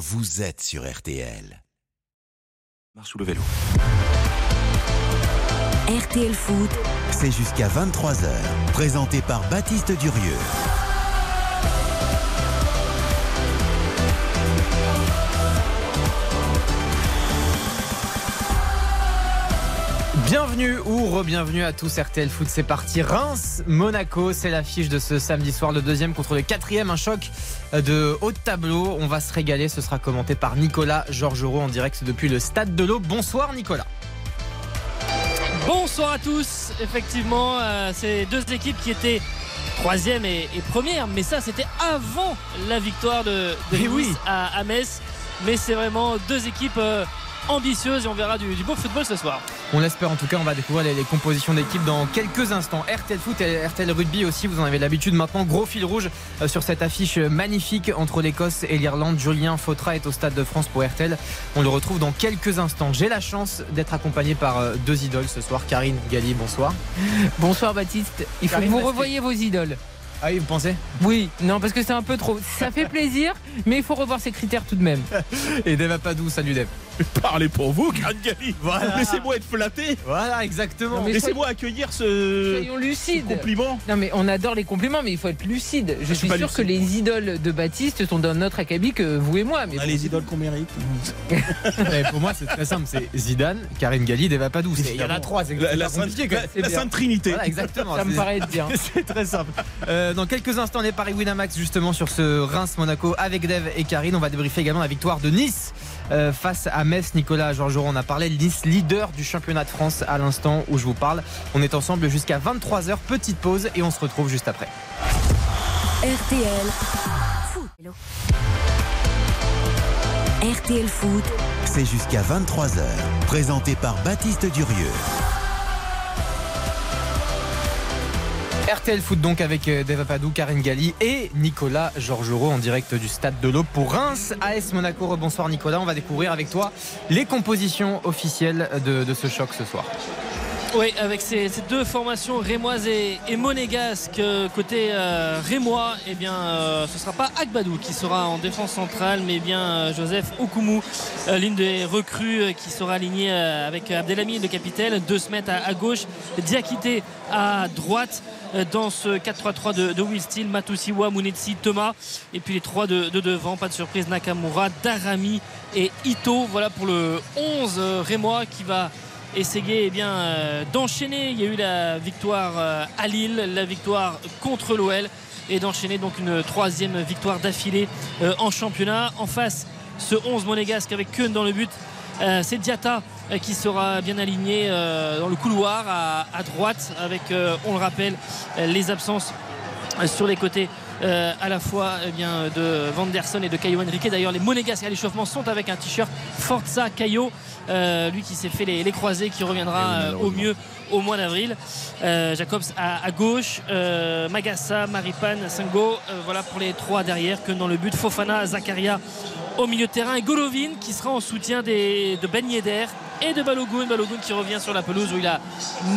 vous êtes sur RTL. Marche sous le vélo. RTL Foot, C'est jusqu'à 23h. Présenté par Baptiste Durieux. Bienvenue ou re-bienvenue à tous RTL Foot, c'est parti. Reims, Monaco, c'est l'affiche de ce samedi soir, le deuxième contre le quatrième, un choc de haut de tableau. On va se régaler, ce sera commenté par Nicolas Georgerot en direct depuis le Stade de l'Aube. Bonsoir Nicolas. Bonsoir à tous. Effectivement, euh, c'est deux équipes qui étaient troisième et, et première, mais ça c'était avant la victoire de, de Nice oui. à, à Metz. Mais c'est vraiment deux équipes euh, ambitieuses et on verra du, du beau football ce soir. On l'espère en tout cas, on va découvrir les, les compositions d'équipe dans quelques instants. RTL Foot et RTL Rugby aussi, vous en avez l'habitude maintenant. Gros fil rouge euh, sur cette affiche magnifique entre l'Écosse et l'Irlande. Julien Fautra est au Stade de France pour RTL. On le retrouve dans quelques instants. J'ai la chance d'être accompagné par euh, deux idoles ce soir. Karine Galli, bonsoir. Bonsoir Baptiste. Il faut Karine que vous revoyiez vos idoles. Ah oui, vous pensez? Oui, non, parce que c'est un peu trop. Ça fait plaisir, mais il faut revoir ses critères tout de même. Et Dave Apadou, salut Dave. Parlez pour vous, Grande Gali. Voilà. Laissez-moi être flatté. Voilà, exactement. Laissez-moi accueillir ce Soyons lucides. compliment. Non, mais on adore les compliments, mais il faut être lucide. Je suis suis sûr que les idoles de Baptiste sont d'un autre acabit que vous et moi. Mais On a bon. les idoles qu'on mérite. Pour moi, c'est très simple. C'est Zidane, Karine Galli, Dave Apadou. C'est- Il y en a trois. C'est La, la pas sainte, la- la. Sainte Trinité. Voilà, exactement. ça me paraît être bien. C'est très simple. Euh, dans quelques instants, les paris Winamax justement sur ce Reims-Monaco avec Dave et Karine. On va débriefer également la victoire de Nice euh, face à Metz. Nicolas Georgerot, on a parlé. Nice leader du championnat de France à l'instant où je vous parle. On est ensemble jusqu'à 23h. Petite pause et on se retrouve juste après. RTL Foot. RTL Foot, C'est jusqu'à 23h. Présenté par Baptiste Durieux. RTL Foot donc avec euh, Dave Apadou, Karine Galli et Nicolas Georgerot en direct du stade de l'Aube pour Reims, AS Monaco. Rebonsoir Nicolas, on va découvrir avec toi les compositions officielles de ce choc ce soir. Oui, avec ces, deux formations rémoises et, euh, côté euh, rémois, eh bien, euh, ce ne sera pas Agbadou qui sera en défense centrale, mais bien euh, Joseph Okumu, l'une des recrues qui sera alignée avec Abdelhamid, le capitaine, deux se mettent à, à gauche, Diakité à droite. Dans ce 4-3-3 de, de Will Steele, Matusiwa, Munetsi, Thomas, et puis les trois de, de devant, pas de surprise, Nakamura, Darami et Ito. Voilà pour le 11 euh, rémois qui va essayer eh euh, d'enchaîner. Il y a eu la victoire euh, à Lille, la victoire contre l'OL et d'enchaîner donc une troisième victoire d'affilée euh, en championnat. En face, ce 11 monégasque avec Keun dans le but. C'est Diata qui sera bien aligné dans le couloir à, droite avec, on le rappelle, les absences sur les côtés euh, à la fois eh bien, de Vanderson et de Caio Henrique. D'ailleurs, les Monégasques à l'échauffement sont avec un t-shirt Forza Caio, euh, lui qui s'est fait les, les croisés, qui reviendra euh, au mieux au mois d'avril. Euh, Jacobs à, à gauche, Magassa, Maripan, Sango, voilà pour les trois derrière, que dans le but, Fofana, Zakaria au milieu de terrain et Golovin qui sera en soutien des, de Ben Yedder et de Balogun. Balogun qui revient sur la pelouse où il a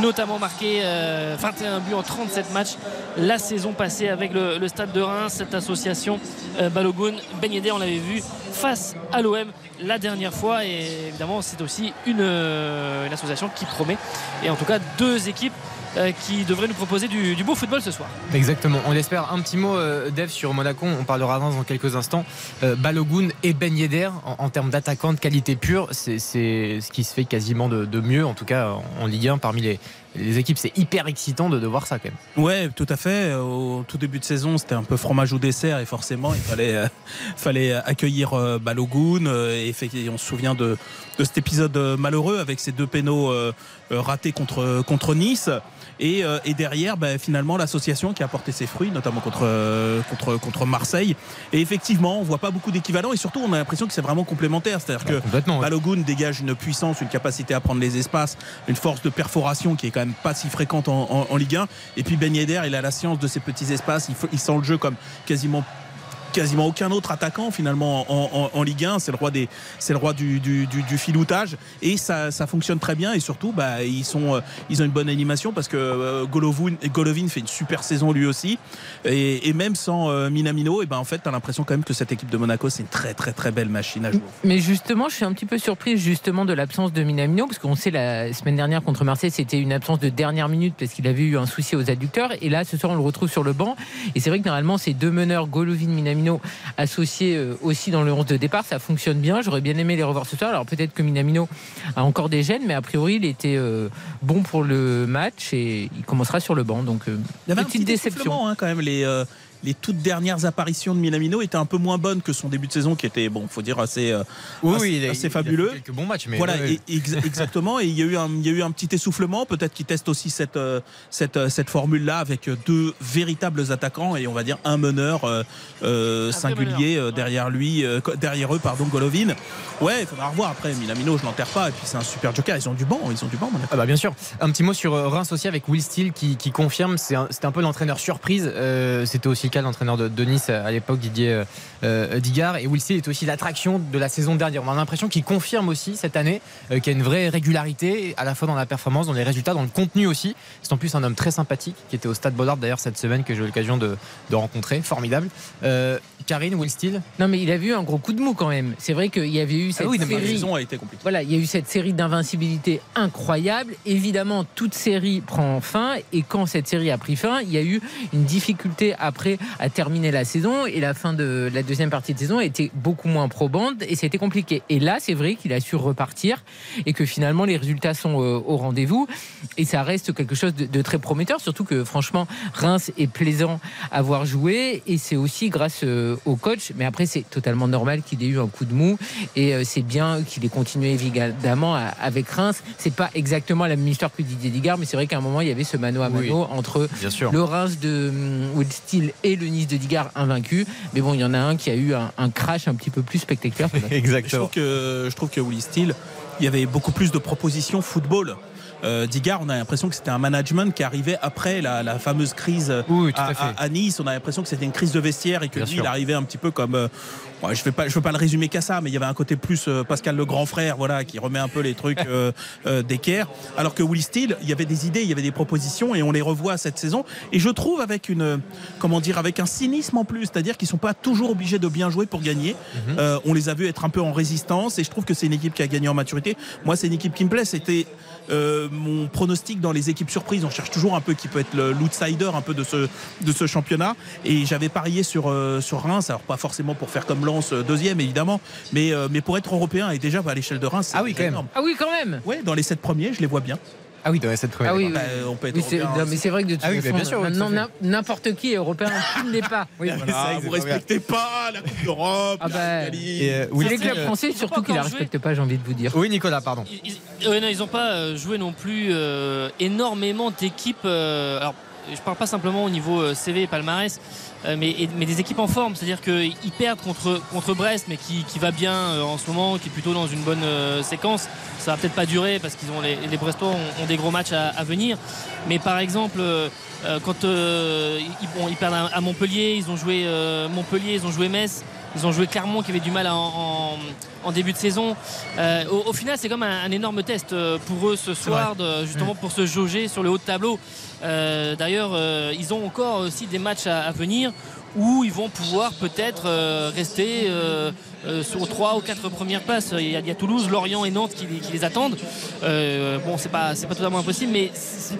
notamment marqué euh, 21 buts en 37 matchs la saison passée avec le, le Stade de Reims. Cette association euh, Balogun, Ben on l'avait vu face à l'OM la dernière fois et évidemment c'est aussi une, euh, une association qui promet et en tout cas deux équipes euh, qui devraient nous proposer du, beau football ce soir. Exactement, on l'espère. Un petit mot, Dev, sur Monaco. On parlera dans quelques instants. Balogun et Ben Yedder, en, termes d'attaquants de qualité pure, c'est ce qui se fait quasiment de, mieux, en tout cas en Ligue 1, parmi les, les équipes. C'est hyper excitant de, de voir ça quand même. Ouais, tout à fait. Au tout début de saison, c'était un peu fromage ou dessert et forcément, il fallait, euh, fallait accueillir euh, Balogun. euh, et, on se souvient de, de cet épisode euh, malheureux avec ces deux pénaux ratés contre, contre Nice. Et, et derrière, bah, finalement, l'association qui a porté ses fruits, notamment contre, contre, contre Marseille. Et effectivement, on voit pas beaucoup d'équivalents et surtout, on a l'impression que c'est vraiment complémentaire. C'est-à-dire que Complètement. ouais. Balogun dégage une puissance, une capacité à prendre les espaces, une force de perforation qui est quand même pas si fréquente en, Ligue 1. Et puis Ben il a la science de ces petits espaces. Il, faut- il sent le jeu comme quasiment quasiment aucun autre attaquant finalement en, Ligue 1. C'est le roi des, c'est le roi du, filoutage et ça, fonctionne très bien et surtout bah, euh, ils ont une bonne animation parce que euh, Golovin, fait une super saison lui aussi et, et même sans euh, Minamino, et ben en fait t'as l'impression quand même que cette équipe de Monaco c'est une très très très belle machine à jouer. Mais justement, je suis un petit peu surprise justement de l'absence de Minamino, parce qu'on sait la semaine dernière contre Marseille, c'était une absence de dernière minute parce qu'il avait eu un souci aux adducteurs. Et là, ce soir, on le retrouve sur le banc. Et c'est vrai que normalement, ces deux meneurs, Golovin, Minamino, associés euh, aussi dans le 11 de départ, ça fonctionne bien. J'aurais bien aimé les revoir ce soir. Alors peut-être que Minamino a encore des gènes, mais a priori, il était euh, bon pour le match et il commencera sur le banc. Donc euh, Il y avait un petite petit déception. hein, quand même. Les, les toutes dernières apparitions de Minamino étaient un peu moins bonnes que son début de saison qui était, bon, faut dire, assez, euh, Oui, assez- oui, il a- assez il a fait fabuleux. quelques bons matchs, mais voilà, ouais, ouais. et- ex- exactement. Et il y, a eu un, il y a eu un petit essoufflement. Peut-être qu'il teste aussi cette, euh, cette, euh, cette formule-là avec deux véritables attaquants et on va dire un meneur euh, euh, singulier meneur. euh, derrière lui, euh, derrière eux, pardon, Golovin. Ouais, il faudra revoir après. Minamino, je l'enterre pas. Et puis c'est un super joker. Ils ont du banc. Ils ont du banc. Ah bah bien sûr. Un petit mot sur Reims aussi avec Will Steele qui, qui confirme. C'est un, c'était un peu l'entraîneur surprise. Euh, c'était aussi l'entraîneur de, de Nice à l'époque, Didier euh, Digard. Et Will Steele est aussi l'attraction de la saison dernière. On a l'impression qu'il confirme aussi cette année euh, qu'il y a une vraie régularité à la fois dans la performance, dans les résultats, dans le contenu aussi. C'est en plus un homme très sympathique qui était au Stade Bollard d'ailleurs cette semaine que j'ai eu l'occasion de, de rencontrer. Formidable. Euh, Karine, Will Steele. Non, mais il avait eu un gros coup de mou quand même. C'est vrai qu'il y avait eu cette Ah oui, mais la série. saison a été compliquée. Voilà, il y a eu cette série d'invincibilité incroyable. Évidemment, toute série prend fin. Et quand cette série a pris fin, il y a eu une difficulté après à terminer la saison. Et la fin de la deuxième partie de saison a été beaucoup moins probante. Et c'était compliqué. Et là, c'est vrai qu'il a su repartir. Et que finalement, les résultats sont euh, au rendez-vous. Et ça reste quelque chose de, de très prometteur. Surtout que, franchement, Reims est plaisant à voir jouer. Et c'est aussi grâce euh, au coach. Mais après, c'est totalement normal qu'il ait eu un coup de mou. Et euh, c'est bien qu'il ait continué évidemment avec Reims. C'est pas exactement la même histoire que Didier Digard, mais c'est vrai qu'à un moment il y avait ce mano à mano entre Bien sûr. le Reims de hum, Will Steele et le Nice de Digard invaincu. Mais bon, il y en a un qui a eu un, un crash un petit peu plus spectaculaire. que l'autre. Je trouve que je trouve que Willy Steele, il y avait beaucoup plus de propositions football. Euh, Digard, on a l'impression que c'était un management qui arrivait après la, la fameuse crise Oui, tout à, Nice. On a l'impression que c'était une crise de vestiaire et que Bien lui, sûr. il arrivait un petit peu comme. euh, je ne vais pas, je veux pas le résumer qu'à ça, mais il y avait un côté plus euh, Pascal le grand frère, voilà, qui remet un peu les trucs euh, euh, d'équerre. Alors que Willy Steele, il y avait des idées, il y avait des propositions et on les revoit cette saison. Et je trouve avec une, euh, comment dire, avec un cynisme en plus, c'est-à-dire qu'ils sont pas toujours obligés de bien jouer pour gagner. Mhm. Euh, on les a vus être un peu en résistance et je trouve que c'est une équipe qui a gagné en maturité. Moi, c'est une équipe qui me plaît. C'était euh, mon pronostic dans les équipes surprises. On cherche toujours un peu qui peut être le- l'outsider un peu de ce de ce championnat. Et j'avais parié sur euh, sur Reims. Alors pas forcément pour faire comme Lens euh, deuxième évidemment, mais euh, mais pour être européen et déjà à l'échelle de Reims. c'est Ah oui, quand même. énorme. Ah oui, quand même. Ouais, dans les sept premiers, je les vois bien. Ah oui, dans cette première. Ah oui, d'accord. oui. Bah, on peut être Oui, c'est- européen. non, mais c'est vrai que de toute Ah oui, mais façon, bien sûr, oui, maintenant, tout à n'im- n'importe qui est européen, qui ne l'est pas. Oui, Voilà, ça, vous c'est respectez pas la Coupe d'Europe. Ah la bah, Italie. Et, euh, les clubs euh, français, Ils ont surtout qu'ils la encore joué. respectent pas, j'ai envie de vous dire. Oui, Nicolas, pardon. Ils, ils- ouais, non, ils n'ont pas euh, joué non plus euh, énormément d'équipes. euh, alors, je parle pas simplement au niveau euh, CV et palmarès, euh, mais, et- mais des équipes en forme. C'est-à-dire qu'ils perdent contre, contre Brest, mais qui, qui va bien euh, en ce moment, qui est plutôt dans une bonne euh, séquence. Ça va peut-être pas durer parce qu'ils ont les, les Brestois ont, des gros matchs à, venir. Mais par exemple, euh, euh, quand euh, ils, ils perdent à, Montpellier, ils ont joué euh, Montpellier, ils ont joué Metz. Ils ont joué Clermont qui avait du mal en, en- en début de saison. Euh, au, au final, c'est comme un, un énorme test euh, pour eux ce soir, de- justement pour se jauger sur le haut de tableau. Euh, D'ailleurs, euh, ils ont encore aussi des matchs à, à venir où ils vont pouvoir peut-être euh, rester euh, euh, sur trois ou quatre premières places. Il y a, il y a Toulouse, Lorient et Nantes qui, les- qui les attendent. Euh, bon, c'est pas c'est pas totalement impossible, mais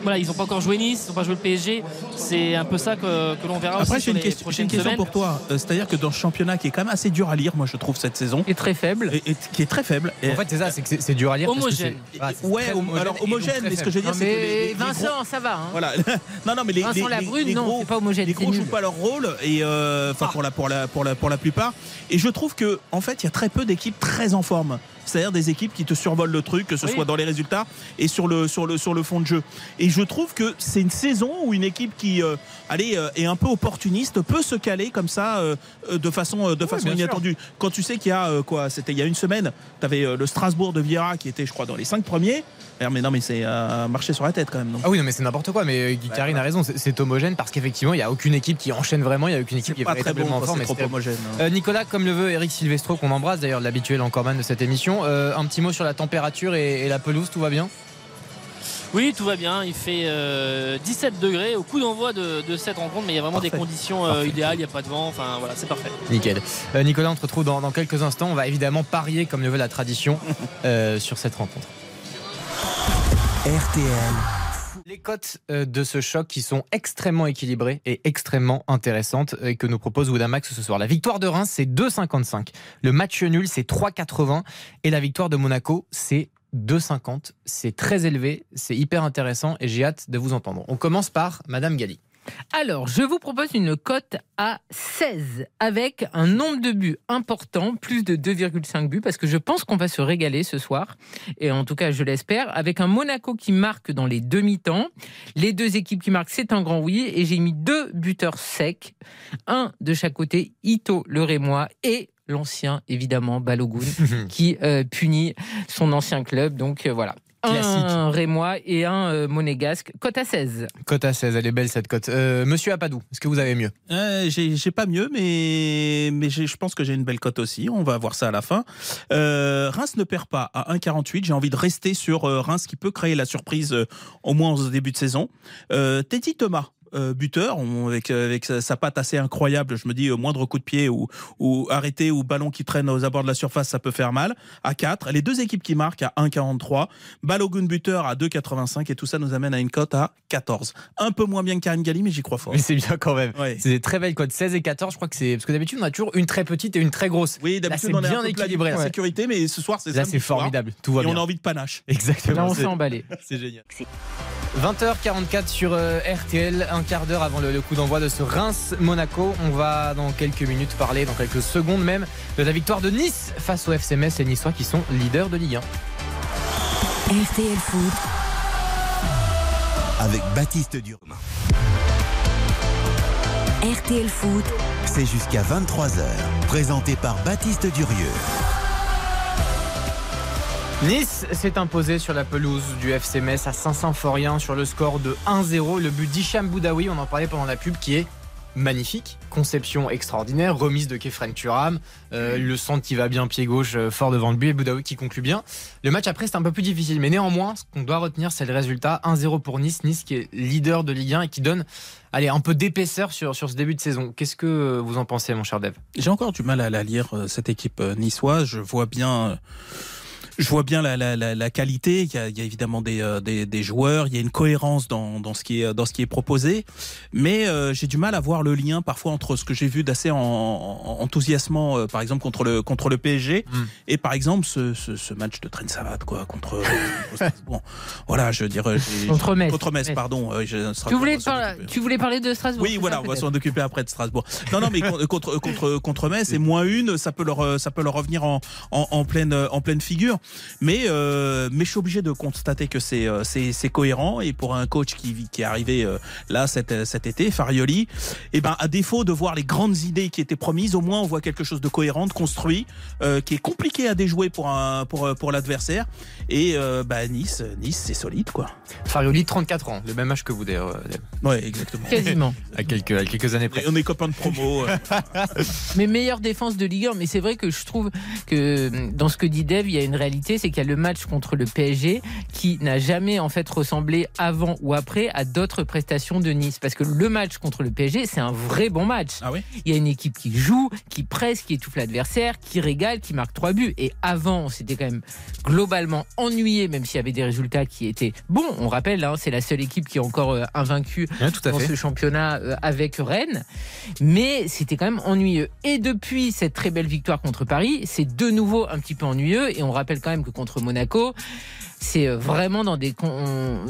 voilà, ils n'ont pas encore joué Nice, ils n'ont pas joué le PSG. C'est un peu ça que, que l'on verra Après, aussi j'ai une, question, j'ai prochaines une question semaines. pour toi. Euh, C'est-à-dire que dans ce championnat qui est quand même assez dur à lire, moi je trouve cette saison, Et très faible. et, et qui est très faible. Et- En fait, c'est ça, c'est que c'est- dur à lire. parce que Homogène. ah, ouais, alors homogène, mais ce que je veux dire, Non, c'est que les- Vincent, ça va. hein. Voilà. non, non, mais les, Vincent les- Labrune, les non, gros, c'est pas homogène, les gros jouent pas leur rôle et euh, enfin pour la pour la pour la pour la plupart. Et je trouve que en fait, il y a très peu d'équipes très en forme. C'est-à-dire des équipes qui te survolent le truc, que ce Oui. soit dans les résultats et sur le, sur, le, sur le fond de jeu. Et je trouve que c'est une saison où une équipe qui euh, allez, euh, est un peu opportuniste peut se caler comme ça euh, de façon, de façon sûr. inattendue. Quand tu sais qu'il y a quoi, c'était il y a une semaine, tu avais le Strasbourg de Vieira qui était, je crois, dans les cinq premiers. Mais non, mais c'est marché sur la tête quand même. non? Ah oui, non, mais c'est n'importe quoi. Mais Guy Carine a raison, c'est- homogène parce qu'effectivement, il n'y a aucune équipe qui enchaîne vraiment, il n'y a aucune équipe qui est pas très bon c'est mais trop homogène. hein. Nicolas, comme le veut Eric Silvestro, qu'on embrasse d'ailleurs, l'habituel encoreman de cette émission, euh, un petit mot sur la température et, et la pelouse, tout va bien? Oui, tout va bien. Il fait euh, 17 degrés au coup d'envoi de, de cette rencontre, mais il y a vraiment des conditions euh, idéales. Il n'y a pas de vent. Enfin, voilà, c'est parfait. Nickel. Euh, Nicolas, on te retrouve dans, dans quelques instants. On va évidemment parier, comme le veut la tradition, euh, sur cette rencontre. RTL, Les cotes euh, de ce choc qui sont extrêmement équilibrées et extrêmement intéressantes et que nous propose Winamax ce soir. La victoire de Reims, c'est 2,55. Le match nul, c'est 3,80. Et la victoire de Monaco, c'est 2,50. C'est très élevé, c'est hyper intéressant et j'ai hâte de vous entendre. On commence par Madame Galli. Alors, je vous propose une cote à 16 avec un nombre de buts important, plus de 2,5 buts, parce que je pense qu'on va se régaler ce soir. Et en tout cas, je l'espère, avec un Monaco qui marque dans les demi-temps. Les deux équipes qui marquent, c'est un grand oui. Et j'ai mis deux buteurs secs, un de chaque côté, Ito le Rémois et l'ancien, évidemment, Balogun, qui euh, punit son ancien club. Donc euh, voilà. Classique. Un Rémois et un euh, Monégasque, cote à 16. Cote à 16, elle est belle cette cote. Euh, Monsieur Apadou, est-ce que vous avez mieux? Euh, j'ai j'ai pas mieux, mais, mais je pense que j'ai une belle cote aussi. On va voir ça à la fin. Euh, Reims ne perd pas à 1,48. J'ai envie de rester sur euh, Reims qui peut créer la surprise euh, au moins en début de saison. Euh, Teddy Thomas. Euh, buteur on- avec, euh, avec sa, sa patte assez incroyable je me dis au moindre coup de pied ou, ou arrêté ou ballon qui traîne aux abords de la surface ça peut faire mal à 4 les deux équipes qui marquent à 1,43 Balogun buteur à 2,85 et tout ça nous amène à une cote à 14 un peu moins bien que Karine Galli mais j'y crois fort Mais c'est bien quand même. Ouais. C'est des très belles cotes. 16 et 14, je crois que c'est. Parce que d'habitude, on a toujours une très petite et une très grosse. Oui, d'habitude on est bien équilibré, en ouais. sécurité, mais ce soir c'est Là, c'est formidable. Tout va Et on a envie de panache. Exactement. Là, on s'est emballé. C'est génial. 20h44 sur euh, RTL, un quart d'heure avant le, le coup d'envoi de ce Reims-Monaco. On va dans quelques minutes parler, dans quelques secondes même, de la victoire de Nice face au FC Metz, les Niçois qui sont leaders de Ligue 1. RTL Foot, avec Baptiste Durand. RTL Foot, C'est jusqu'à 23h. Présenté par Baptiste Durieux. Nice s'est imposé sur la pelouse du FC Metz à Saint-Symphorien sur le score de 1-0. Le but d'Hicham Boudaoui, on en parlait pendant la pub, qui est magnifique. Conception extraordinaire, remise de Kefren Turam, euh, le centre qui va bien pied gauche, euh, fort devant le but, et Boudaoui qui conclut bien. Le match après, c'est un peu plus difficile, mais néanmoins, ce qu'on doit retenir, c'est le résultat 1-0 pour Nice. Nice qui est leader de Ligue 1 et qui donne allez, un peu d'épaisseur sur, sur ce début de saison. Qu'est-ce que euh, vous en pensez, mon cher Dev? J'ai encore du mal à la lire, cette équipe niçoise. Je vois bien. euh, Je vois bien la, la, la, la qualité. Il y, a, il y a évidemment des, euh, des, des joueurs. Il y a une cohérence dans, dans, ce, qui est, dans ce qui est proposé. Mais euh, j'ai du mal à voir le lien parfois entre ce que j'ai vu d'assez en, en- enthousiasmant, euh, par exemple, contre le, contre le PSG Mm. et par exemple ce, ce, ce match de Trent Savate, quoi, contre. euh, Strasbourg. voilà, je dirais. j'ai- Contre Metz. Contre Metz, Metz. pardon. euh, Tu Strasbourg voulais, par- tu voulais parler de Strasbourg Oui, voilà, ça, on va s'en occuper après de Strasbourg. Non, non, mais con- contre contre contre Metz, c'est moins une, ça peut leur ça peut leur revenir en en, en pleine en pleine figure. Mais euh, mais je suis obligé de constater que c'est euh, c'est cohérent et pour un coach qui qui est arrivé euh, là cet cet été, Farioli, et ben à défaut de voir les grandes idées qui étaient promises, au moins on voit quelque chose de cohérent, de construit, euh, qui est compliqué à déjouer pour un pour pour l'adversaire. Et euh, bah Nice Nice c'est solide quoi. Farioli, 34 ans, le même âge que vous d'ailleurs, Dev. Ouais, exactement. Quasiment. à quelques, à quelques années près. On est copains de promo. Mais meilleure défense de Ligue 1. Mais c'est vrai que je trouve que dans ce que dit Dev, il y a une réalité, c'est qu'il y a le match contre le PSG qui n'a jamais en fait ressemblé avant ou après à d'autres prestations de Nice. Parce que le match contre le PSG, c'est un vrai bon match. Ah oui. Il y a une équipe qui joue, qui presse, qui étouffe l'adversaire, qui régale, qui marque trois buts. Et avant, on s'était quand même globalement ennuyé, même s'il y avait des résultats qui étaient bons. On rappelle, hein, c'est la seule équipe qui est encore euh, invaincue tout à dans fait. ce championnat euh, avec Rennes. Mais c'était quand même ennuyeux. Et depuis cette très belle victoire contre Paris, c'est de nouveau un petit peu ennuyeux. Et on rappelle quand même que contre Monaco, c'est euh, vraiment dans des,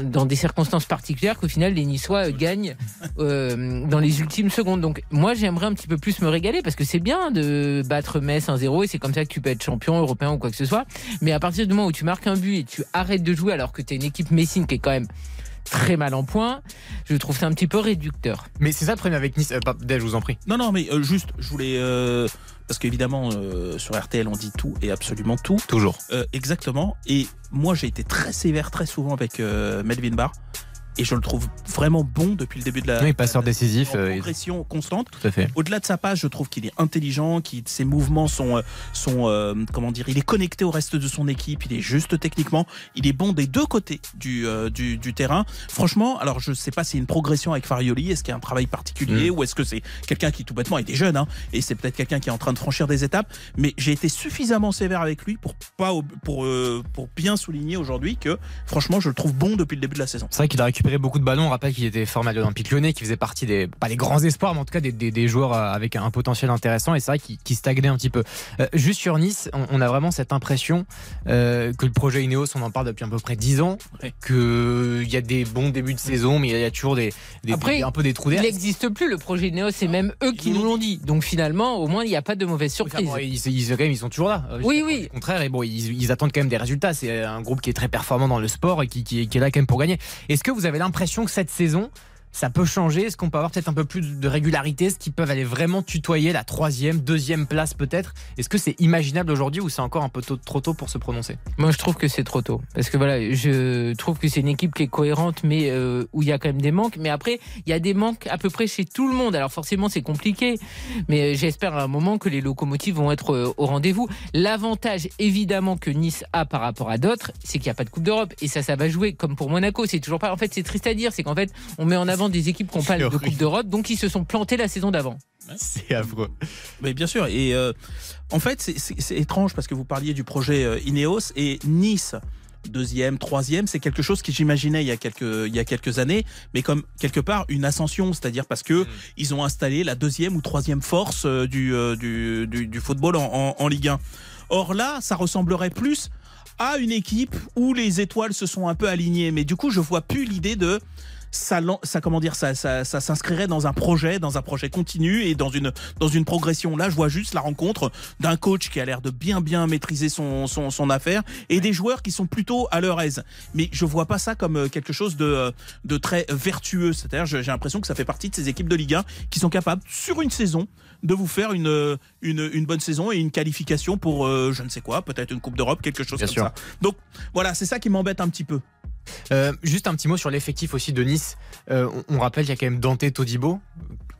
dans des circonstances particulières qu'au final, les Niçois euh, gagnent euh, dans les ultimes secondes. Donc, moi, j'aimerais un petit peu plus me régaler parce que c'est bien de battre Metz 1-0 et c'est comme ça que tu peux être champion européen ou quoi que ce soit. Mais à partir du moment où tu marques un but et tu arrêtes de jouer alors que tu es une équipe Messine qui est quand même très mal en point, je trouve ça un petit peu réducteur. Mais c'est ça le problème avec Nice. Euh, pas- je vous en prie. Non, non, mais euh, juste, je voulais. euh, parce qu'évidemment, euh, sur RTL, on dit tout et absolument tout. Toujours. Euh, exactement. Et moi, j'ai été très sévère très souvent avec euh, Melvin Barr. Et je le trouve vraiment bon depuis le début de la. Oui, passeur décisif. en euh, progression constante. Tout à fait. Au-delà de sa passe, je trouve qu'il est intelligent, qu'il ses mouvements sont, euh, sont euh, comment dire, il est connecté au reste de son équipe, il est juste techniquement, il est bon des deux côtés du, euh, du, du terrain. Franchement, alors je sais pas si c'est une progression avec Farioli, est-ce qu'il y a un travail particulier ou est-ce que c'est quelqu'un qui tout bêtement était jeune, hein, et c'est peut-être quelqu'un qui est en train de franchir des étapes. Mais j'ai été suffisamment sévère avec lui pour pas pour euh, pour bien souligner aujourd'hui que franchement, je le trouve bon depuis le début de la saison. C'est vrai qu'il a récupéré beaucoup de ballons. On rappelle qu'il était formé à l'Olympique lyonnais, qui faisait partie des, pas les grands espoirs, mais en tout cas des, des- des joueurs euh, avec un potentiel intéressant. Et c'est vrai qu'il qu'il stagnait un petit peu. Euh, juste sur Nice, on, on a vraiment cette impression euh, que le projet Ineos, on en parle depuis à peu près 10 ans, Ouais. qu'il y a des bons débuts de saison, mais il y a toujours des, des- Après, des- un peu des trous Il d'air. n'existe plus le projet Néo, c'est même eux qui nous l'ont dit. Donc finalement, au moins, il n'y a pas de mauvaise surprise. bon, ils, ils, même, ils sont toujours là. euh, Oui, oui. du contraire, et bon, ils, ils attendent quand même des résultats. C'est un groupe qui est très performant dans le sport et qui, qui- qui est là quand même pour gagner. Est-ce que vous avez l'impression que cette saison, ça peut changer? Est-ce qu'on peut avoir peut-être un peu plus de régularité? Est-ce qu'ils peuvent aller vraiment tutoyer la troisième, deuxième place peut-être? Est-ce que c'est imaginable aujourd'hui ou c'est encore un peu trop tôt pour se prononcer? Moi, je trouve que c'est trop tôt. Parce que voilà, je trouve que c'est une équipe qui est cohérente, mais euh, où il y a quand même des manques. Mais après, il y a des manques à peu près chez tout le monde. Alors forcément, c'est compliqué. Mais euh, j'espère à un moment que les locomotives vont être euh, au rendez-vous. L'avantage, évidemment, que Nice a par rapport à d'autres, c'est qu'il n'y a pas de Coupe d'Europe. Et ça, ça va jouer comme pour Monaco. C'est toujours pas. En fait, c'est triste à dire. C'est qu'en fait, on met en avant des équipes qui n'ont pas de. Coupe d'Europe, donc ils se sont plantés la saison d'avant. C'est affreux. Mais bien sûr. Et euh, en fait, c'est- étrange parce que vous parliez du projet euh, Ineos et Nice. Deuxième, troisième, c'est quelque chose que j'imaginais il y a quelques il y a quelques années, mais comme quelque part une ascension, c'est-à-dire parce que ils ont installé la deuxième ou troisième force euh, du, du, du du football en, en, en Ligue 1. Or là, ça ressemblerait plus à une équipe où les étoiles se sont un peu alignées, mais du coup, je vois plus l'idée de ça, comment dire ça, ça, ça s'inscrirait dans un projet, dans un projet continu et dans une dans une progression. Là, je vois juste la rencontre d'un coach qui a l'air de bien bien maîtriser son, son son affaire et des joueurs qui sont plutôt à leur aise. Mais je vois pas ça comme euh, quelque chose de euh, de très vertueux. C'est-à-dire, j'ai l'impression que ça fait partie de ces équipes de Ligue 1 qui sont capables sur une saison de vous faire une euh, une, une bonne saison et une qualification pour euh, je ne sais quoi, peut-être une Coupe d'Europe, quelque chose Bien comme sûr. ça. Donc voilà, c'est ça qui m'embête un petit peu. Euh, juste un petit mot sur l'effectif aussi de Nice. Euh, on, on rappelle qu'il y a quand même Dante Todibo.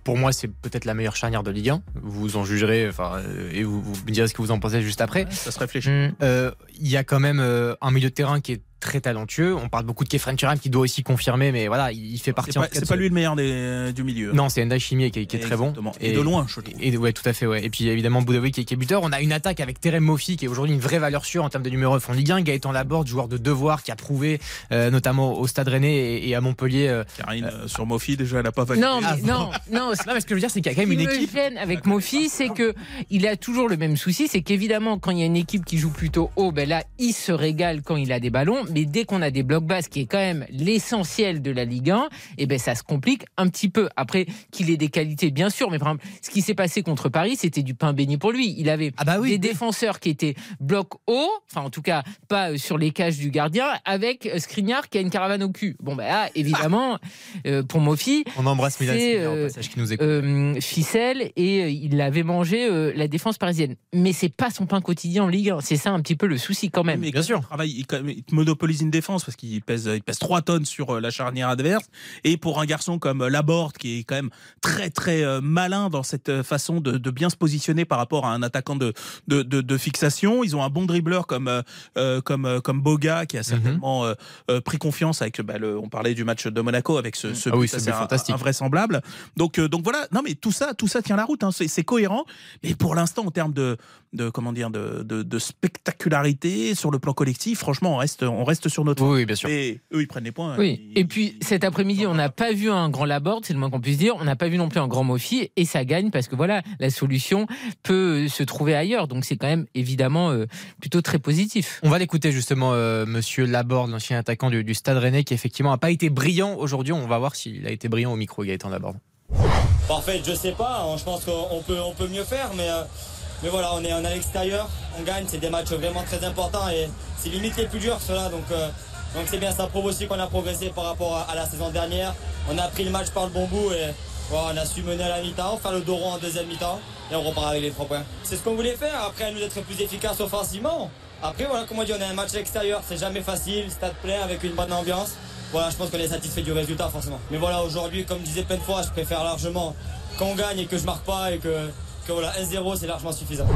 Pour moi, c'est peut-être la meilleure charnière de Ligue 1. Vous en jugerez, enfin, euh, et vous, vous me direz ce que vous en pensez juste après. Ça se réfléchit. Euh, Il y a quand même un milieu de terrain qui est très talentueux. On parle beaucoup de Kefren Turam qui doit aussi confirmer, mais voilà, il fait partie. C'est en pas, pas ce- lui le meilleur des, du milieu. Non, c'est Enda Chimier qui, est- qui est très bon. Exactement. Et, de loin, je trouve. Et, ouais, tout à fait, ouais. Et puis évidemment Boudaoui qui, est- qui est buteur. On a une attaque avec Terem Mofi qui est aujourd'hui une vraie valeur sûre en termes de numéro 9 en Ligue 1. Gaëtan Laborde, joueur de devoir qui a prouvé euh, notamment au Stade Rennais et, et à Montpellier. euh, Karine, euh, sur Mofi, déjà, elle a pas validé. Non, mais, Ah, non, non, Non, mais ce que je veux dire, c'est qu'il y a quand Ce même qui une me équipe. gêne avec Mofi, c'est que il a toujours le même souci, c'est qu'évidemment quand il y a une équipe qui joue plutôt haut, ben là il se régale quand il a des ballons, mais dès qu'on a des blocs basses, qui est quand même l'essentiel de la Ligue 1, et ben ça se complique un petit peu. Après qu'il ait des qualités, bien sûr, mais par exemple, ce qui s'est passé contre Paris, c'était du pain béni pour lui. Il avait Ah bah oui, des oui. défenseurs qui étaient bloc haut, enfin en tout cas pas euh, sur les cages du gardien, avec euh, Skriniar qui a une caravane au cul. Bon ben là, évidemment, euh, pour Mofi, On embrasse Milan euh, passage qui nous écoute. euh, ficelle et euh, il avait mangé euh, la défense parisienne. Mais c'est pas son pain quotidien en Ligue 1. C'est ça un petit peu le souci quand même. Mais bien sûr. Il, travaille, il, même- il monopolise une défense parce qu'il pèse, il pèse 3 tonnes sur euh, la charnière adverse. Et pour un garçon comme euh, Laborde, qui est quand même très très euh, malin dans cette façon de, de bien se positionner par rapport à un attaquant de, de, fixation, ils ont un bon dribbleur comme, euh, comme, comme Boga, qui a certainement euh, euh, pris confiance avec, bah, le, on parlait du match de Monaco avec ce, ce Ah oui, but ce assez but in- fantastique. invraisemblable. Donc, euh, donc voilà, non mais tout ça, tout ça tient la route, hein. c'est, c'est cohérent. Mais pour l'instant, en termes de, de comment dire, de, de, de spectacularité sur le plan collectif, franchement, on reste, on reste reste sur notre. Oui, oui, bien sûr. Et eux, ils prennent les points. Oui. Ils- Et puis cet après-midi, on n'a pas vu un grand Laborde, c'est le moins qu'on puisse dire. On n'a pas vu non plus un grand Mofi, et ça gagne parce que voilà, la solution peut se trouver ailleurs. Donc c'est quand même évidemment euh, plutôt très positif. On va l'écouter justement, euh, Monsieur Laborde, l'ancien attaquant du, du Stade Rennais, qui effectivement n'a pas été brillant aujourd'hui. On va voir s'il a été brillant au micro, Gaëtan Laborde. Parfait, je sais pas. Je pense qu'on peut, on peut mieux faire, mais, euh, mais voilà, on est, à l'extérieur, on gagne. C'est des matchs vraiment très importants et c'est limite les plus durs ceux-là. Donc, euh, donc c'est bien, ça prouve aussi qu'on a progressé par rapport à, la saison dernière. On a pris le match par le bon bout et on a su mener à la mi-temps, faire le dos en deuxième mi-temps et on repart avec les trois points. C'est ce qu'on voulait faire. Après, nous d'être plus efficaces offensivement. Après, voilà, comme on dit, on a un match à l'extérieur. C'est jamais facile, stade plein avec une bonne ambiance. Voilà, je pense qu'on est satisfait du résultat forcément. Mais voilà, aujourd'hui, comme je disais plein de fois, je préfère largement qu'on gagne et que je marque pas et que, que voilà, 1-0 c'est largement suffisant.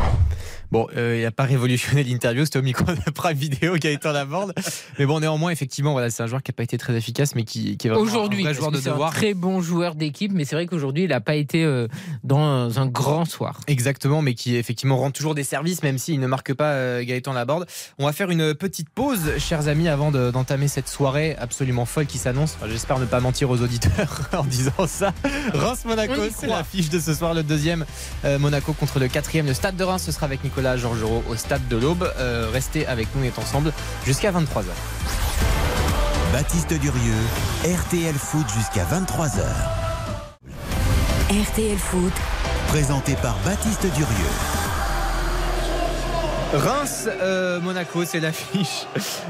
Bon, euh, il n'a pas révolutionné l'interview, c'était au micro de Prime Vidéo Gaëtan Laborde. Mais bon, néanmoins, effectivement, voilà, c'est un joueur qui n'a pas été très efficace, mais qui, qui est vraiment Aujourd'hui, un vrai joueur de très bon joueur d'équipe, mais c'est vrai qu'aujourd'hui, il n'a pas été euh, dans un grand soir. Exactement, mais qui effectivement rend toujours des services, même s'il ne marque pas euh, Gaëtan Laborde. On va faire une petite pause, chers amis, avant de- d'entamer cette soirée absolument folle qui s'annonce. Enfin, J'espère ne pas mentir aux auditeurs en disant ça. Reims-Monaco, c'est l'affiche de ce soir, le deuxième. Euh, Monaco contre le quatrième. Le stade de Reims, ce sera avec Nicolas Georgerot au stade de l'Aube. Euh, restez avec nous, on est ensemble jusqu'à 23h. Baptiste Durieux, RTL Foot jusqu'à 23h. RTL Foot, Présenté par Baptiste Durieux. Reims, euh, Monaco, c'est l'affiche.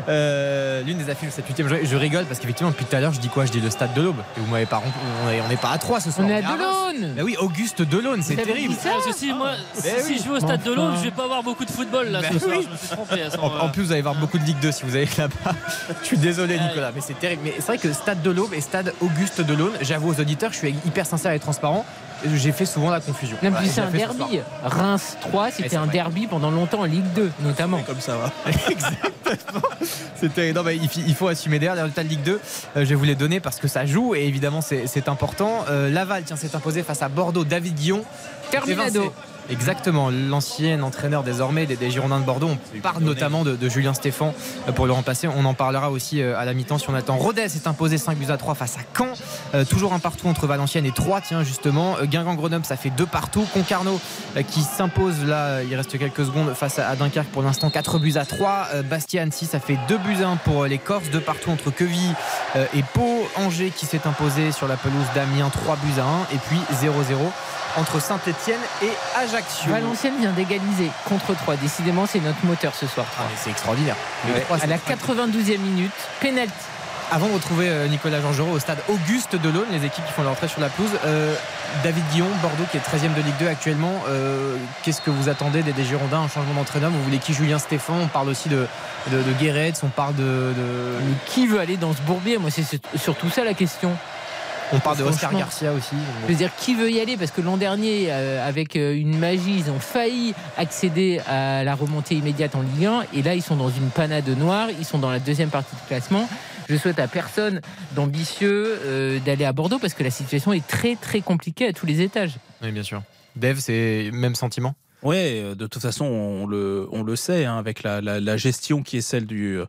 Euh, L'une des affiches de cette huitième journée. Je rigole parce qu'effectivement, depuis tout à l'heure, je dis quoi? Je dis le stade de l'Aube. Et vous m'avez pas rompu. On est- on n'est pas à 3 ce soir. On est à. Delaune Bah oui, Auguste Delaune, c'est terrible. ça? Parce que si, moi, si, Ben si oui. je vais au stade de l'Aube, je vais pas avoir beaucoup de football là Ben ce soir. oui. Je me suis trompé à ce En, plus, vous allez voir beaucoup de Ligue 2 si vous allez là-bas. Je suis désolé. Nicolas, mais c'est terrible. Mais c'est vrai que Stade de l'Aube et Stade Auguste de l'Aune, j'avoue aux auditeurs, je suis hyper sincère et transparent. J'ai fait souvent la confusion. Non, puis c'est un derby. Reims 3, c'était un derby pendant longtemps en Ligue 2, notamment. Comme ça va. C'était non, mais il, fi- il faut assumer derrière les résultats de Ligue 2. euh, je vais vous les donner parce que ça joue et évidemment c'est c'est important. Euh, Laval tiens s'est imposé face à Bordeaux. David Guillon. Terminado. Exactement, l'ancien entraîneur désormais des, des Girondins de Bordeaux. On parle notamment de, de Julien Stéphan euh, pour le remplacer. On en parlera aussi euh, à la mi-temps si on attend. Rodez s'est imposé 5 buts à 3 face à Caen. Euh, toujours un partout entre Valenciennes et 3, tiens justement. Guingamp-Grenoble, ça fait deux partout. Concarneau euh, qui s'impose là, il reste quelques secondes face à, à Dunkerque pour l'instant, 4 buts à 3. Euh, Bastia Annecy, ça fait 2 buts à 1 pour les Corses, deux partout entre Queville et Pau. Angers qui s'est imposé sur la pelouse d'Amiens, 3 buts à 1. Et puis 0-0 entre Saint-Etienne et Ajaccio. Valenciennes vient d'égaliser contre 3. Décidément, c'est notre moteur ce soir. Ah, c'est extraordinaire. Ouais. à la extraordinaire. 92e minute, penalty. Avant de retrouver euh, Nicolas Georgerot au stade Auguste de l'Aune, les équipes qui font leur entrée sur la pelouse, euh, David Guillon, Bordeaux qui est 13e de Ligue 2 actuellement, euh, qu'est-ce que vous attendez des, des Girondins? Un changement d'entraîneur? Vous voulez qui Julien Stéphan On parle aussi de, de, de Guéretz, on parle de, de- Mais qui veut aller dans ce bourbier? Moi, c'est surtout ça la question. On parle de Oscar. Garcia aussi. Je veux dire, qui veut y aller Parce que l'an dernier, euh, avec euh, une magie, ils ont failli accéder à la remontée immédiate en Ligue 1. Et là, ils sont dans une panade noire. Ils sont dans la deuxième partie de classement. Je souhaite à personne d'ambitieux euh, d'aller à Bordeaux parce que la situation est très très compliquée à tous les étages. Oui, bien sûr. Dev, c'est même sentiment? Ouais, euh, de toute façon, on le, on le sait, hein, avec la, la, la gestion qui est celle du,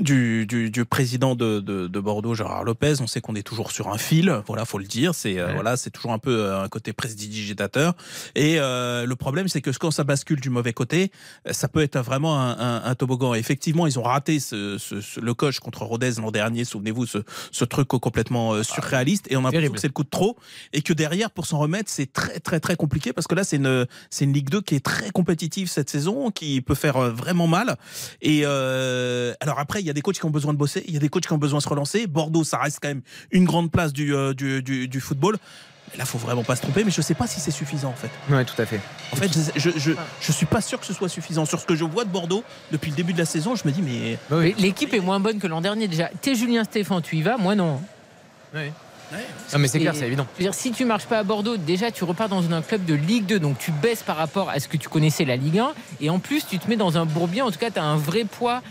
du, du, du président de, de, de Bordeaux, Gérard Lopez. On sait qu'on est toujours sur un fil, voilà, faut le dire. C'est euh, Ouais. voilà, c'est toujours un peu euh, un côté prestidigitateur. Et euh, le problème, c'est que quand ça bascule du mauvais côté, euh, ça peut être vraiment un, un, un toboggan. Et effectivement, ils ont raté ce, ce, ce- le coche contre Rodez l'an dernier. Souvenez-vous, ce, ce truc complètement euh, surréaliste. Et on a l'impression que c'est le coup de trop. Et que derrière, pour s'en remettre, c'est très très très compliqué parce que là, c'est une c'est une Ligue 2 qui est très compétitive cette saison, qui peut faire vraiment mal. Et euh, alors après, il y a des coachs qui ont besoin de bosser, il y a des coachs qui ont besoin de se relancer. Bordeaux, ça reste quand même une grande place du, euh, du, du, du football. Mais là, faut vraiment pas se tromper. Mais je sais pas si c'est suffisant en fait. Oui, tout à fait. En fait, je, je, je, je suis pas sûr que ce soit suffisant. Sur ce que je vois de Bordeaux depuis le début de la saison, je me dis mais Mais L'équipe est moins bonne que l'an dernier déjà. T'es Julien Stéphan, tu y vas? Moi non. Non, mais c'est clair, c'est évident. Je veux dire, si tu marches pas à Bordeaux, déjà tu repars dans un club de Ligue 2, donc tu baisses par rapport à ce que tu connaissais la Ligue 1, et en plus tu te mets dans un bourbier, en tout cas tu as un vrai poids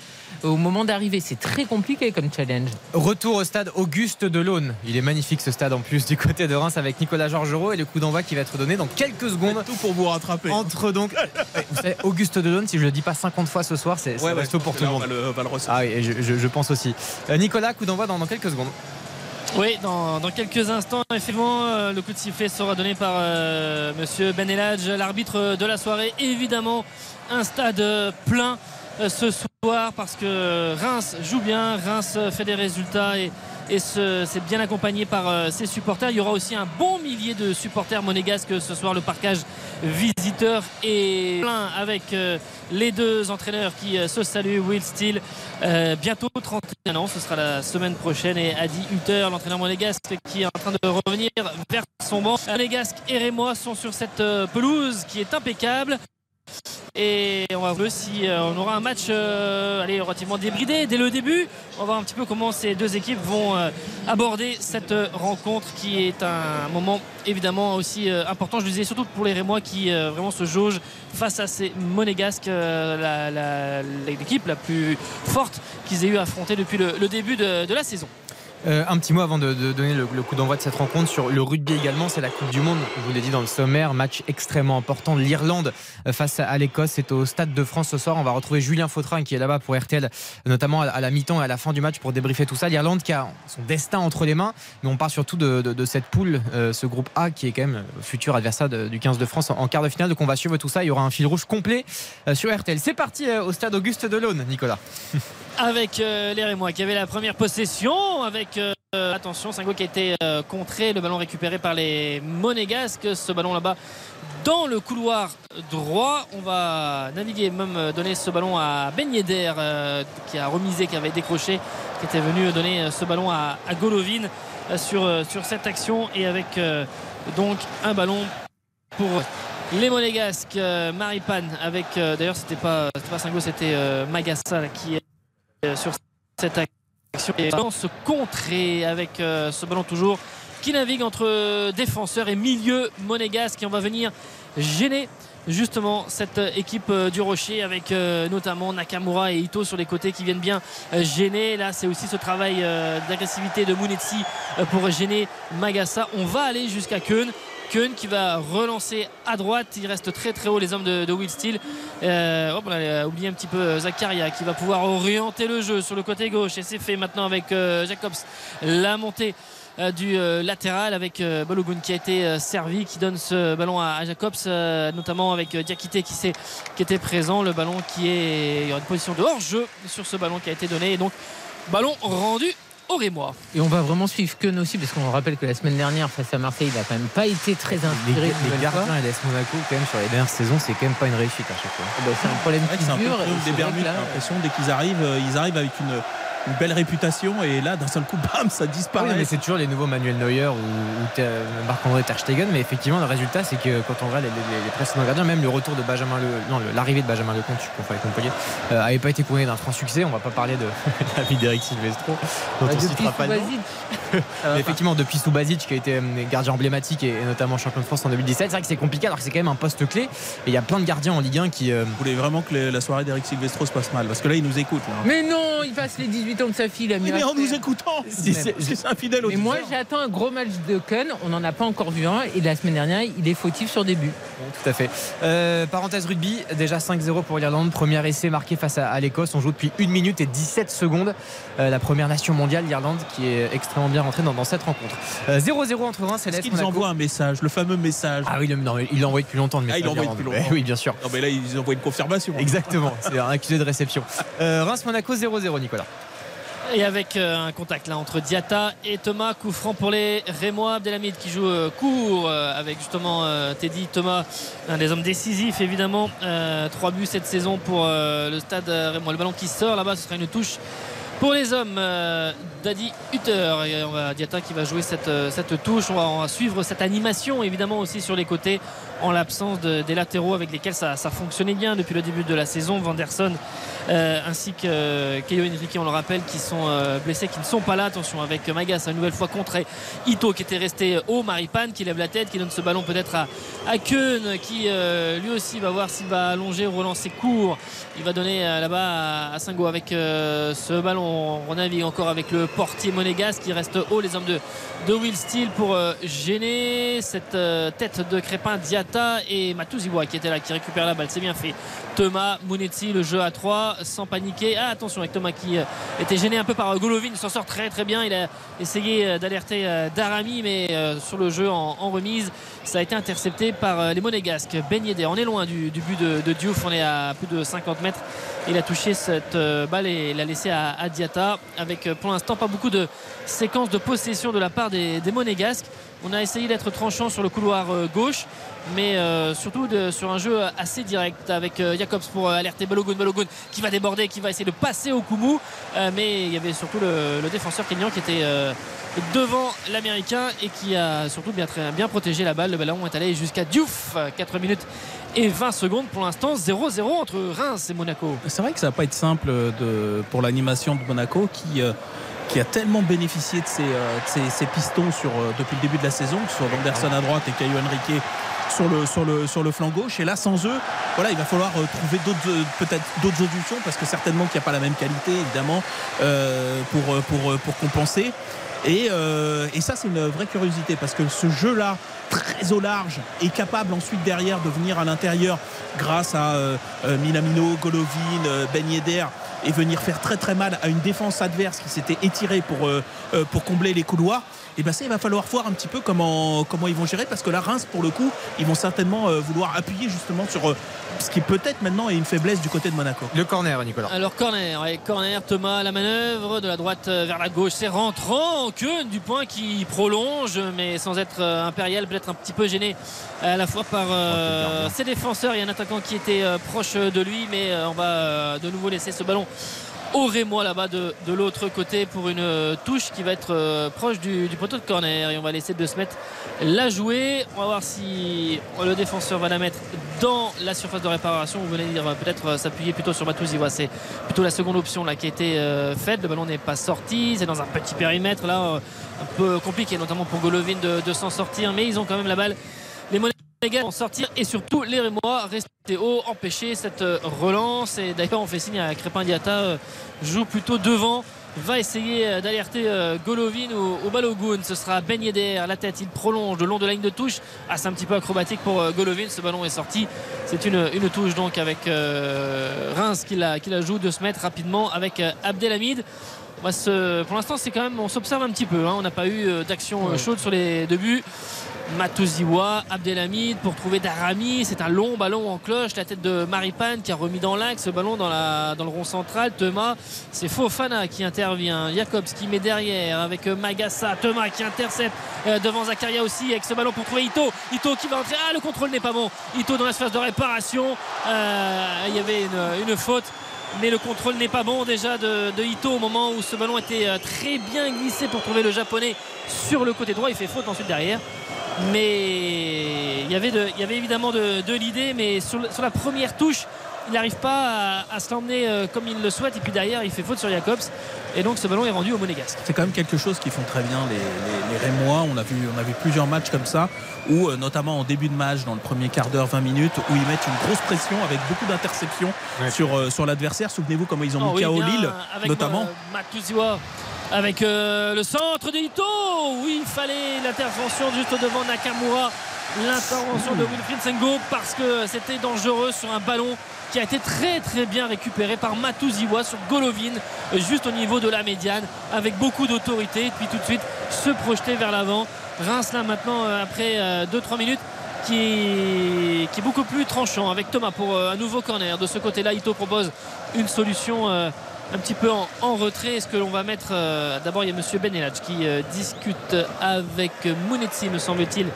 au moment d'arriver. C'est très compliqué comme challenge. Retour au stade Auguste Delaune. Il est magnifique ce stade en plus du côté de Reims avec Nicolas Georgerot et le coup d'envoi qui va être donné dans quelques secondes. Tout pour vous rattraper. Entre donc, vous savez, Auguste Delaune, si je le dis pas 50 fois ce soir, c'est c'est resto pour tout le on monde. va le, on va le recevoir. Ah oui, et je, je- je pense aussi. Euh, Nicolas, coup d'envoi dans, dans quelques secondes. Oui, dans, dans quelques instants, effectivement, euh, le coup de sifflet sera donné par euh, Monsieur Ben Eladj, l'arbitre de la soirée. Évidemment, un stade plein euh, ce soir parce que Reims joue bien, Reims fait des résultats et, c'est bien accompagné par euh, ses supporters. Il y aura aussi un bon millier de supporters monégasques ce soir. Le parcage visiteur est plein avec euh, les deux entraîneurs qui euh, se saluent. Will Steele, euh, bientôt 31 ans, ce sera la semaine prochaine. Et Adi Hutter, l'entraîneur monégasque, qui est en train de revenir vers son banc. Monégasque et Rémois sont sur cette euh, pelouse qui est impeccable. Et on va voir si euh, on aura un match euh, relativement débridé dès le début. On va voir un petit peu comment ces deux équipes vont euh, aborder cette rencontre qui est un moment évidemment aussi important. Je le disais surtout pour les Rémois qui vraiment se jaugent face à ces monégasques, l'équipe la plus forte qu'ils aient eu à affronter depuis le, début de la saison. Euh, un petit mot avant de, donner le, coup d'envoi de cette rencontre sur le rugby également, c'est la Coupe du Monde. Je vous l'ai dit dans le sommaire, match extrêmement important. L'Irlande face à l'Écosse, c'est au Stade de France ce soir. On va retrouver Julien Fautrin qui est là-bas pour RTL, notamment à la mi-temps et à la fin du match pour débriefer tout ça. L'Irlande qui a son destin entre les mains, mais on parle surtout de, cette poule, euh, ce groupe A qui est quand même le futur adversaire du 15 de France en, en quart de finale. Donc on va suivre tout ça. Il y aura un fil rouge complet euh, sur RTL. C'est parti au Stade Auguste Delaune, Nicolas. avec euh, les Rémois qui avait la première possession avec euh, attention Singo qui a été euh, contré le ballon récupéré par les Monégasques. Ce ballon là-bas dans le couloir droit. On va naviguer même euh, donner ce ballon à Ben euh, qui a remisé qui avait décroché qui était venu donner euh, ce ballon à, à Golovin sur, sur cette action. Et avec donc un ballon pour les Monégasques Maripane avec d'ailleurs c'était pas pas Singo c'était Magassa qui sur cette action. Et dans ce contré avec euh, ce ballon toujours qui navigue entre défenseurs et milieu monégasque. Et on va venir gêner justement cette équipe euh, du Rocher avec euh, notamment Nakamura et Ito sur les côtés qui viennent bien euh, gêner. Là c'est aussi ce travail euh, d'agressivité de Munetsi euh, pour gêner Magassa. On va aller jusqu'à Keun Keun qui va relancer à droite. Il reste très très haut les hommes de, Will Steele. Euh, on a oublié un petit peu euh, Zakaria qui va pouvoir orienter le jeu sur le côté gauche. Et c'est fait maintenant avec euh, Jacobs. La montée euh, du euh, latéral avec euh, Balogun qui a été euh, servi qui donne ce ballon à, Jacobs euh, notamment avec euh, Diakité qui, qui était présent. Le ballon qui est il une position de hors-jeu sur ce ballon qui a été donné. Et donc ballon rendu au Rémois Et on va vraiment suivre Keun aussi, parce qu'on rappelle que la semaine dernière, face à Marseille, il a quand même pas été très Les, inspiré. les fois. gardiens et l'AS Monaco, quand même, sur les dernières saisons, c'est quand même pas une réussite à chaque fois. Eh ben, c'est un problème qui c'est un peu dure. c'est des Bermudes. l'impression dès qu'ils arrivent, euh, ils arrivent avec une, une belle réputation et là d'un seul coup, bam, ça Ah oui, disparaît. mais c'est toujours les nouveaux Manuel Neuer ou, Marc-André Ter Stegen, mais effectivement, le résultat, c'est que quand on regarde les, les- les précédents gardiens, même le retour de Benjamin Le, non, l'arrivée de Benjamin Lecomte, je confonds avec Montpellier, euh, avait pas été couronné d'un franc succès. On va pas parler de la vie d'Eric Silvestro, dont bah, on citera pas le Mais effectivement, depuis Subasic, qui a été euh, gardien emblématique et, et notamment champion de France en 2017, c'est vrai que c'est compliqué alors que c'est quand même un poste clé. Et il y a plein de gardiens en Ligue 1 qui. euh, Vous voulez vraiment que les- la soirée d'Eric Silvestro se passe mal? Parce que là, il nous écoute. Là. Mais non, il passe les 18 ans de sa fille, la Oui, mais en nous écoutant, Si, c'est c'est un fidèle Mais moi, j'attends un gros match de Keun. On n'en a pas encore vu un. Et la semaine dernière, il est fautif sur début. Tout à fait. Euh, parenthèse rugby, déjà 5-0 pour l'Irlande. Premier essai marqué face à, à l'Écosse. On joue depuis 1 minute et 17 secondes. Euh, la première nation mondiale, l'Irlande, qui est extrêmement bien rentrée dans, dans cette rencontre. Euh, 0-0 entre Reims et Est-ce qu'ils Monaco. envoient un message, le fameux message Ah oui, le- non, il l'a envoyé depuis longtemps. Le Ah, il message l'a envoyé d'Irlande. depuis longtemps. Oui, bien sûr. Non, mais là, ils envoient une confirmation. Exactement. C'est un accusé de réception. Euh, Reims-Monaco 0-0, Nicolas. Et avec euh, un contact là entre Diata et Thomas, coup franc pour les Rémois. Abdelhamid qui joue euh, court euh, avec justement Teddy Thomas, un des hommes décisifs évidemment. Trois buts cette saison pour le stade Rémois. Le ballon qui sort là-bas, ce sera une touche Pour les hommes, euh, Daddy Hutter, et Diata qui va jouer cette, cette touche. On va, suivre cette animation évidemment aussi sur les côtés en l'absence de- des latéraux avec lesquels ça, ça fonctionnait bien depuis le début de la saison. Vanderson ainsi que euh, Keio Henrique, on le rappelle, qui sont euh, blessés, qui ne sont pas là. Attention avec Magas, une nouvelle fois contre Ito qui était resté haut. Maripane qui lève la tête, qui donne ce ballon peut-être à, à Keun qui euh, lui aussi va voir s'il va allonger ou relancer court. Il va donner euh, là-bas à, Singo avec euh, ce ballon. On navigue encore avec le portier monégasque qui reste haut. Les hommes de, de Will Steele pour euh, gêner cette euh, tête de Crépin Diata et Matouziwa qui était là, qui récupère la balle. C'est bien fait. Thomas Mounetzi, le jeu à 3 sans paniquer. Ah, attention avec Thomas qui euh, était gêné un peu par euh, Golovin. Il s'en sort très très bien. Il a essayé euh, d'alerter Darami, mais sur le jeu en, remise, ça a été intercepté par les Monégasques. Ben Yedder, on est loin du, but de, Diouf. On est à plus de 50 mètres. Il a touché cette balle et l'a laissé à, à Diata avec pour l'instant pas beaucoup de séquences de possession de la part des, Monégasques. On a essayé d'être tranchant sur le couloir gauche, mais euh, surtout sur un jeu assez direct avec euh, Jacobs pour euh, alerter Balogun. Balogun qui va déborder, qui va essayer de passer au Koumou. Mais il y avait surtout le, défenseur kényan qui était devant l'américain et qui a surtout bien, très- bien protégé la balle. Le ballon est allé jusqu'à Diouf. 4 minutes et 20 secondes pour l'instant. 0-0 entre Reims et Monaco. C'est vrai que ça va pas être simple pour l'animation de Monaco qui, qui a tellement bénéficié de ses, pistons depuis le début de la saison, que ce soit Vanderson à droite et Caio Henrique sur le, flanc gauche. Et là, sans eux, il va falloir euh, trouver d'autres, euh, peut-être d'autres solutions parce que certainement qu'il n'y a pas la même qualité, évidemment, euh, pour, compenser. Et, ça, c'est une vraie curiosité parce que ce jeu-là, très au large, est capable ensuite derrière de venir à l'intérieur grâce à euh, Minamino, Golovin, Ben Yedder et venir faire très très mal à une défense adverse qui s'était étirée pour, euh, euh, pour combler les couloirs. Et ben ça, il va falloir voir un petit peu comment, comment ils vont gérer parce que la Reims, pour le coup, ils vont certainement euh, vouloir appuyer justement sur euh, ce qui peut-être maintenant est une faiblesse du côté de Monaco. Le corner, Nicolas. Alors corner, ouais, corner, Thomas, la manœuvre de la droite vers la gauche, c'est rentrant, que du point qui prolonge, mais sans être euh, impérial, peut-être un petit peu gêné à la fois par euh, ses défenseurs. Il y a un attaquant qui était euh, proche de lui, mais euh, on va euh, de nouveau laisser ce ballon au Rémois là-bas de, l'autre côté pour une euh, touche qui va être euh, proche du, poteau de corner et on va laisser de se mettre la jouer. On va voir si le défenseur va la mettre dans la surface de réparation. Vous venez dire euh, peut-être s'appuyer plutôt sur Matouziwa. C'est plutôt la seconde option là qui a été faite. Le ballon n'est pas sorti. C'est dans un petit périmètre là un peu compliqué, notamment pour Golovin de, de s'en sortir. Mais ils ont quand même la balle. Les Sortir et surtout les Rémois rester haut, empêcher cette euh, relance. Et d'ailleurs, on fait signe à Crépin Diata euh, joue plutôt devant. Va essayer euh, d'alerter Golovin au, Balogun. Ce sera Ben Yedder. La tête, il prolonge le long de la ligne de touche. Ah, c'est un petit peu acrobatique pour Golovin. Ce ballon est sorti. C'est une, une touche donc avec euh, Reims qui la, qui la joue de se mettre rapidement avec Abdelhamid. On va se- pour l'instant, c'est quand même, on s'observe un petit peu. hein. On n'a pas eu d'action chaude sur les deux buts. Matouziwa, Abdelhamid pour trouver Darami. C'est un long ballon en cloche. La tête de Maripane qui a remis dans l'axe. Le ballon dans, la, le rond central. Thomas, c'est Fofana qui intervient. Jacobs qui met derrière avec euh, Magassa. Thomas qui intercepte euh, devant Zakaria aussi avec ce ballon pour trouver Ito. Ito qui va entrer. Ah, le contrôle n'est pas bon. Ito dans l'espace de réparation. Euh, il y avait une faute mais le contrôle n'est pas bon déjà de, Ito au moment où ce ballon était euh, très bien glissé pour trouver le japonais sur le côté droit. Il fait faute ensuite derrière. Mais il y avait, évidemment de, l'idée mais sur la première touche il n'arrive pas à, à se l'emmener euh, comme il le souhaite et puis derrière il fait faute sur Jacobs et donc ce ballon est rendu au Monégasque C'est quand même quelque chose qu'ils font très bien les, les, les Rémois. On a, vu, on a vu plusieurs matchs comme ça, où euh, notamment en début de match, dans le premier quart d'heure, 20 minutes, où ils mettent une grosse pression avec beaucoup d'interceptions Ouais. sur, euh, sur l'adversaire. Souvenez-vous comment ils ont Oh mis oui, KO Lille, avec, notamment. euh, Matuziwa avec euh, le centre de Ito. Oui, il fallait l'intervention juste devant Nakamura. L'intervention de Wilfried Sengo parce que c'était dangereux sur un ballon qui a été très très bien récupéré par Matuziwa sur Golovin euh, juste au niveau de la médiane avec beaucoup d'autorité et puis tout de suite se projeter vers l'avant. Reims là maintenant euh, après 2-3 minutes qui est, beaucoup plus tranchant avec Thomas pour euh, un nouveau corner. De ce côté-là, Ito propose une solution euh, un petit peu en, retrait. Est-ce que l'on va mettre euh, d'abord il y a Monsieur Benelach qui euh, discute avec Mounetzi, me semble-t-il.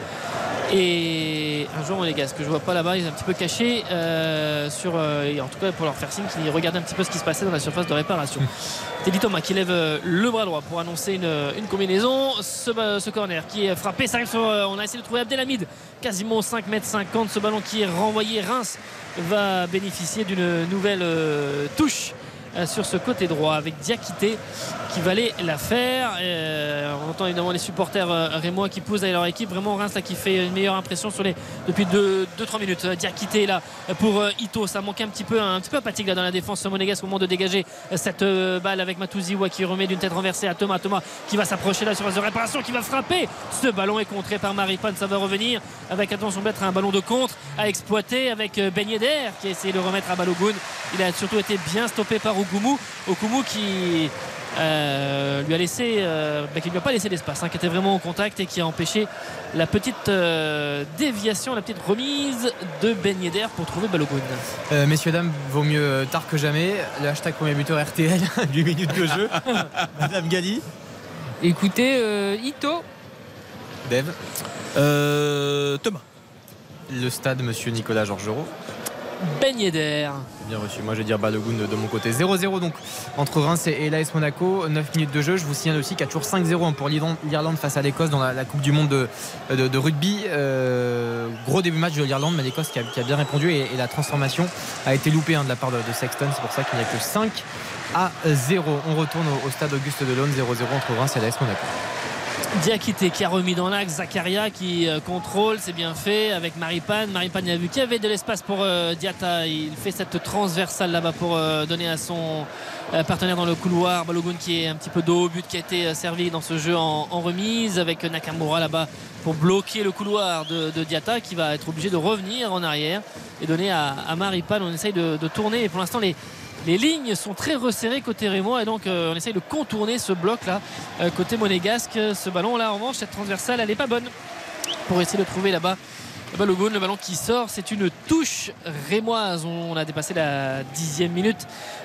et un joueur monégasque que je vois pas là-bas, il est un petit peu caché euh, sur, euh, et en tout cas pour leur faire signe qu'il regardait un petit peu ce qui se passait dans la surface de réparation. Teddy Thomas qui lève euh, le bras droit pour annoncer une, une combinaison. Ce, corner qui est frappé, ça arrive sur, on a essayé de trouver Abdelhamid, quasiment au 5 m 50. Ce ballon qui est renvoyé, Reims va bénéficier d'une nouvelle touche sur ce côté droit avec Diakité qui va aller la faire. Euh, on entend évidemment les supporters euh, rémois qui poussent à leur équipe. Vraiment Reims qui fait une meilleure impression sur les, depuis 2-3 minutes. Euh, Diakité là pour euh, Ito. Ça manquait un petit peu, un petit peu apathique là dans la défense monégasque au moment de dégager euh, cette euh, balle avec Matouziwa qui remet d'une tête renversée à Thomas. Thomas qui va s'approcher là sur la de réparation, qui va frapper. Ce ballon est contré par Maripane. Ça va revenir avec attention peut-être un ballon de contre à exploiter avec euh, Ben Yedder qui a essayé de remettre à Balogun. Il a surtout été bien stoppé par Okumu. Okumu qui euh, lui a laissé, euh, bah, qui lui a pas laissé d'espace, hein, qui était vraiment au contact et qui a empêché la petite euh, déviation, la petite remise de Ben Yedder pour trouver Balogun. Euh, messieurs, dames, vaut mieux tard que jamais. Le hashtag premier buteur RTL, 8 minutes de jeu. Madame Gali, Écoutez, euh, Ito, Dev, Euh, Thomas. le stade, monsieur Nicolas Georgerot. Ben Yedder. Bien reçu. Moi, je vais dire Balogun de mon côté. 0-0 donc entre Reims et l'AS Monaco. 9 minutes de jeu. Je vous signale aussi qu'il y a toujours 5-0 hein, pour l'Irlande face à l'Écosse dans la, Coupe du Monde de, rugby. Euh, gros début match de l'Irlande, mais l'Écosse qui a, bien répondu et, la transformation a été loupée hein, de la part de, Sexton. C'est pour ça qu'il n'y a que 5 à 0. On retourne au, stade Auguste Delaune. 0-0 entre Reims et l'AS Monaco. Diakité qui a remis dans l'axe Zakaria qui euh, contrôle, c'est bien fait avec Maripane. Maripane a vu qu'il y avait de l'espace pour euh, Diata. Il fait cette transversale là-bas pour euh, donner à son euh, partenaire dans le couloir. Balogun qui est un petit peu dos but qui a été servi dans ce jeu en, en remise avec Nakamura là-bas pour bloquer le couloir de, de Diata qui va être obligé de revenir en arrière et donner à, à Maripane. On essaye de, de tourner et pour l'instant les, les lignes sont très resserrées côté Rémois et donc euh, on essaye de contourner ce bloc là euh, côté monégasque. Ce ballon là en revanche, cette transversale elle n'est pas bonne pour essayer de trouver là-bas le ballon qui sort, c'est une touche rémoise. On a dépassé la dixième minute.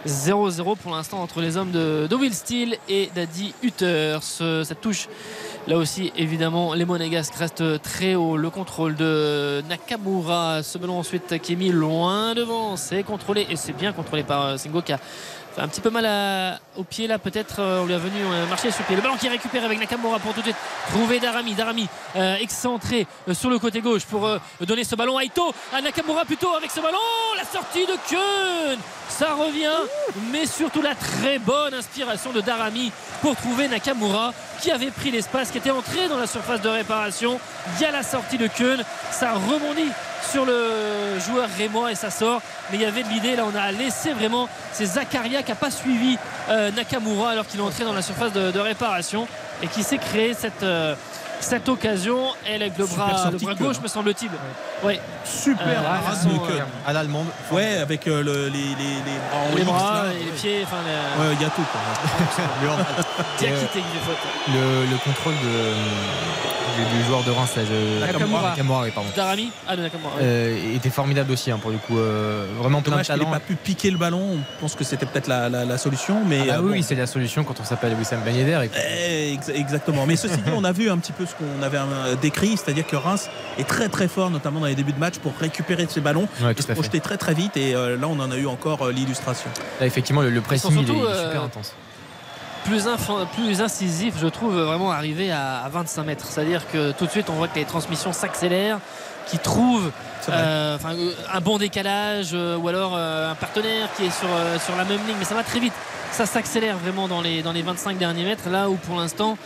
0-0 pour l'instant entre les hommes de, de Will Steele et d'Adi Hutter. Ce- cette touche, là aussi, évidemment, les Monégasques restent très haut. Le contrôle de Nakamura. Ce ballon ensuite qui est mis loin devant. C'est contrôlé et c'est bien contrôlé par euh, Sengo qui a un petit peu mal au pied là. Peut-être euh, on lui a venu euh, marcher sur le pied. Le ballon qui est récupéré avec Nakamura pour tout de suite trouver Darami. Darami euh, excentré sur le côté gauche pour donner ce ballon à Ito. À Nakamura plutôt avec ce ballon. La sortie de Keun. Ça revient. Mais surtout la très bonne inspiration de Darami pour trouver Nakamura qui avait pris l'espace, qui était entré dans la surface de réparation. Il y a la sortie de Keun. Ça rebondit sur le joueur rémois et ça sort. Mais il y avait de l'idée. Là, on a laissé vraiment. C'est Zakaria qui n'a pas suivi euh, Nakamura alors qu'il est entré dans la surface de, de réparation et qui s'est créé cette. euh, cette occasion, elle avec le Super bras, le gauche, hein. me semble-t-il. Ouais. Super Euh, de Keun. à l'allemande. Ouais, avec euh, le- les, les, les les bras là. et les pieds, enfin, le- Ouais, il y a tout. quoi. Le, le contrôle de, du, du joueur de Reims, là, je- Nakamura. Nakamura, oui, pardon. Darami Ah, de Nakamura. Euh, était formidable aussi hein, pour le coup euh, vraiment plein de Dommage n'ait talent pas pu piquer le ballon. On pense que c'était peut-être la, la- la solution. Mais Ah bah euh, oui, bon. oui, c'est la solution quand on s'appelle Wissam Ben Yedder et Eh, ex- Exactement. Mais ceci dit, on a vu un petit peu ce qu'on avait décrit, c'est-à-dire que Reims est très très fort, notamment dans les débuts de match, pour récupérer ses ballons Ouais, et se projeter très très vite. Et euh, là, on en a eu encore euh, l'illustration. Là, effectivement le, le pressing il est, surtout, il est super intense plus, plus incisif, je trouve, vraiment arrivé à, à 25 mètres. C'est-à-dire que tout de suite, on voit que les transmissions s'accélèrent, qui trouvent euh, euh, un bon décalage euh, ou alors euh, un partenaire qui est sur, sur la même ligne. Mais ça va très vite. Ça s'accélère vraiment dans les, dans les 25 derniers mètres. Là où pour l'instant,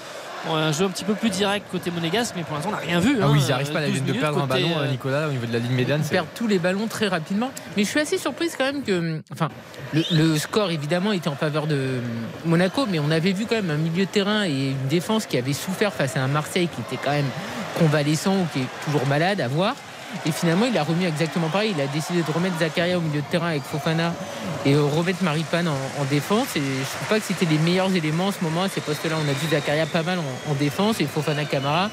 on a un jeu un petit peu plus direct côté monégasque, mais pour l'instant, on n'a rien vu. ah hein. oui ils n'arrivent pas à la 12 ligne de perdre un ballon euh, Nicolas au niveau de la ligne médiane Ils perdent tous les ballons très rapidement. Mais je suis assez surprise quand même que. Enfin, le, le score évidemment était en faveur de Monaco, mais on avait vu quand même un milieu de terrain et une défense qui avait souffert face à un Marseille qui était quand même convalescent ou qui est toujours malade à voir. Et finalement, il a remis exactement pareil. Il a décidé de remettre Zakaria au milieu de terrain avec Fofana et remettre Maripane en, en défense. Et je trouve pas que c'était les meilleurs éléments en ce moment à ces postes-là. On a vu Zakaria pas mal en, en défense et Fofana Camara.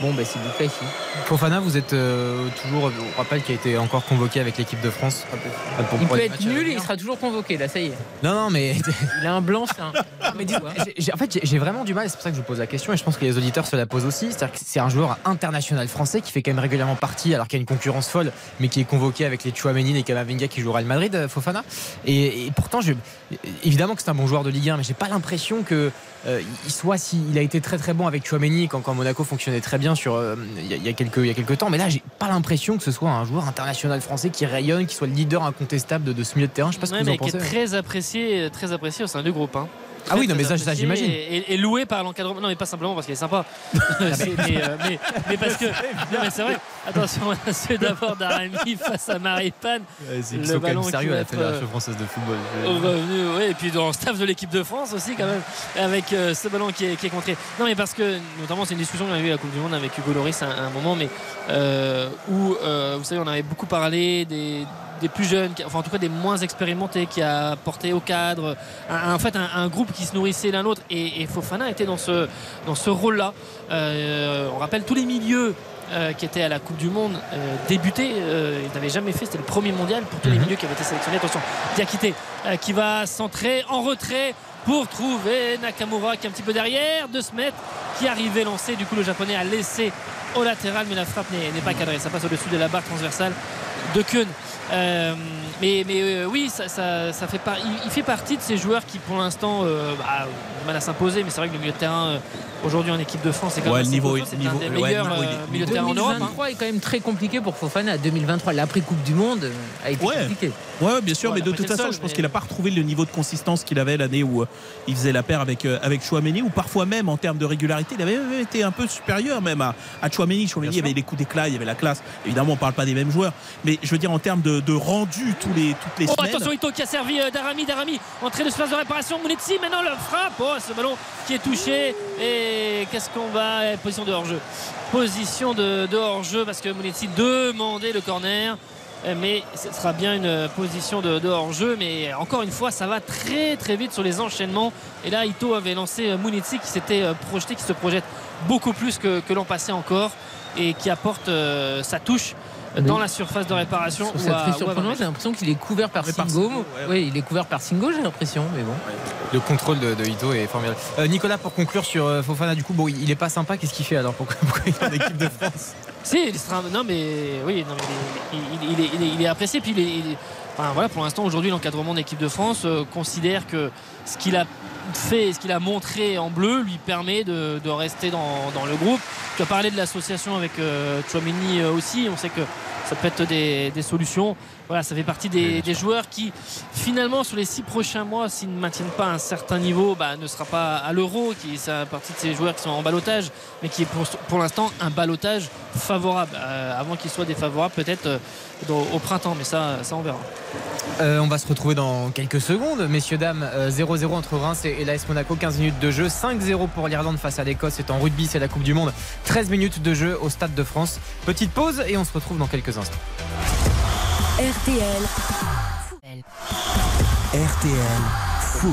Bon, bah, c'est du classique. Fofana, vous êtes euh, toujours, on rappelle qu'il a été encore convoqué avec l'équipe de France. euh, pour- Il pour peut être à nul et il sera toujours convoqué, là, ça y est. Non, non, mais Il a un blanc, c'est un. Mais dis- j'ai- j'ai- en fait, j'ai- vraiment du mal, c'est pour ça que je vous pose la question, et je pense que les auditeurs se la posent aussi. C'est-à-dire que c'est un joueur international français qui fait quand même régulièrement partie, alors qu'il y a une concurrence folle, mais qui est convoqué avec les Chouameni et Kamavinga qui jouera le Madrid, euh, Fofana. Et, et pourtant, je, évidemment que c'est un bon joueur de Ligue 1, mais j'ai pas l'impression que euh, il soit si il a été très très bon avec Chouameni quand, quand Monaco fonctionnait très bien sur euh, il y, a- il y a quelques il y a quelques temps, mais là, j'ai pas l'impression que ce soit un joueur international français qui rayonne, qui soit le leader incontestab de, de ce milieu de terrain. Je sais pas ce que vous en mais qui est très apprécié, très apprécié au sein du groupe. hein. Ah oui, non, mais ça, j'imagine. Et, et- et loué par l'encadrement. Non, mais pas simplement parce qu'il est sympa. Mais, euh, mais- mais parce que. Non, mais c'est vrai. Attention, c'est d'abord Darami face à Maripane. Ouais, c'est- Le ballon sérieux à la Fédération euh, française de football. Au revenu, ouais, et puis dans le staff de l'équipe de France aussi quand même avec euh, ce ballon qui est, qui est contré. Non mais parce que notamment c'est une discussion qu'on a eu à la Coupe du Monde avec Hugo Loris à, à un moment mais euh, où euh, vous savez on avait beaucoup parlé des, des plus jeunes, enfin en tout cas des moins expérimentés qui a porté au cadre un- en fait un, un groupe qui se nourrissait l'un l'autre et, et Fofana était dans ce, dans ce rôle là. on rappelle tous les milieux euh, qui étaient à la Coupe du Monde euh, débutés. Euh, il n'avait jamais fait, c'était le premier mondial pour tous les Mhm. milieux qui avaient été sélectionnés. Attention, Diakité euh, qui va centrer en retrait pour trouver Nakamura qui est un petit peu derrière, de se mettre, qui arrivait lancé. Du coup, le japonais a laissé au latéral, mais la frappe n'est pas cadrée. Ça passe au-dessus de la barre transversale de Keun. Euh, mais mais euh, oui, ça, ça- ça fait il, fait partie de ces joueurs qui, pour l'instant, euh, bah, ont du mal à s'imposer. Mais c'est vrai que le milieu de terrain, aujourd'hui en équipe de France, c'est quand Ouais, même le assez niveau- un niveau- des ouais, meilleurs niveau- euh, niveau- milieux de terrain en Europe. hein. 2023 est quand même très compliqué pour Fofana. 2023, l'après-Coupe du Monde euh, a été Ouais. compliqué. Ouais, bien sûr, Ouais, mais de toute façon, seul, je pense mais- qu'il n'a pas retrouvé le niveau de consistance qu'il avait l'année où euh, il faisait la paire avec, avec Chouameni, ou parfois même en termes de régularité, il avait même été un peu supérieur même à, à Chouameni. Chouameni, il y avait les coups d'éclat, il y avait la classe. Évidemment, on parle pas des mêmes joueurs, mais je veux dire en termes de, de rendu tous les, toutes les Oh semaines. attention Ito qui a servi euh, Darami Darami entrée de space de réparation Mounetzi maintenant le frappe oh ce ballon qui est touché et qu'est-ce qu'on va Eh, position de hors-jeu. Position de, hors-jeu parce que Mounetzi demandait le corner. Eh, mais ce sera bien une position de, de hors-jeu mais encore une fois ça va très très vite sur les enchaînements. Et là Ito avait lancé Mounetzi qui s'était euh, projeté qui se projette beaucoup plus que, l'an passé encore et qui apporte euh, sa touche dans Oui. la surface de réparation Je trouve ou ça à- très ou à surprenant. 20 J'ai l'impression qu'il est couvert par Singo. Ouais. Oui, il est couvert par Singo, j'ai l'impression, mais bon. Le contrôle de, de Ito est formidable. Euh, Nicolas, pour conclure sur euh, Fofana, du coup, bon, il est pas sympa. Qu'est-ce qu'il fait alors Pourquoi, pourquoi il est en équipe de France? Si, il sera- non mais oui, non, mais il, est, il- il est- il est- il est apprécié. Puis il est, il est- enfin, voilà, pour l'instant, aujourd'hui, l'encadrement d'équipe de France euh, considère que ce qu'il a fait, ce qu'il a montré en bleu, lui permet de, rester dans, le groupe. Tu as parlé de l'association avec euh, euh, aussi. On sait que ça peut être des solutions. Voilà, ça fait partie des, des joueurs qui, finalement, sur les six prochains mois, s'ils ne maintiennent pas un certain niveau, bah, ne sera pas à l'euro. Qui c'est partie de ces joueurs qui sont en balotage, mais qui est pour, pour l'instant un balotage favorable. Euh, avant qu'il soit défavorable, peut-être euh, au printemps, mais ça, ça on verra. Euh, On va se retrouver dans quelques secondes. Messieurs, dames, euh, 0-0 entre Reims et et l'AS Monaco, 15 minutes de jeu. 5-0 pour l'Irlande face à l'Écosse. C'est en rugby, c'est la Coupe du Monde. 13 minutes de jeu au Stade de France. Petite pause et on se retrouve dans quelques instants. RTL. RTL Foot.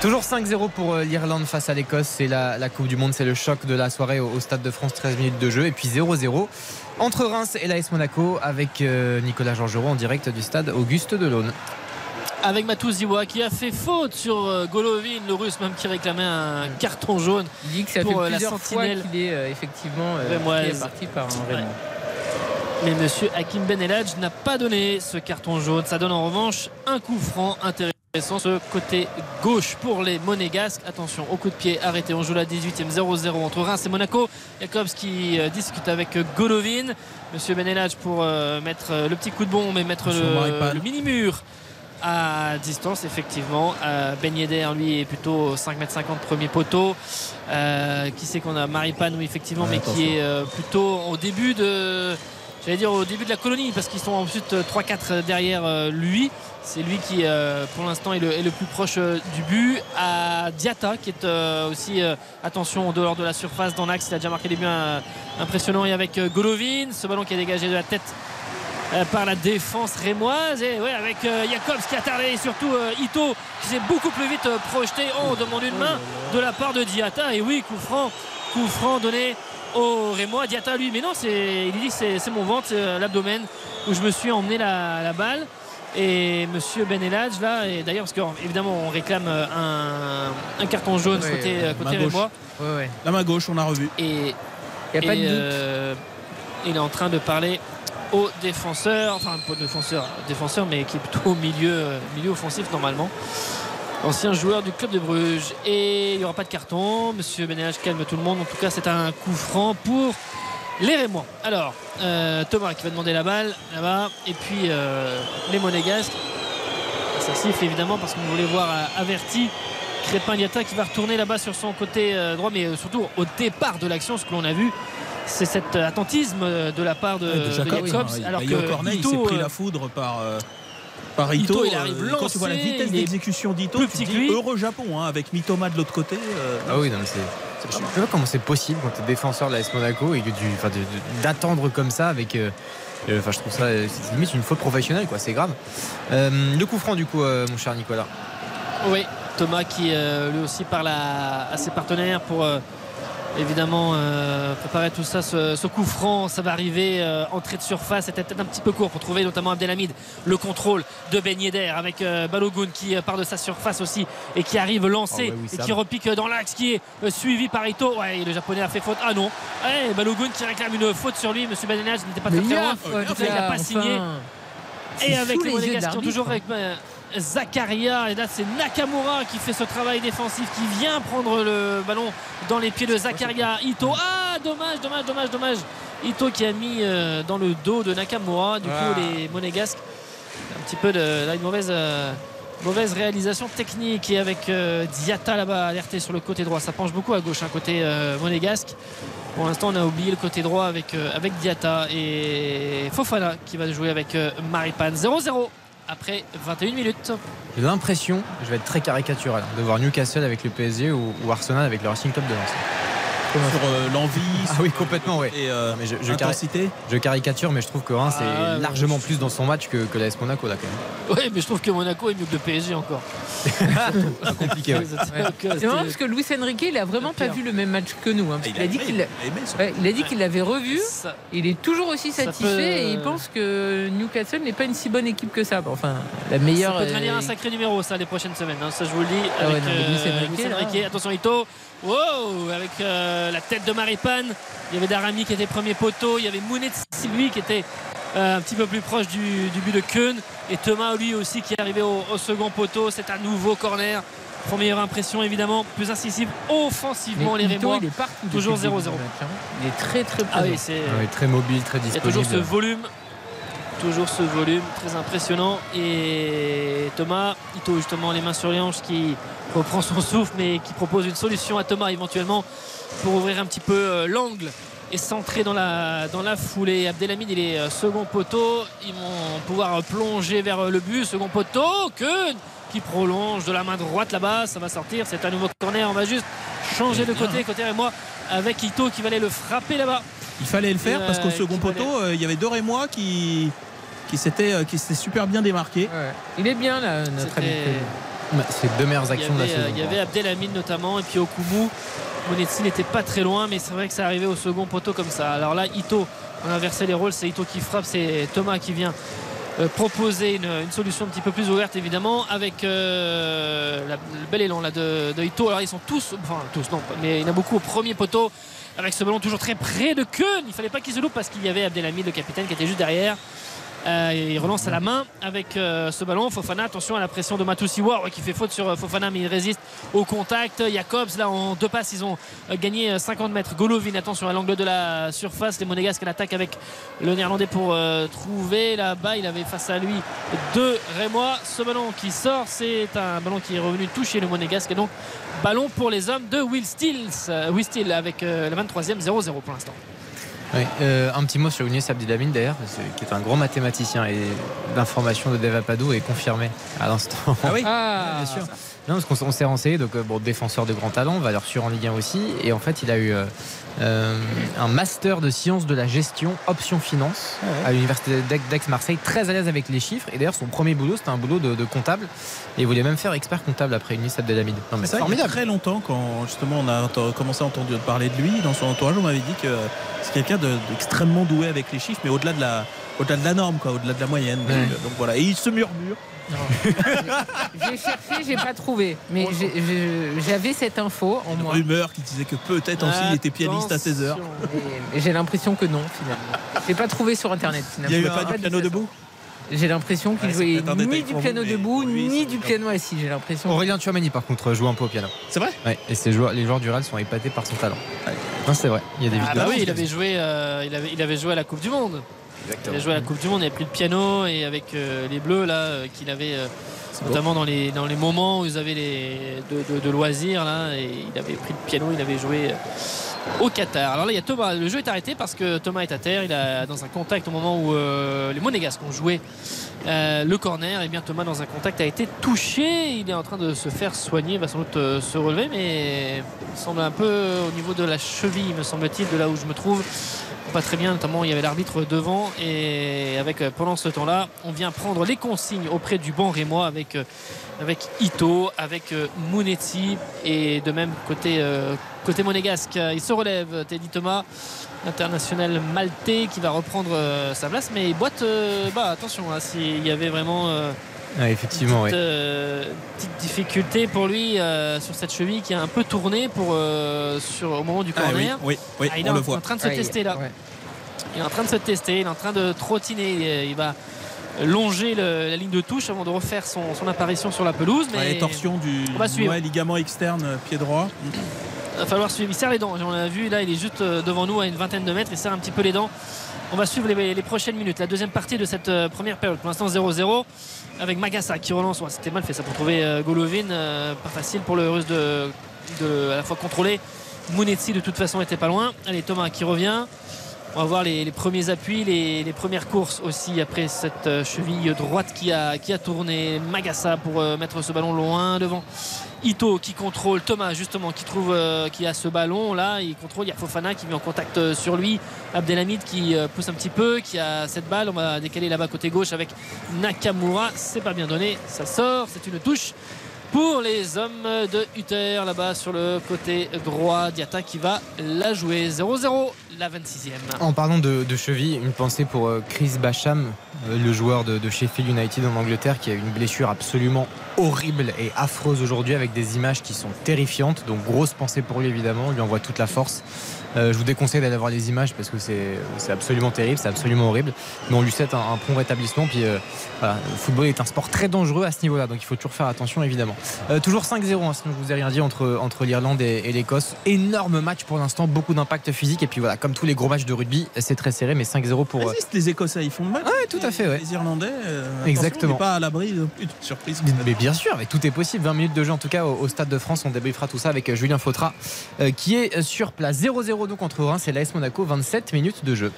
Toujours 5-0 pour euh, l'Irlande face à l'Écosse. C'est la, la Coupe du Monde, c'est le choc de la soirée au, au Stade de France, 13 minutes de jeu. Et puis 0-0 entre Reims et l'AS Monaco avec euh, Nicolas Georgerot en direct du stade Auguste Delaune. Avec Matou Ziwa qui a fait faute sur euh, Golovin, le russe même qui réclamait un carton jaune. Il dit que ça Pour, fait euh, la plusieurs fois qu'il est euh, effectivement euh, parti par un Raymond. Mais monsieur Hakim Ben Eladj n'a pas donné ce carton jaune. Ça donne en revanche un coup franc intéressant. Ce côté gauche pour les Monégasques. Attention au coup de pied arrêté. On joue la 18e 0-0 entre Reims et Monaco. Jacobs qui euh, discute avec euh, Golovin. Monsieur Ben Eladj pour euh, mettre le petit coup de bombe et mettre le, mini-mur à distance effectivement Euh, Ben Yedder lui est plutôt 5 m 50 premier poteau Euh, qui c'est qu'on a? Maripane oui effectivement Ouais, mais attention. qui est euh, plutôt au début de j'allais dire au début de la colonie parce qu'ils sont ensuite 3-4 derrière euh, lui. C'est lui qui euh, pour l'instant est le, est le plus proche euh, du but. À Diata qui est euh, aussi euh, attention en dehors de la surface dans l'axe il a déjà marqué des buts euh, impressionnants. Et avec euh, Golovin ce ballon qui est dégagé de la tête euh, par la défense rémoise. Et ouais, avec euh, Jacobs qui a tardé et surtout euh, Ito qui s'est beaucoup plus vite euh, projeté. Oh, on demande une main de la part de Diata et oui, coup franc, coup franc donné au Rémois. Diata lui, mais non, c'est, il dit c'est, c'est mon ventre, c'est euh, l'abdomen où je me suis emmené la, la balle. Et monsieur Ben Eladj là, et d'ailleurs parce qu'évidemment on réclame euh, un, un carton jaune Ouais, côté, ouais, côté. Rémois. Ouais. La main gauche, on a revu. Et, Il n'y a pas et, de doute. euh, il est en train de parler aux défenseurs, enfin pas défenseur, défenseur, mais qui est plutôt au milieu, euh, milieu offensif normalement. Ancien joueur du club de Bruges. Et il n'y aura pas de carton. Monsieur Benelage calme tout le monde. En tout cas, c'est un coup franc pour les Rémois. Alors, euh, Thomas qui va demander la balle là-bas. Et puis euh, les Monégasques. Ça siffle évidemment parce qu'on voulait voir euh, averti Crépin Diata qui va retourner là-bas sur son côté droit, mais surtout au départ de l'action, ce que l'on a vu, c'est cet attentisme de la part de, Jacobs. alors que il s'est pris la foudre par, euh, par Ito. Ito, il arrive Euh, Quand tu vois la vitesse d'exécution d'Ito, tu dis lui. heureux Japon, hein, avec Mitoma de l'autre côté. euh, Ah oui, non, mais c'est. Je sais pas comment c'est possible quand tu es défenseur de l'AS Monaco et que tu, d'attendre comme ça avec. euh, euh, Enfin, je trouve ça c'est limite une faute professionnelle, quoi. C'est grave. Euh, le coup franc, du coup, euh, mon cher Nicolas. Oui, Thomas qui euh, lui aussi parle à, à ses partenaires pour euh, évidemment euh, préparer tout ça. Ce, ce coup franc, ça va arriver. euh, entrée de surface, c'était peut-être un petit peu court pour trouver notamment Abdelhamid. Le contrôle de Ben Yedder avec euh, Balogun qui euh, part de sa surface aussi et qui arrive lancé Oh, ouais, oui, et qui repique dans l'axe qui est euh, suivi par Ito. Ouais, le japonais a fait faute. Ah non. Ouais, Balogun qui réclame une faute sur lui. Monsieur Badenage n'était pas très très a loin. il n'a pas signé. Et avec les les Monégasques toujours avec euh, Zakaria. Et là c'est Nakamura qui fait ce travail défensif qui vient prendre le ballon dans les pieds de Zakaria Ito. Ah dommage dommage dommage dommage. Ito qui a mis euh, dans le dos de Nakamura. Du Ah. coup les Monégasques un petit peu de là, une mauvaise euh, mauvaise réalisation technique. Et avec euh, Diata là-bas alerté sur le côté droit. Ça penche beaucoup à gauche un côté euh, monégasque. Pour l'instant on a oublié le côté droit avec, euh, avec Diata et Fofana qui va jouer avec euh, Maripane. 0-0 après 21 minutes J'ai l'impression, je vais être très caricatural, de voir Newcastle avec le PSG ou, ou Arsenal avec le Racing Club de Lens. Sur euh, l'envie. Ah oui, complètement, ouais. Et euh, Mais je, je, intensité. je caricature, mais je trouve que Reims Ah, est ouais, largement plus dans son match que, que l'AS Monaco, là, quand oui mais je trouve que Monaco est mieux que le PSG encore même. C'est compliqué, ouais. Euh, C'est marrant parce que Luis Enrique, il a vraiment pas vu le même match que nous. hein, parce qu'il a dit qu'il aimé ça. ouais, il a dit qu'il l'avait revu. ça- Il est toujours aussi satisfait peut- et il pense que Newcastle n'est pas une si bonne équipe que ça. Enfin, la meilleure. Ça peut devenir euh, un sacré numéro ça les prochaines semaines hein, ça je vous le dis Ah ouais, avec non, mais euh, Luis Enrique, Luis. Enrique. attention Ito wow avec euh, la tête de Maripane il y avait Darami qui était premier poteau il y avait Mounet Sylvie qui était euh, un petit peu plus proche du, du but de Keun et Thomas lui aussi qui est arrivé au, au second poteau c'est un nouveau corner première impression évidemment plus incisive offensivement mais les Rémois il est partout. Toujours depuis le début 0-0. du match, hein. Il est très très ah oui c'est Ah oui, très mobile, très Il y a disponible. toujours ce volume, toujours ce volume très impressionnant. Et Thomas, Ito justement les mains sur les hanches qui reprend son souffle mais qui propose une solution à Thomas éventuellement pour ouvrir un petit peu euh, l'angle et centrer dans la, dans la foulée. Abdelhamid il est euh, second poteau. Ils vont pouvoir euh, plonger vers euh, le but. Second poteau, Keun qui prolonge de la main droite là-bas. Ça va sortir. C'est un nouveau corner. On va juste changer de côté, côté et moi avec Ito qui va aller le frapper là-bas. Il fallait le faire Et, parce qu'au second poteau, euh, il y avait Dor et moi qui qui euh, s'étaient super bien démarqués. Ouais. Il est bien là, notre ami. Bah, C'est deux meilleures Il y actions de la avait, saison. euh, il y avait Abdelhamid notamment et puis Okumu. Monetsi n'était pas très loin, mais c'est vrai que ça arrivait au second poteau comme ça. Alors là, Ito, on a inversé les rôles, c'est Ito qui frappe, c'est Thomas qui vient euh, proposer une, une solution un petit peu plus ouverte évidemment avec euh, la- le bel élan là de, de Ito. Alors ils sont tous, enfin tous non, mais il y en a beaucoup au premier poteau avec ce ballon toujours très près de Keun. Il fallait pas qu'il se loupe parce qu'il y avait Abdelhamid, le capitaine, qui était juste derrière. Euh, il relance à la main avec euh, ce ballon. Fofana, attention à la pression de Matusiwa qui fait faute sur euh, Fofana, mais il résiste au contact. Jacobs, là en deux passes, ils ont gagné euh, 50 mètres. Golovin, attention à l'angle de la surface. Les Monégasques attaque avec le Néerlandais pour trouver là-bas. Il avait face à lui deux Rémois. Ce ballon qui sort, c'est un ballon qui est revenu toucher le Monégasque. Et donc, ballon pour les hommes de Will euh, Will Steele avec la 23e 0-0 pour l'instant. Oui, euh, un petit mot sur Younes Abdelhamid d'ailleurs, qui est un grand mathématicien et l'information de Deva Padou est confirmée à l'instant. Ah oui Ah, bien sûr. Non, parce qu'on s'est renseigné, donc euh, bon, défenseur de grand talent, valeur sûre en Ligue 1 aussi, et en fait il a eu euh, euh, un master de sciences de la gestion option finance à l'université d'Aix- d'Aix-Marseille, très à l'aise avec les chiffres, et d'ailleurs son premier boulot c'était un boulot de, de comptable, et il voulait même faire expert comptable après Younes Abdelhamid. Non, mais C'est ça, il y a formidable. très longtemps, quand justement on a commencé à entendre parler de lui, dans son entourage, on m'avait dit que c'est quelqu'un de- d'extrêmement doué avec les chiffres, mais au-delà de la, au-delà de la norme, quoi, au-delà de la moyenne. Ouais. donc voilà, et il se murmure. J'ai cherché, j'ai pas trouvé. Mais j'avais cette info en Une moi. rumeur qui disait que peut-être aussi il était pianiste à 16 heures. Et j'ai l'impression que non, finalement. J'ai pas trouvé sur internet. Il Finalement. n'y avait pas du piano debout? J'ai l'impression qu'il Ouais, jouait ni du piano debout, lui, ni du piano assis. J'ai l'impression. Aurélien Tchouameni par contre joue un peu au piano. C'est vrai? Ouais, et ses joueurs, les joueurs du Real sont épatés par son talent. Ouais. Non, c'est vrai, il y a des Ah vidéos. bah oui, il avait joué, euh, il avait, il avait joué à la Coupe du Monde. Il avait joué à la Coupe du Monde, il avait pris le piano et avec euh, les Bleus là, euh, qu'il avait euh, notamment dans les dans les moments où ils avaient les de, de- de loisirs là, et il avait pris le piano, il avait joué au Qatar. Alors là, il y a Thomas. Le jeu est arrêté parce que Thomas est à terre. Il a dans un contact au moment où les Monégasques ont joué le corner. Et bien Thomas dans un contact a été touché. Il est en train de se faire soigner. Il va sans doute se relever, mais il semble un peu au niveau de la cheville, me semble-t-il, de là où je me trouve. Pas très bien, notamment il y avait l'arbitre devant et avec euh, pendant ce temps-là, on vient prendre les consignes auprès du banc rémois avec euh, avec Ito, avec euh, Mounetti et de même côté côté monégasque, il se relève Teddy Thomas, international maltais qui va reprendre sa place, mais il boite euh, bas. Attention, hein, s'il y avait vraiment Ouais, effectivement, petite, oui. euh, petite difficulté pour lui euh, sur cette cheville qui a un peu tourné pour euh, sur au moment du Ah oui, corner. oui, oui, Ah, il est on en, le voit. en train de se tester là. ouais. Il est en train de se tester, il est en train de trottiner. Il, va longer le- la ligne de touche avant de refaire son, son apparition sur la pelouse. Mais Ouais, torsion du On va suivre. ouais, ligament externe, pied droit. il va falloir suivre. Il serre les dents. On l'a vu là, il est juste devant nous à une vingtaine de mètres. Il serre un petit peu les dents. On va suivre les, les prochaines minutes. La deuxième partie de cette première période. Pour l'instant 0-0 avec Magassa qui relance. C'était mal fait ça pour trouver euh, Golovin. euh, pas facile pour le russe de, à la fois contrôler. Mounetzi de toute façon était pas loin. Allez Thomas qui revient. On va voir les, premiers appuis, les, premières courses aussi après cette euh, cheville droite qui a, qui a tourné. Magassa pour mettre ce ballon loin devant. Ito qui contrôle, Thomas justement qui trouve euh, qui a ce ballon là, il contrôle, il qui met en contact euh, sur lui, Abdelhamid qui euh, pousse un petit peu, qui a cette balle, on va décaler là-bas côté gauche avec Nakamura, c'est pas bien donné, ça sort, c'est une touche pour les hommes de Hutter là-bas sur le côté droit, Diata qui va la jouer. 0-0, la 26e. En parlant de, cheville, une pensée pour euh, Chris Basham, euh, le joueur de, de Sheffield United en Angleterre, qui a une blessure absolument horrible et affreuse aujourd'hui avec des images qui sont terrifiantes. Donc grosse pensée pour lui évidemment, on lui envoie toute la force. Euh, je vous déconseille d'aller voir les images parce que c'est absolument terrible, c'est absolument horrible. Mais on lui souhaite un, un prompt rétablissement. Puis euh, voilà, le football est un sport très dangereux à ce niveau-là, donc il faut toujours faire attention évidemment. Euh, toujours 5-0, hein, sinon je vous ai rien dit entre, entre l'Irlande et, et l'Écosse. Énorme match pour l'instant, beaucoup d'impact physique. Et puis voilà, comme tous les gros matchs de rugby, c'est très serré, mais 5-0 pour. c'est les Écossais, ils font le match. Ouais, tout à fait, ouais. Les Irlandais. Exactement. on pas à l'abri de surprise. Mais bien sûr, mais tout est possible. 20 minutes de jeu en tout cas au, au Stade de France. On débriefera tout ça avec Julien Fautra qui est sur place. 0-0 donc entre Reims et l'AS Monaco. 27 minutes de jeu.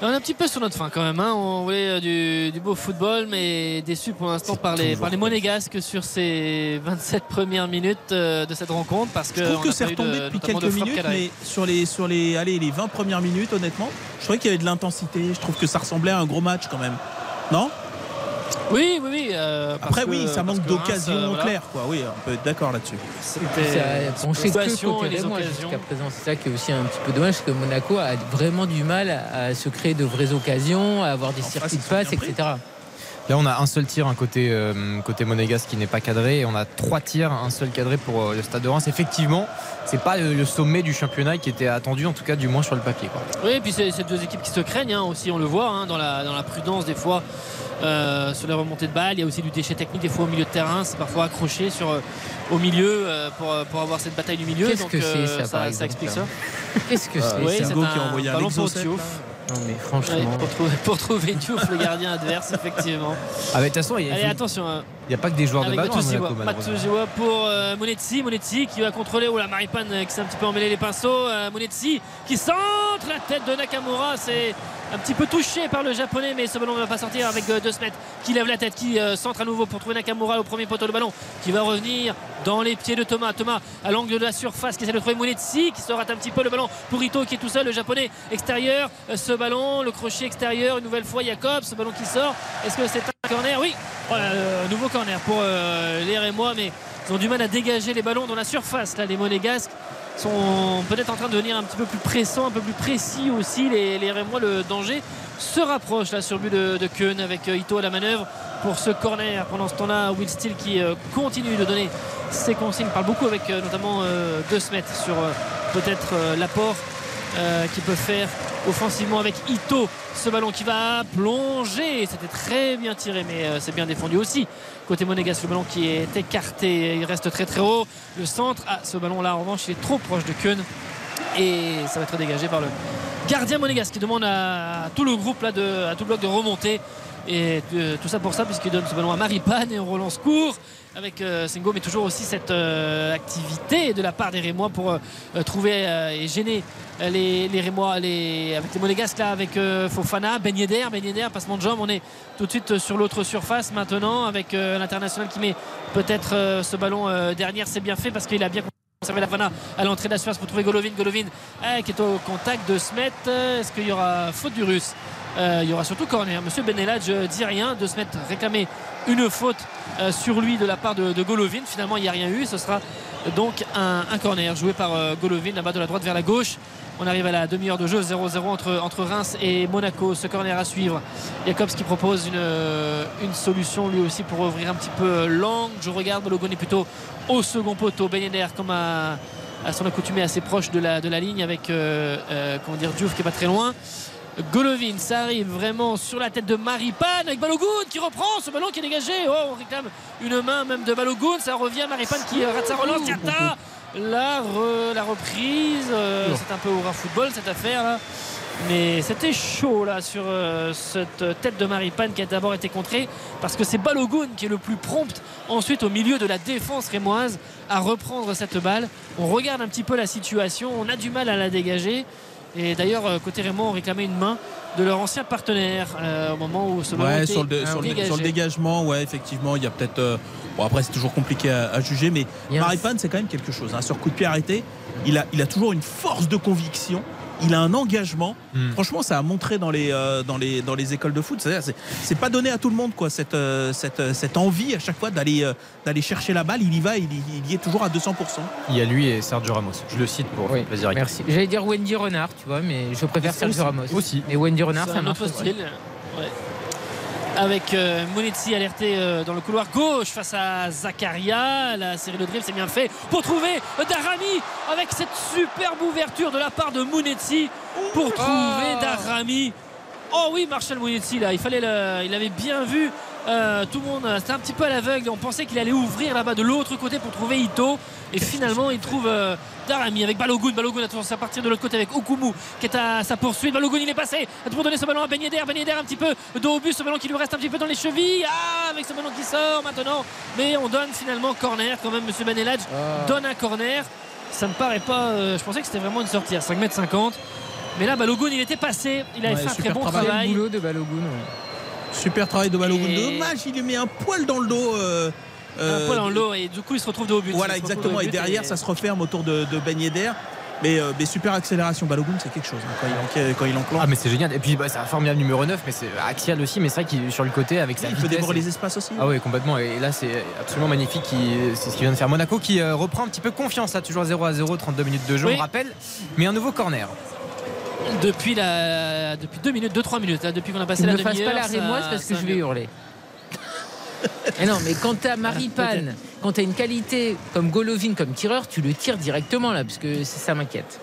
On est un petit peu sur notre fin quand même. hein. On voulait euh, du, du beau football, mais déçu pour l'instant par les, toujours par les Monégasques sur ces 27 premières minutes euh, de cette rencontre. Parce que Je trouve que c'est de- retombé depuis de quelques minutes, mais sur les, sur les, allez, les 20 premières minutes, honnêtement, je trouvais qu'il y avait de l'intensité. Je trouve que ça ressemblait à un gros match quand même. Non? Oui, oui, oui. euh, parce Après, que- oui, ça parce manque d'occasion euh, voilà, claire, quoi. Oui, on peut être d'accord là-dessus. A penché que côté jusqu'à présent. C'est ça qui est aussi un petit peu dommage, que Monaco a vraiment du mal à se créer de vraies occasions, à avoir des En circuits de passe, etc. Là, on a un seul tir, un côté, euh, côté monégasque qui n'est pas cadré. Et on a trois tirs, un seul cadré pour euh, le Stade de Reims. Effectivement, c'est pas le, le sommet du championnat qui était attendu, en tout cas, du moins sur le papier. Quoi. Oui, et puis c'est deux équipes qui se craignent hein, aussi, on le voit hein, dans, la, dans la prudence des fois euh, sur les remontées de balles. Il y a aussi du déchet technique des fois au milieu de terrain. C'est parfois accroché sur, euh, au milieu euh, pour, pour avoir cette bataille du milieu. Qu'est-ce Donc, que c'est, ça, par ça, exemple, explique ça. Qu'est-ce que c'est oui, qui a envoyé un ballon pour. Non mais Ouais, franchement. pour, trouver, pour trouver Diouf, le gardien adverse, effectivement. Ah, mais de toute façon, il Allez, n'y attention. hein. a pas que des joueurs de ballon. Matuziwa pour euh, Monetti. Monetti qui va contrôler. Oh la Maripane euh, qui s'est un petit peu emmêlé les pinceaux. Euh, Monetti qui centre la tête de Nakamura. C'est un petit peu touché par le japonais, mais ce ballon ne va pas sortir avec euh, De Smet qui lève la tête, qui euh, centre à nouveau pour trouver Nakamura au premier poteau. Le ballon qui va revenir dans les pieds de Thomas. Thomas à l'angle de la surface qui essaie de trouver qui se rate un petit peu le ballon pour Ito qui est tout seul. Le japonais extérieur. Euh, ce ballon, le crochet extérieur, une nouvelle fois Jacob. Ce ballon qui sort. Est-ce que c'est un corner? Oui, Voilà, euh, nouveau corner pour euh, les Rémois, mais ils ont du mal à dégager les ballons dans la surface. Là, les Monégasques sont peut-être en train de devenir un petit peu plus pressants, un peu plus précis aussi. Les, les Rémois, le danger se rapproche là sur but de, de avec euh, Ito à la manœuvre pour ce corner. Pendant ce temps-là, Will Steele qui euh, continue de donner ses consignes. Parle beaucoup avec euh, notamment euh, De sur peut-être l'apport qu'il peut faire offensivement avec Ito. Ce ballon qui va plonger. C'était très bien tiré, mais c'est bien défendu aussi. Côté Monégasque, le ballon qui est écarté. Il reste très très haut. Le centre. Ah, ce ballon-là, en revanche, il est trop proche de Keun. Et ça va être dégagé par le gardien monégasque qui demande à tout le groupe là de, à tout le bloc de remonter et euh, tout ça pour ça puisqu'il donne ce ballon à Maripane et on relance court avec euh, Sengo mais toujours aussi cette euh, activité de la part des Rémois pour euh, trouver euh, et gêner les, Rémois avec les Monégasques là avec Fofana Ben Ben Yedder passement de jambe on est tout de suite sur l'autre surface maintenant avec l'international qui met peut-être ce ballon dernière c'est bien fait parce qu'il a bien conservé la Fana à l'entrée de la surface pour trouver Golovin. Golovin qui est au contact de Smet. Est-ce qu'il y aura faute du russe? Euh, il y aura surtout corner. Monsieur Beneladj euh, dit rien de Smet réclamer une faute euh, sur lui de la part de, Golovin. Finalement il n'y a rien eu. Ce sera donc un, corner joué par euh, Golovin là-bas de la droite vers la gauche. On arrive à la demi-heure de jeu 0-0 entre, Reims et Monaco. Ce corner à suivre Jacobs qui propose une, solution lui aussi pour ouvrir un petit peu l'angle. Je regarde Balogun est plutôt au second poteau. Ben Yedder comme à, à son accoutumé assez proche de la, ligne avec euh, comment dire Diouf qui est pas très loin Golovin, ça arrive vraiment sur la tête de Maripane avec Balogun qui reprend ce ballon qui est dégagé. Oh, on réclame une main même de Balogun. Ça revient, Maripane qui rate sa relance. Diata, la, re- la reprise. euh, c'est un peu au football cette affaire là. Mais c'était chaud là sur euh, cette tête de Maripane qui a d'abord été contrée parce que c'est Balogun qui est le plus prompt ensuite au milieu de la défense rémoise à reprendre cette balle. On regarde un petit peu la situation, on a du mal à la dégager. Et d'ailleurs, euh, côté Raymond, on réclamait une main de leur ancien partenaire euh, au moment où ce Ouais, était sur le, sur, le, sur le dégagement, ouais, effectivement, il y a peut-être. euh, bon, après, c'est toujours compliqué à, à juger, mais Il y a un- Maripane, c'est quand même quelque chose. hein. Sur coup de pied arrêté, il a, il a toujours une force de conviction. Il a un engagement. Hmm. Franchement, ça a montré dans les, euh, dans les, dans les écoles de foot. C'est-à-dire, c'est, pas donné à tout le monde, quoi, cette, euh, cette, euh, cette envie à chaque fois d'aller, euh, d'aller chercher la balle. Il y va, il, y- il y est toujours à 200%. Il y a lui et Sergio Ramos. Je le cite pour Oui, plaisir. merci. J'allais dire Wendy Renard, tu vois, mais je préfère Aussi, Sergio Ramos. aussi. Mais Wendy Renard, C'est ça un marche. autre style. Ouais. Avec euh, alerté euh, dans le couloir gauche face à Zakaria. La série de dribble c'est bien fait pour trouver Darami avec cette superbe ouverture de la part de Monetzi pour trouver Darami. Oh oui, Marshall Monetzi là, il fallait le- il avait bien vu. Euh, tout le monde, euh, c'était un petit peu à l'aveugle. On pensait qu'il allait ouvrir là-bas de l'autre côté pour trouver Ito. Et finalement, il trouve euh, Darami avec Balogun. Balogun a tendance à partir de l'autre côté avec Okumu qui est à sa poursuite. Balogun, il est passé pour donner ce ballon à Ben Yedder. Ben Yedder un petit peu dos au but. Ce ballon qui lui reste un petit peu dans les chevilles. Ah, avec ce ballon qui sort maintenant. Mais on donne finalement corner quand même. Monsieur Beneladj donne un corner. Ça me paraît pas. euh, je pensais que c'était vraiment une sortie à 5m50. Mais là, Balogun, il était passé. Il avait Ouais, fait un très bon travail. Travail. boulot de Balogun. ouais. Super travail de Balogun. Et- Dommage, il lui met un poil dans le dos. euh, Un euh, poil dans l'eau et du coup, il se retrouve dos au but. Voilà, exactement. dos Et derrière, ça se referme autour de, de Ben Yedder. Mais, euh, mais super accélération. Balogun, c'est quelque chose hein, quand, il, quand il enclenche. Ah mais c'est génial. Et puis bah, c'est un formidable numéro 9, mais c'est axial aussi. Mais c'est vrai qu'il est sur le côté avec sa il peut dévorer les espaces aussi. Ah oui, complètement. Et là, c'est absolument magnifique. C'est ce qui vient de faire Monaco qui reprend un petit peu confiance. Là, toujours 0 à 0, 32 minutes de jeu, Oui. on rappelle. Mais un nouveau corner. Depuis la depuis 2 minutes 2 3 minutes là, depuis qu'on a passé Ne la me fasse demi-heure pas la rémoise parce que je vais hurler. Et non, mais quand t'as Maripane, quand t'as une qualité comme Golovin comme tireur, tu le tires directement là, parce que ça m'inquiète.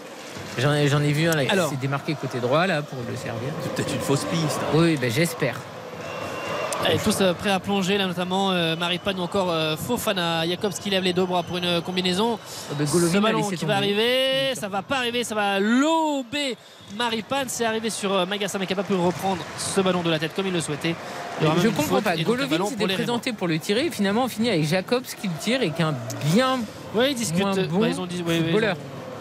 J'en ai, j'en ai vu un là, Alors. il s'est démarqué côté droit là pour le servir. C'est peut-être une fausse piste. Oui, ben j'espère. Allez, tous euh, prêts à plonger là notamment euh, Maripane ou encore euh, Fofana Jacobs qui lève les deux bras pour une combinaison Oh, ben, ce ballon qui va arriver ça va pas arriver ça va lober Maripane c'est arrivé sur euh, Magassa mais qui n'a pas pu reprendre ce ballon de la tête comme il le souhaitait Il Je comprends pas. un Golovin s'était présenté pour le tirer et finalement on finit avec Jacobs qui le tire et qu'un bien Rémois. ouais ils discutent moins bon Ouais, ils ont dit ils ont-.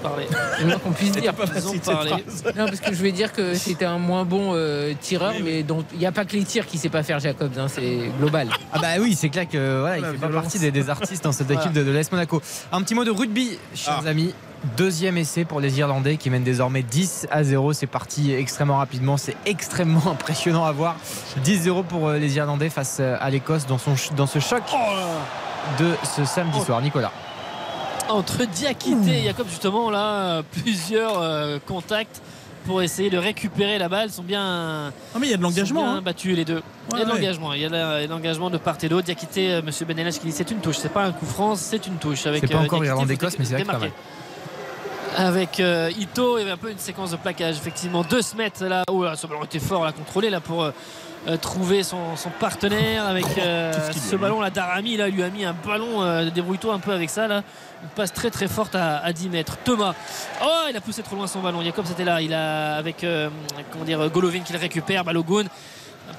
Parlé. C'est le moins qu'on puisse dire. Ils ont cette parlé. phrase. Non, parce que je vais dire que c'était un moins bon euh, tireur, mais dont il n'y a pas que les tirs qui sait pas faire Jacobs, hein, c'est global. Ah bah oui, c'est clair que voilà, il fait pas partie des, des artistes dans cette Voilà. équipe de, de l'AS Monaco. Un petit mot de rugby, chers Ah. amis. Deuxième essai pour les Irlandais qui mènent désormais 10 à 0. C'est parti extrêmement rapidement. C'est extrêmement impressionnant à voir. 10-0 pour euh, les Irlandais face euh, à l'Écosse dans, son dans ce choc de ce samedi Oh. soir. Nicolas. Entre Diakité et Jacob, justement, là, euh, plusieurs euh, contacts pour essayer de récupérer la balle sont bien, Ah, mais il y a de sont l'engagement. bien hein. battus les deux. il y a de Ouais, l'engagement, il y a de l'engagement de part et d'autre. Diakité, euh, Monsieur Benelage qui dit c'est une touche, c'est pas un coup France, c'est une touche. Avec, C'est pas encore Diakité, Irlande-Écosse, faut mais c'est vrai que démarquer. Avec euh, Ito, il y avait un peu une séquence de plaquage. Effectivement, deux se mettent là. Oh là, ce ballon était fort à contrôler là pour euh, trouver son, son partenaire avec euh, lui a ce ballon là. Darami là lui a mis un ballon. euh, Débrouille-toi un peu avec ça là. Une passe très très forte à, à 10 mètres. Thomas. Oh, il a poussé trop loin son ballon. Jacob c'était là. Il a avec euh, comment dire Golovin qui le récupère. Balogun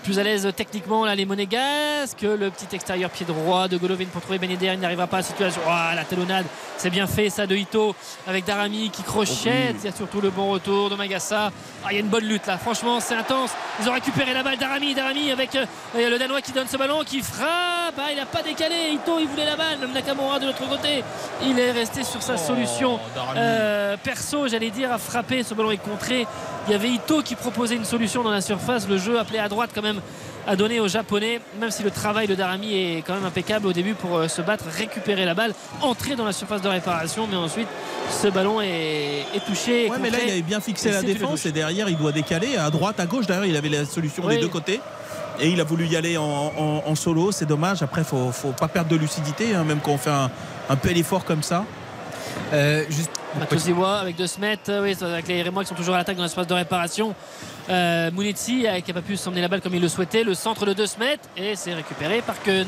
plus à l'aise techniquement là les monégasques le petit extérieur pied droit de Golovin pour trouver Benéder il n'arrivera pas à la situation. Ah, la talonnade c'est bien fait ça de Ito avec Darami qui crochette. Il y a surtout le bon retour de Magassa. Ah, il y a une bonne lutte là. Franchement c'est intense. Ils ont récupéré la balle Darami Darami avec euh, le Danois qui donne ce ballon qui frappe. Ah, il n'a pas décalé. Ito il voulait la balle. Même Nakamura de l'autre côté il est resté sur sa solution. Oh, Darami. euh, perso, j'allais dire, a frappé. Ce ballon est contré. Il y avait Ito qui proposait une solution dans la surface. Le jeu appelé à droite quand même a donné aux Japonais, même si le travail de Darami est quand même impeccable au début pour euh, se battre, récupérer la balle, entrer dans la surface de réparation, mais ensuite ce ballon est, est touché. Ouais, mais là, il avait bien fixé la défense et derrière, il doit décaler. À droite, à gauche, derrière, il avait la solution Oui. des deux côtés. Et il a voulu y aller en, en- en solo. C'est dommage. Après, faut, faut pas perdre de lucidité, hein, même quand on fait un, un bel effort comme ça. Euh, juste Matoziwa avec deux Smet, euh, oui, avec les Rémois qui sont toujours à l'attaque dans l'espace de réparation. Euh, euh, qui n'a pas pu s'emmener la balle comme il le souhaitait. Le centre de deux Smet et c'est récupéré par Keun.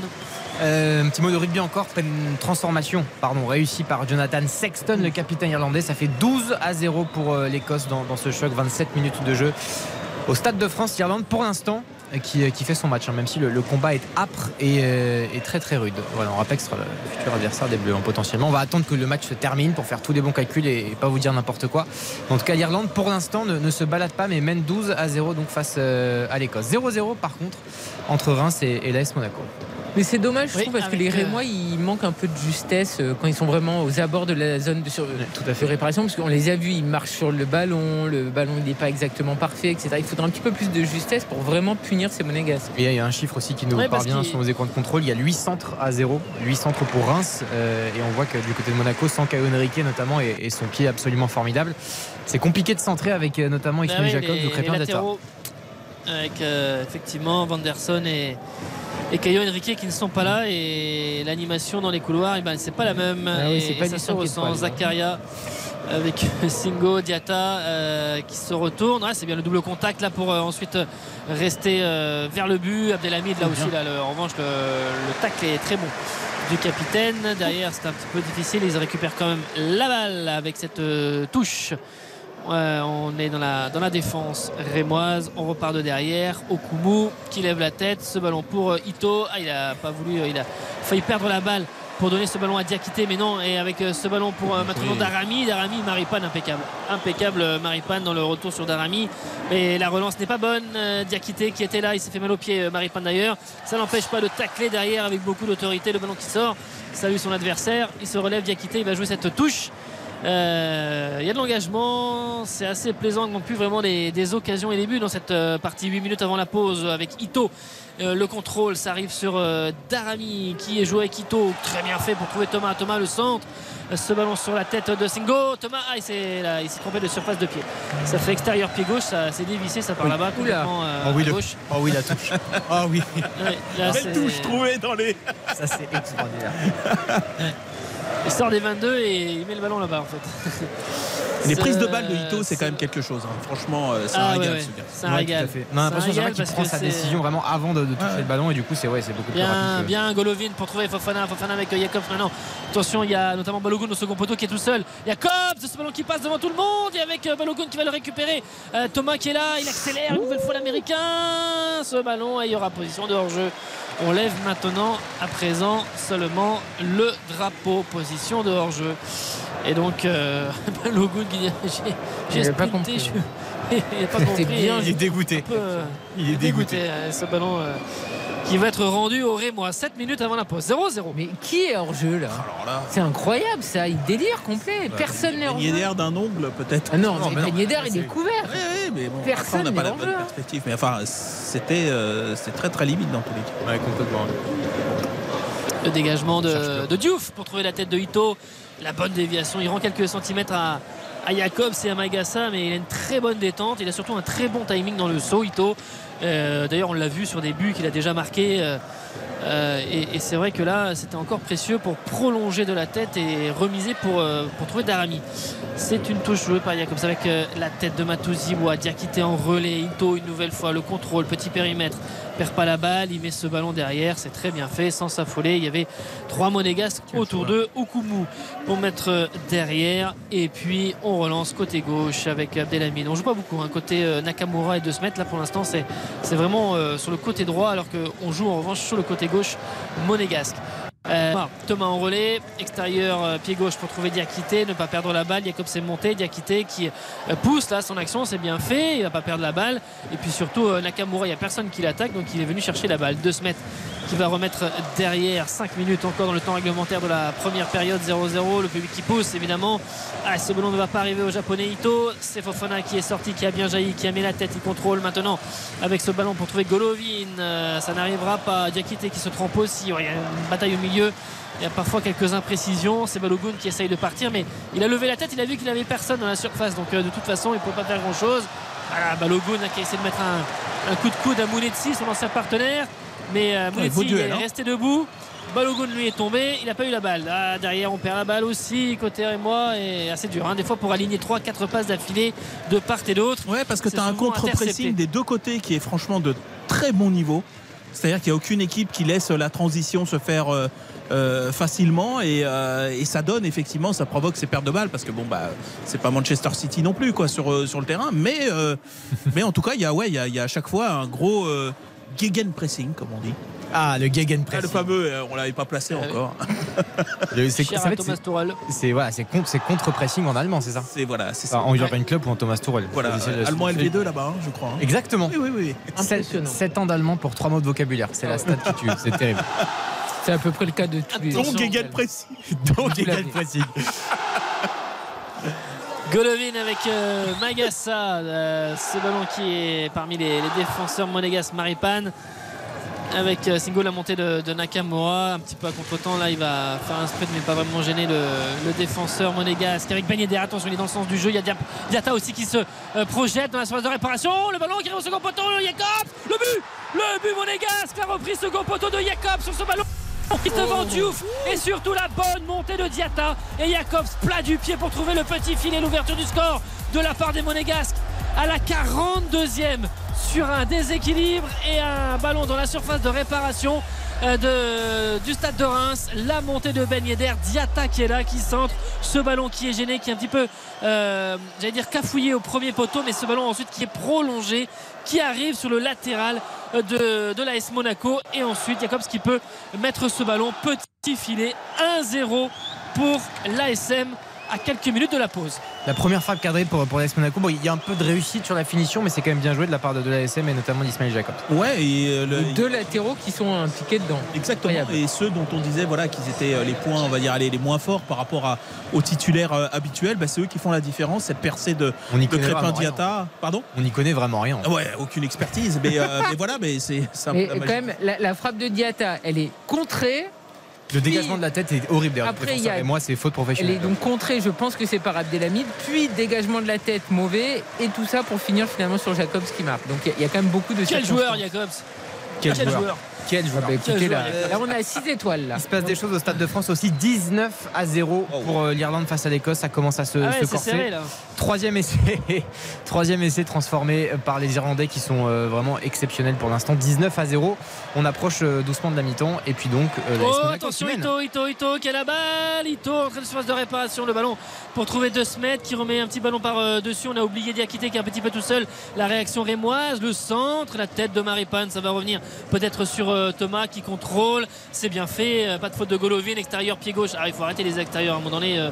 Un petit mot de rugby encore, une transformation pardon, réussie par Jonathan Sexton, le capitaine irlandais. Ça fait 12 à 0 pour euh, l'Écosse dans, dans ce choc, 27 minutes de jeu. Au Stade de France, Irlande, pour l'instant, qui, euh, qui fait son match, hein, même si le, combat est âpre et, euh, et très très rude. Voilà, on rappelle que ce sera le futur adversaire des Bleus hein, potentiellement. On va attendre que le match se termine pour faire tous les bons calculs et, et pas vous dire n'importe quoi. En tout cas, l'Irlande, pour l'instant, ne, ne se balade pas, mais mène 12 à 0 donc face euh, à l'Écosse. 0-0 par contre entre Reims et, et l'AS Monaco. Mais c'est dommage, je Oui, trouve, parce que les euh, Rémois, ils manquent un peu de justesse euh, quand ils sont vraiment aux abords de la zone de, sur- Tout à de fait. réparation, parce qu'on les a vus, ils marchent sur le ballon, le ballon il n'est pas exactement parfait, etc. Il faudra un petit peu plus de justesse pour vraiment punir ces monégasques. Et il y a un chiffre aussi qui nous Ouais, parvient sur nos écrans de contrôle. Il y a 8 centres à 0, 8 centres pour Reims. euh, et on voit que du côté de Monaco, sans Caio Henrique notamment, et, et son pied absolument formidable. C'est compliqué de centrer avec notamment Ah Ismail oui, Jacobs les- ou Crépin avec euh, effectivement Vanderson et, et Caio Henrique qui ne sont pas là et l'animation dans les couloirs eh ben, c'est pas la même. Ah oui, et, c'est pas et du ça se cinq ressent étoiles, hein. Zakaria avec Singo Diata euh, qui se retourne c'est bien le double contact là pour euh, ensuite rester euh, vers le but. Abdelhamid là aussi là, le- en revanche le, le tacle est très bon du capitaine. Derrière c'est un petit peu difficile. Ils récupèrent quand même la balle avec cette touche Ouais, on est dans la, dans la défense rémoise. On repart de derrière. Okumu qui lève la tête. Ce ballon pour euh, Ito. Ah, il a pas voulu. euh, Il a failli perdre la balle pour donner ce ballon à Diakité. Mais non. Et avec euh, ce ballon pour euh, maintenant Oui. Darami. Darami, Maripane impeccable. Impeccable euh, Maripane dans le retour sur Darami. Mais la relance n'est pas bonne. Euh, Diakité qui était là. Il s'est fait mal au pied. euh, Maripane d'ailleurs. Ça n'empêche pas de tacler derrière avec beaucoup d'autorité. Le ballon qui sort. Salue son adversaire. Il se relève. Diakité. Il va jouer cette touche. Euh, Il y a de l'engagement, c'est assez plaisant non plus vraiment des, des occasions et des buts dans cette euh, partie 8 minutes avant la pause avec Ito. Euh, le contrôle, ça arrive sur euh, Darami qui est joué avec Ito, très bien fait pour trouver Thomas. Thomas le centre, Euh, ce ballon sur la tête de Singo. Thomas, ah, il s'est là, il s'est trompé de surface de pied. Ça fait extérieur pied gauche, ça s'est dévissé, ça part là-bas complètement euh, Oh oui, à le- gauche. Oh oui, la touche. Oh oui, Ouais, là, Belle touche trouvée dans les. ça c'est extraordinaire. Il sort des 22 et il met le ballon là-bas en fait. Les prises de balles de Ito, c'est quand même quelque chose. hein. Franchement, euh, c'est un Ah, ouais, régal ouais, c'est un Ouais, régal. On a l'impression C'est un c'est vrai régal qu'il prend que sa décision vraiment avant de, de toucher Ouais. le ballon et du coup c'est ouais, c'est beaucoup plus Bien, rapide. que- bien Golovin pour trouver Fofana. Fofana avec euh, Jakobs maintenant. Attention, il y a notamment Balogun au second poteau qui est tout seul. Jakobs, ce ballon qui passe devant tout le monde. Et avec euh, Balogun qui va le récupérer. Euh, Thomas qui est là, il accélère une nouvelle fois l'américain. Ce ballon, et il y aura position de hors-jeu. On lève maintenant, à présent, seulement le drapeau. Position de hors-jeu. Et donc, euh, dit J'ai- Il pas compris. je- Il n'a pas compris. bien, et- Il est dégoûté. peu, euh, Il est dégoûté. euh, ce ballon euh, qui va être rendu au Rémois 7 minutes avant la pause 0-0 Mais qui est hors jeu là Alors là, C'est incroyable ça, il délire complet. Personne n'est hors baigné jeu. d'air d'un ongle peut-être. Ah non, Non, mais mais non. Beignet d'air, il est couvert. Ouais, ouais, mais bon, Personne après, on n'a pas la bonne perspective. Mais enfin, c'était euh, c'est très très limite dans tous les cas. Ouais, complètement. Le dégagement de, Diouf pour trouver la tête de Ito. La bonne déviation il rend quelques centimètres à, à Jacobs et à Magassa mais il a une très bonne détente. Il a surtout un très bon timing dans le saut Ito. Euh, d'ailleurs on l'a vu sur des buts qu'il a déjà marqué euh, euh, et, et c'est vrai que là c'était encore précieux pour prolonger de la tête et remiser pour, euh, pour trouver Darami. C'est une touche jouée par Jacobs avec euh, la tête de Matuzi. Diakité en relais. Ito une nouvelle fois le contrôle petit périmètre perd pas la balle, il met ce ballon derrière, c'est très bien fait, sans s'affoler. Il y avait trois monégasques autour d'eux, Okumu pour mettre derrière, et puis on relance côté gauche avec Abdelhamid. On joue pas beaucoup, hein, côté Nakamura et De Smet, là pour l'instant c'est c'est vraiment sur le côté droit, alors qu'on joue en revanche sur le côté gauche monégasque. Euh, Thomas en relais, extérieur euh, pied gauche pour trouver Diakité, ne pas perdre la balle. Jacob s'est monté, Diakité qui euh, pousse là son action, c'est bien fait, il va pas perdre la balle. Et puis surtout Nakamura, il n'y a personne qui l'attaque, donc il est venu chercher la balle. Deux se mettre qui va remettre derrière. 5 minutes encore dans le temps réglementaire de la première période 0-0 le public qui pousse évidemment. Ah, ce ballon ne va pas arriver au japonais Ito. C'est Fofana qui est sorti qui a bien jailli qui a mis la tête il contrôle maintenant avec ce ballon pour trouver Golovin. Euh, ça n'arrivera pas. Diakité qui se trompe aussi. Il y a une bataille au milieu il y a parfois quelques imprécisions c'est Balogun qui essaye de partir mais il a levé la tête il a vu qu'il n'avait personne dans la surface donc euh, de toute façon il ne peut pas faire grand chose voilà, Balogun qui a essayé de mettre un, un coup de coude à Mounetsi son ancien partenaire mais euh, Mounetsi est hein. resté debout Balogun lui est tombé, il n'a pas eu la balle. Ah, derrière, on perd la balle aussi, côté et moi, et assez dur. hein. Des fois, pour aligner 3-4 passes d'affilée de part et d'autre. Ouais, parce que tu as un contre-pressing des deux côtés qui est franchement de très bon niveau. C'est-à-dire qu'il n'y a aucune équipe qui laisse la transition se faire euh, euh, facilement et, euh, et ça donne effectivement, ça provoque ces pertes de balles parce que bon bah c'est pas Manchester City non plus quoi sur, sur le terrain, mais, mais en tout cas il y a ouais il y a, y a à chaque fois un gros gegenpressing comme on dit. Ah, le Ah, le fameux, euh, on l'avait pas placé Ah encore. C'est- voilà, c'est contre, c'est contre-pressing en allemand, c'est ça C'est voilà, c'est ça. Enfin, En Jurgen Klopp ou en Thomas. Voilà, c'est- allemand c'est- LV2 là-bas, hein, je crois. hein. Exactement. Oui, oui, oui. Impressionnant. 7 ans d'allemand pour 3 mots de vocabulaire. C'est la stat qui tue. C'est terrible. C'est à peu près le cas de tous les Donc gegenpressing. Donc. Gegenpressing. Golovin avec euh, Magassa, euh, ce ballon qui est parmi les, les défenseurs monégasques Maripane. Avec Singo la montée de, Nakamura, un petit peu à contre-temps. Là, il va faire un sprint, mais pas vraiment gêner le, défenseur monégasque. Avec Ben attention, il est dans le sens du jeu. Il y a Diata aussi qui se euh, projette dans la surface de réparation. Le ballon qui arrive au second poteau. Jacob, le but, le but monégasque. La reprise second poteau de Jacob sur ce ballon. Qui devant Diouf et surtout la bonne montée de Diata et Jacobs plat du pied pour trouver le petit filet, l'ouverture du score de la part des Monégasques à la 42e sur un déséquilibre et un ballon dans la surface de réparation euh, de- du stade de Reims. La montée de Ben Yedder, Diata qui est là, qui centre. Ce ballon qui est gêné, qui est un petit peu, euh, j'allais dire, cafouillé au premier poteau, mais ce ballon ensuite qui est prolongé, qui arrive sur le latéral de, de l'AS Monaco. Et ensuite, Jacobs qui peut mettre ce ballon. Petit filet, 1-0 pour l'ASM à quelques minutes de la pause. La première frappe cadrée pour, pour l'AS Monaco. Bon, il y a un peu de réussite sur la finition, mais c'est quand même bien joué de la part de, de l'ASM et notamment d'Ismail Jacob. Ouais, et euh, le- deux latéraux qui sont impliqués dedans. Exactement. Incroyable. Et ceux dont on disait voilà qu'ils étaient euh, les points, on va dire, les moins forts par rapport à, aux titulaires euh, habituels, bah, c'est eux qui font la différence. Cette percée de, On y de connaît Crépin. Diata. Pardon? On n'y connaît vraiment rien. Ouais, aucune expertise. Mais, euh, mais voilà, mais c'est ça. Mais la quand même, la, la frappe de Diata, elle est contrée. Le dégagement de la tête est horrible derrière. Après, il y a- Et moi, c'est faute Elle est professionnelle. donc contrée, je pense que c'est par Abdelhamid. Puis dégagement de la tête mauvais. Et tout ça pour finir finalement sur Jacobs qui marque. Donc il y a- il y, a quand même beaucoup de Quel joueur, Jacobs? Quel, Quel joueur. joueur? Ah bah, écoutez, Quel là, joueur, là, on a 6 étoiles là. Il se passe des choses au Stade de France aussi. 19 à 0 Oh. pour euh, l'Irlande face à l'Écosse. Ça commence à se, Ah ouais, corser. serré là. Troisième essai, troisième essai transformé par les Irlandais qui sont euh, vraiment exceptionnels pour l'instant. 19 à 0. On approche euh, doucement de la mi-temps. Et puis donc, euh, Oh attention. Ito, Ito, Ito qui a la balle Ito en train de surface de réparation le ballon pour trouver deux mètres qui remet un petit ballon par euh, dessus on a oublié Diakité qui est un petit peu tout seul la réaction rémoise le centre la tête de Maripane ça va revenir peut-être sur euh, Thomas qui contrôle. C'est bien fait. euh, Pas de faute de Golovin. Extérieur, pied gauche. Ah, il faut arrêter les extérieurs à un moment donné. euh,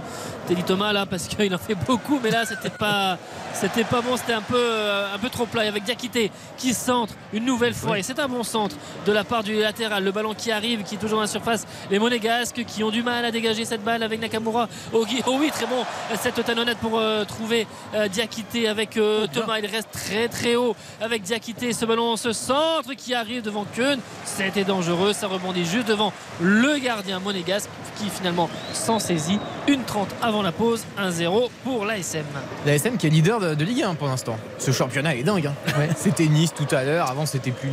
Teddy Thomas là parce qu'il en fait beaucoup. Mais là, c'était pas, c'était pas bon. C'était un peu, euh, un peu trop plat. Avec Diakité qui centre une nouvelle fois. Et c'est un bon centre de la part du latéral. Le ballon qui arrive, qui est toujours dans la surface. Les Monégasques qui ont du mal à dégager cette balle avec Nakamura. Oh, Gui- oh oui, très bon. Cette talonnette pour euh, trouver euh, Diakité avec euh, Thomas. Il reste très très haut avec Diakité. Ce ballon, ce centre qui arrive devant Keun. C'était dangereux. Ça rebondit juste devant le gardien monégasque qui finalement s'en saisit. Une 30 avant la pause. 1-0 pour l'ASM. L'ASM qui est leader de, de Ligue 1 pour l'instant. Ce championnat est dingue. hein. C'était Nice tout à l'heure. Avant, c'était plus.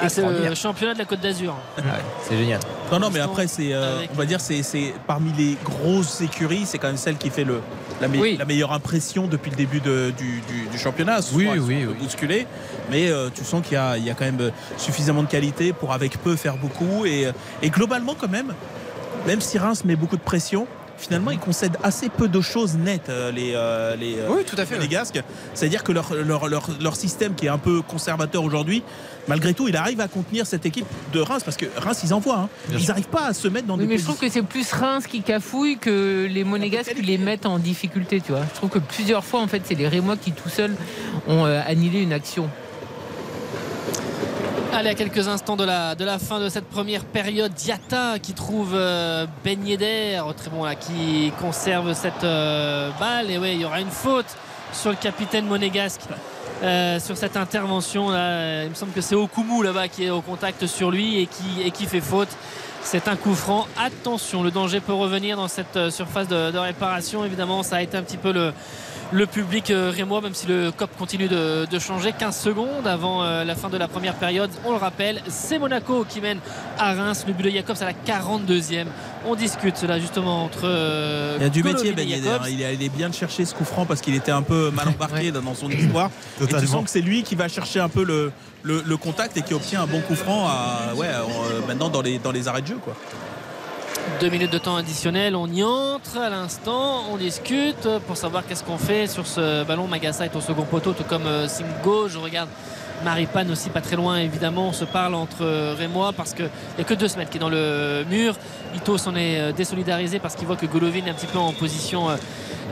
Ah, c'est le championnat de la Côte d'Azur. Ouais, c'est génial. Non, non, mais après, c'est, euh, on va dire, c'est, c'est parmi les grosses écuries, c'est quand même celle qui fait le, la, me- Oui. la meilleure impression depuis le début de- du, du- du championnat. Oui, oui, oui. bousculés, mais euh, tu sens qu'il y a, il y a quand même euh, suffisamment de qualité pour avec peu faire beaucoup. Et, euh, et globalement, quand même, même si Reims met beaucoup de pression, finalement, ils concèdent assez peu de choses nettes, euh, les, euh, les, Oui, tout à fait. les Gasques. C'est-à-dire que leur, leur, leur, leur système qui est un peu conservateur aujourd'hui, malgré tout, il arrive à contenir cette équipe de Reims parce que Reims, ils envoient. hein. Ils n'arrivent pas à se mettre dans Oui, des mais je trouve que c'est plus Reims qui cafouille que les Monégasques qui les mettent en difficulté, tu vois. Je trouve que plusieurs fois, en fait, c'est les Rémois qui tout seuls ont annihilé une action. Allez, à quelques instants de la, de la fin de cette première période, Diata qui trouve euh, Ben très bon là, qui conserve cette euh, balle. Et oui, il y aura une faute sur le capitaine monégasque. euh, sur cette intervention là, il me semble que c'est Okumu là-bas qui est au contact sur lui et qui, et qui fait faute. C'est un coup franc. Attention, le danger peut revenir dans cette euh, surface de, de réparation. Évidemment, ça a été un petit peu le, le public euh, rémois, même si le COP continue de, de changer. 15 secondes avant euh, la fin de la première période. On le rappelle, c'est Monaco qui mène à Reims. Le but de Jacobs à la 42e. On discute cela justement entre. euh, Il y a du métier, Ben Yedder. Il est allé bien le chercher ce coup franc parce qu'il était un peu mal embarqué dans son histoire. Et tu sens que c'est lui qui va chercher un peu le, le, le contact et qui obtient un bon coup franc à, ouais, euh, maintenant dans les, dans les arrêts de jeu. Quoi. Deux minutes de temps additionnel, on y entre à l'instant, on discute pour savoir qu'est-ce qu'on fait sur ce ballon. Magassa est au second poteau, tout comme euh, Singo. Je regarde Maripane aussi pas très loin évidemment. On se parle entre euh, Rémois parce qu'il n'y a que deux semaines qui est dans le mur. Ito s'en est euh, désolidarisé parce qu'il voit que Golovin est un petit peu en position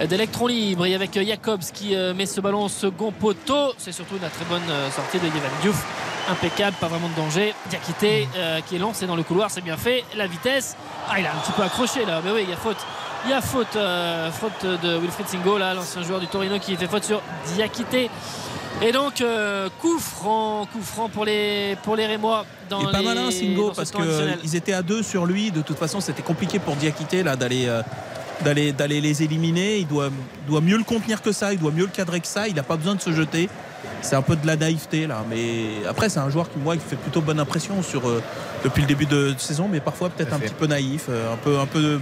d'électron libre. Et avec Jacobs qui met ce ballon au second poteau, c'est surtout une très bonne sortie de Yevan Diouf. Impeccable, pas vraiment de danger. Diakité euh, qui est lancé dans le couloir, c'est bien fait. La vitesse, ah il a un petit peu accroché là, mais oui il y a faute. Il y a faute, euh, faute de Wilfried Singo là, l'ancien joueur du Torino qui fait faute sur Diakité. Et donc euh, coup franc, coup franc pour les pour les Rémois dans Il est pas les- malin, Singo, parce qu'ils étaient à deux sur lui. De toute façon, c'était compliqué pour Diakité là, d'aller. euh, D'aller, d'aller les éliminer, il doit, doit mieux le contenir que ça, il doit mieux le cadrer que ça, il n'a pas besoin de se jeter. C'est un peu de la naïveté là, mais après c'est un joueur qui moi qui fait plutôt bonne impression sur euh, depuis le début de saison, mais parfois peut-être un fait. petit peu naïf, euh, un peu un peu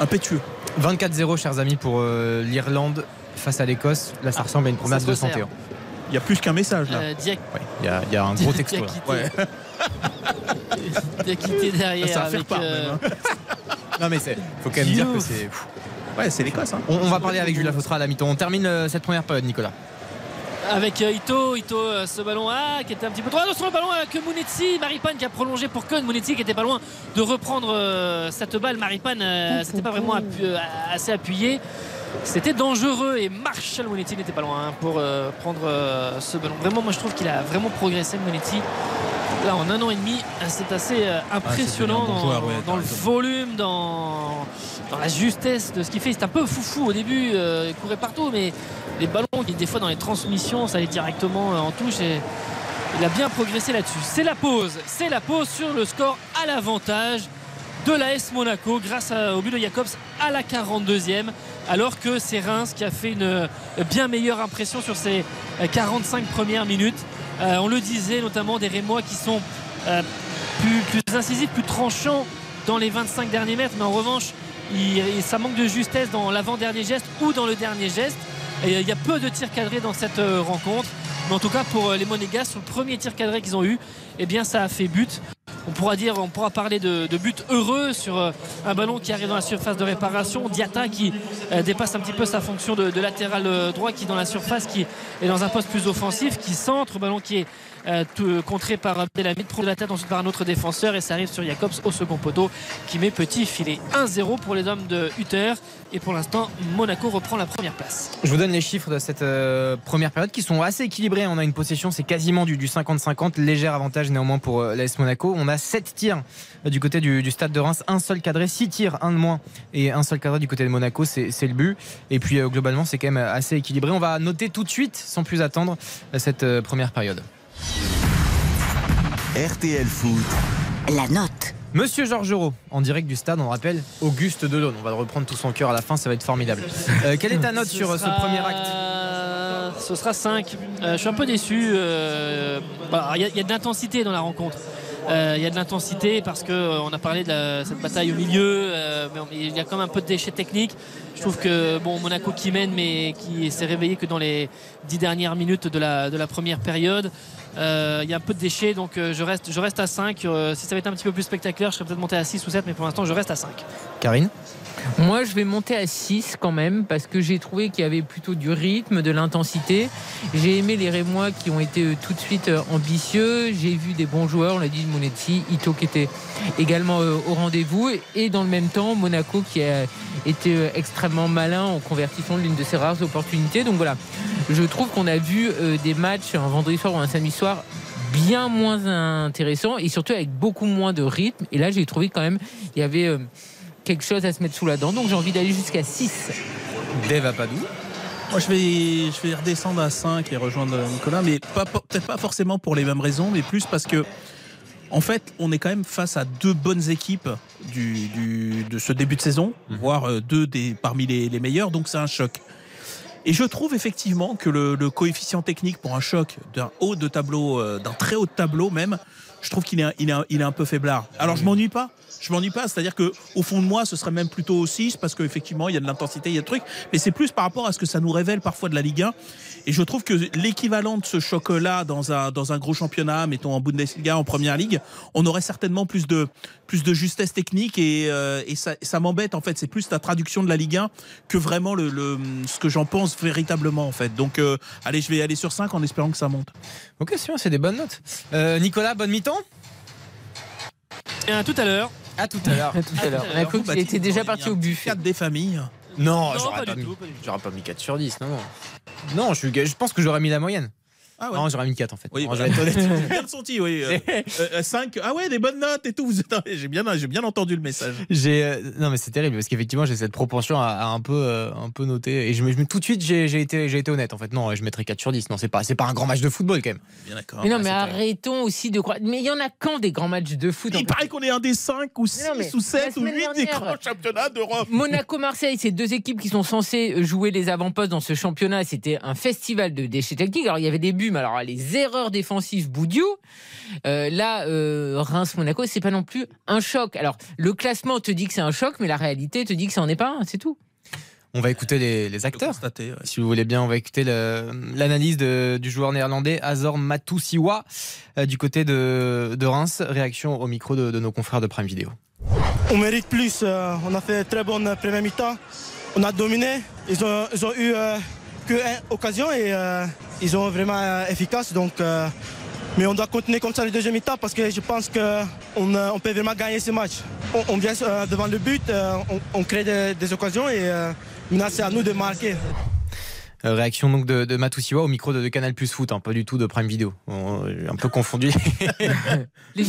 impétueux. 24-0, chers amis, pour euh, l'Irlande face à l'Écosse. Là, ça Ah, ressemble à une promesse de santé. hein. Il y a plus qu'un message là. Euh, Diak- Ouais, Il y, a- il y a un gros texto. là. Diakité, Ouais. Diakité derrière Ça va faire part, euh, même, hein. Non, mais c'est faut quand même dire que c'est. Ouais, c'est l'Écosse. Hein. On, on va parler avec Julien Fautra à la mi-temps. On termine euh, cette première période, Nicolas. Avec euh, Ito, Ito euh, ce ballon ah, qui était un petit peu trop attention le ballon avec Mounetzi, Maripane qui a prolongé pour Keun, Mounetzi qui était pas loin de reprendre euh, cette balle, Maripane euh, c'était pas vraiment appu- euh, assez appuyé c'était dangereux et Marshall Monetti n'était pas loin hein, pour euh, prendre euh, ce ballon. Vraiment, moi je trouve qu'il a vraiment progressé Monetti. Là, en un an et demi, c'est assez euh, impressionnant dans, joueur, ouais, dans t'as le volume, dans, dans la justesse de ce qu'il fait. C'est un peu foufou au début, euh, il courait partout, mais les ballons, des fois dans les transmissions, ça allait directement euh, en touche. Et il a bien progressé là-dessus. C'est la pause, c'est la pause sur le score à l'avantage de l'AS Monaco grâce au but de Jacobs à la 42e alors que c'est Reims qui a fait une euh, bien meilleure impression sur ces euh, 45 premières minutes Euh, on le disait notamment des Rémois qui sont euh, plus, incisifs plus tranchants dans les 25 derniers mètres mais en revanche ça manque de justesse dans l'avant-dernier geste ou dans le dernier geste euh, il y a peu de tirs cadrés dans cette euh, rencontre. Mais en tout cas pour euh, les Monégas sur le premier tir cadré qu'ils ont eu eh bien ça a fait but. On pourra dire, on pourra parler de, but heureux sur un ballon qui arrive dans la surface de réparation. Diata qui dépasse un petit peu sa fonction de, latéral droit, qui dans la surface, qui est dans un poste plus offensif, qui centre, ballon qui est euh, tout- contré par Abdelhamid, pro de la tête ensuite par un autre défenseur et ça arrive sur Jacobs au second poteau qui met petit filet 1-0 pour les hommes de Hutter et pour l'instant Monaco reprend la première place. Je vous donne les chiffres de cette euh, première période qui sont assez équilibrés. On a une possession, c'est quasiment du, du 50-50. Léger avantage néanmoins pour euh, l'AS Monaco. On a 7 tirs euh, du côté du, du stade de Reims, un seul cadré, 6 tirs, un de moins et un seul cadré du côté de Monaco. C'est le but. Et puis euh, globalement, c'est quand même assez équilibré. On va noter tout de suite, sans plus attendre, euh, cette euh, première période. RTL Foot, La note. Monsieur Georgerot, en direct du stade, on rappelle Auguste Delaune. On va le reprendre tout son cœur à la fin, ça va être formidable. Euh, quelle est ta note Ce sur euh, ce premier acte Ce sera 5. Euh, je suis un peu déçu. euh, bah, Il y, y a de l'intensité dans la rencontre. Euh, Il y a de l'intensité parce qu'on a parlé de cette bataille au milieu, euh, mais il y a quand même un peu de déchets techniques. Je trouve que bon, Monaco qui mène, mais qui s'est réveillé que dans les dix dernières minutes de la, première période. Euh, Il y a un peu de déchets, donc euh, je, reste, je reste à 5. Euh, si ça avait été un petit peu plus spectaculaire, je serais peut-être monté à 6 ou 7, mais pour l'instant, je reste à 5. Karine? Moi, je vais monter à 6 quand même, parce que j'ai trouvé qu'il y avait plutôt du rythme, de l'intensité. J'ai aimé les Rémois qui ont été euh, tout de suite euh, ambitieux. J'ai vu des bons joueurs, on l'a dit, Monetti, Ito qui était également euh, au rendez-vous. Et dans le même temps, Monaco qui a été extrêmement malin en convertissant l'une de ses rares opportunités. Donc voilà, je trouve qu'on a vu des matchs un vendredi soir ou un samedi soir bien moins intéressants et surtout avec beaucoup moins de rythme. Et là, j'ai trouvé quand même il y avait quelque chose à se mettre sous la dent. Donc j'ai envie d'aller jusqu'à 6. Dave Apadou. Moi, je vais, je vais redescendre à 5 et rejoindre Nicolas, mais pas, peut-être pas forcément pour les mêmes raisons, mais plus parce que, en fait, on est quand même face à deux bonnes équipes du, du- de ce début de saison, voire euh, deux des, parmi les, les meilleures, donc c'est un choc. Et je trouve effectivement que le, le coefficient technique pour un choc d'un haut de tableau, euh, d'un très haut de tableau même, je trouve qu'il est, un- peu faiblard. Alors je m'ennuie pas. Je m'ennuie pas, c'est-à-dire que au fond de moi, ce serait même plutôt au 6 parce qu'effectivement, il y a de l'intensité, il y a de trucs, mais c'est plus par rapport à ce que ça nous révèle parfois de la Ligue 1. Et je trouve que l'équivalent de ce choc-là dans un, gros championnat, mettons en Bundesliga, en Première Ligue, on aurait certainement plus de, justesse technique et, euh, et ça, m'embête en fait. C'est plus la traduction de la Ligue 1 que vraiment ce que j'en pense véritablement en fait. Donc, euh, allez, je vais aller sur 5 en espérant que ça monte. Ok, c'est bien, c'est des bonnes notes. Euh, Nicolas, bonne mi-temps Et à tout à l'heure. À tout à l'heure. À tout à l'heure. On a cru qu'il était déjà parti au buffet. 4 des familles. Non, Non, j'aurais pas pas, mis- tout, pas du tout. j'aurais pas mis 4 sur 10, non, non. Non, je pense que j'aurais mis la moyenne. Ah ouais. Non, j'aurais mis 4 en fait. Oui, Non, voilà. je vais être honnête. J'ai bien senti, oui. 5, ah ouais, des bonnes notes et tout. Vous êtes- J'ai bien, j'ai bien entendu le message. J'ai euh, non mais c'est terrible parce qu'effectivement j'ai cette propension à, à un peu euh, un peu noter et je je tout de suite j'ai été j'ai été honnête en fait non je mettrais 4 sur 10 non c'est pas c'est pas un grand match de football quand même Bien d'accord. Mais non, Ah, mais arrêtons aussi de croire. Mais il y en a quand des grands matchs de foot Il paraît qu'on est un des 5 ou 6 non, mais ou 7 la ou semaine 8 des grands championnats d'Europe. Monaco-Marseille, c'est deux équipes qui sont censées jouer les avant-postes dans ce championnat. C'était un festival de déchets techniques. Alors, il y avait des buts, mais alors les erreurs défensives, Boudiou. Euh, là, euh, Reims-Monaco, c'est pas non plus un choc. Alors, le classement te dit que c'est un choc, mais la réalité te dit que ça en est pas un, c'est tout. on va écouter les, acteurs ouais. si vous voulez bien on va écouter l'analyse du joueur néerlandais Azor Matusiwa euh, du côté de, de Reims réaction au micro de, de nos confrères de Prime Video On mérite plus. euh, on a fait très bonne première mi-temps. On a dominé. Ils ont, ils ont eu euh, que une occasion et euh, ils sont vraiment euh, efficaces. Donc, euh, mais on doit continuer comme ça le deuxième mi-temps parce que je pense qu'on on peut vraiment gagner ce match. On, on vient euh, devant le but, euh, on, on crée des, des occasions et euh, maintenant c'est à nous de marquer. Réaction donc de, de Matusiwa au micro de, de Canal Plus Foot hein, pas du tout de Prime Video On- un peu confondu Les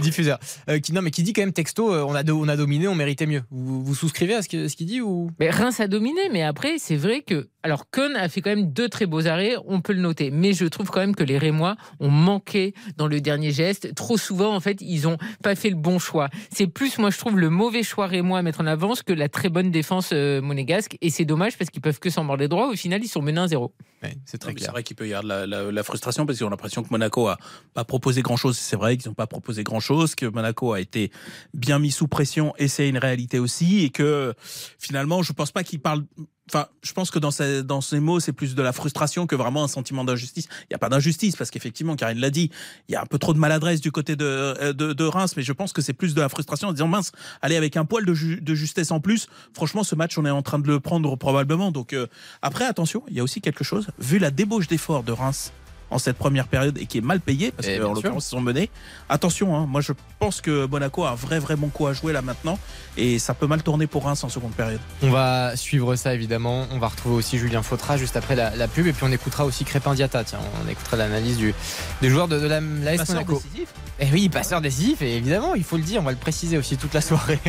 diffuseurs. Euh, qui non mais qui dit quand même texto on a do- on a dominé on méritait mieux vous, vous souscrivez à ce qu'il dit ou? Mais Reims a dominé, mais après, c'est vrai que. Alors, Kohn a fait quand même deux très beaux arrêts, on peut le noter. Mais je trouve quand même que les Rémois ont manqué dans le dernier geste. Trop souvent, en fait, ils ont pas fait le bon choix. C'est plus, moi, je trouve, le mauvais choix Rémois à mettre en avance que la très bonne défense euh, monégasque. Et c'est dommage parce qu'ils peuvent que s'en mordre les droits. Au final, ils sont menés 1-0. Ouais, c'est très Non, mais C'est clair vrai qu'il peut y avoir de la, la- la frustration parce qu'ils ont l'impression que Monaco a pas proposé grand chose. C'est vrai qu'ils n'ont pas proposé grand chose, que Monaco a été bien mis sous pression et c'est une réalité aussi et que finalement, je pense pas qu'ils parlent Enfin, je pense que dans ces, mots, c'est plus de la frustration que vraiment un sentiment d'injustice. Il n'y a pas d'injustice parce qu'effectivement, Karine l'a dit, il y a un peu trop de maladresse du côté de, euh, de, de Reims, mais je pense que c'est plus de la frustration en disant mince, allez avec un poil de justesse en plus. Franchement, ce match, on est en train de le prendre probablement. Donc euh, après, attention, il y a aussi quelque chose. Vu la débauche d'efforts de Reims en cette première période et qui est mal payée parce Eh, qu'en bien sûr. l'occurrence ils sont menés. Attention, hein, moi je pense que Monaco a un vrai vrai bon coup à jouer là maintenant et ça peut mal tourner pour Reims en seconde période. On va suivre ça évidemment. On va retrouver aussi Julien Fautra juste après la, la pub et puis on écoutera aussi Crépin Diata. Tiens, on écoutera l'analyse du, des joueurs de, de la, l'AS Passeur Monaco. décisif. Eh oui, passeur décisif et évidemment, il faut le dire, on va le préciser aussi toute la soirée.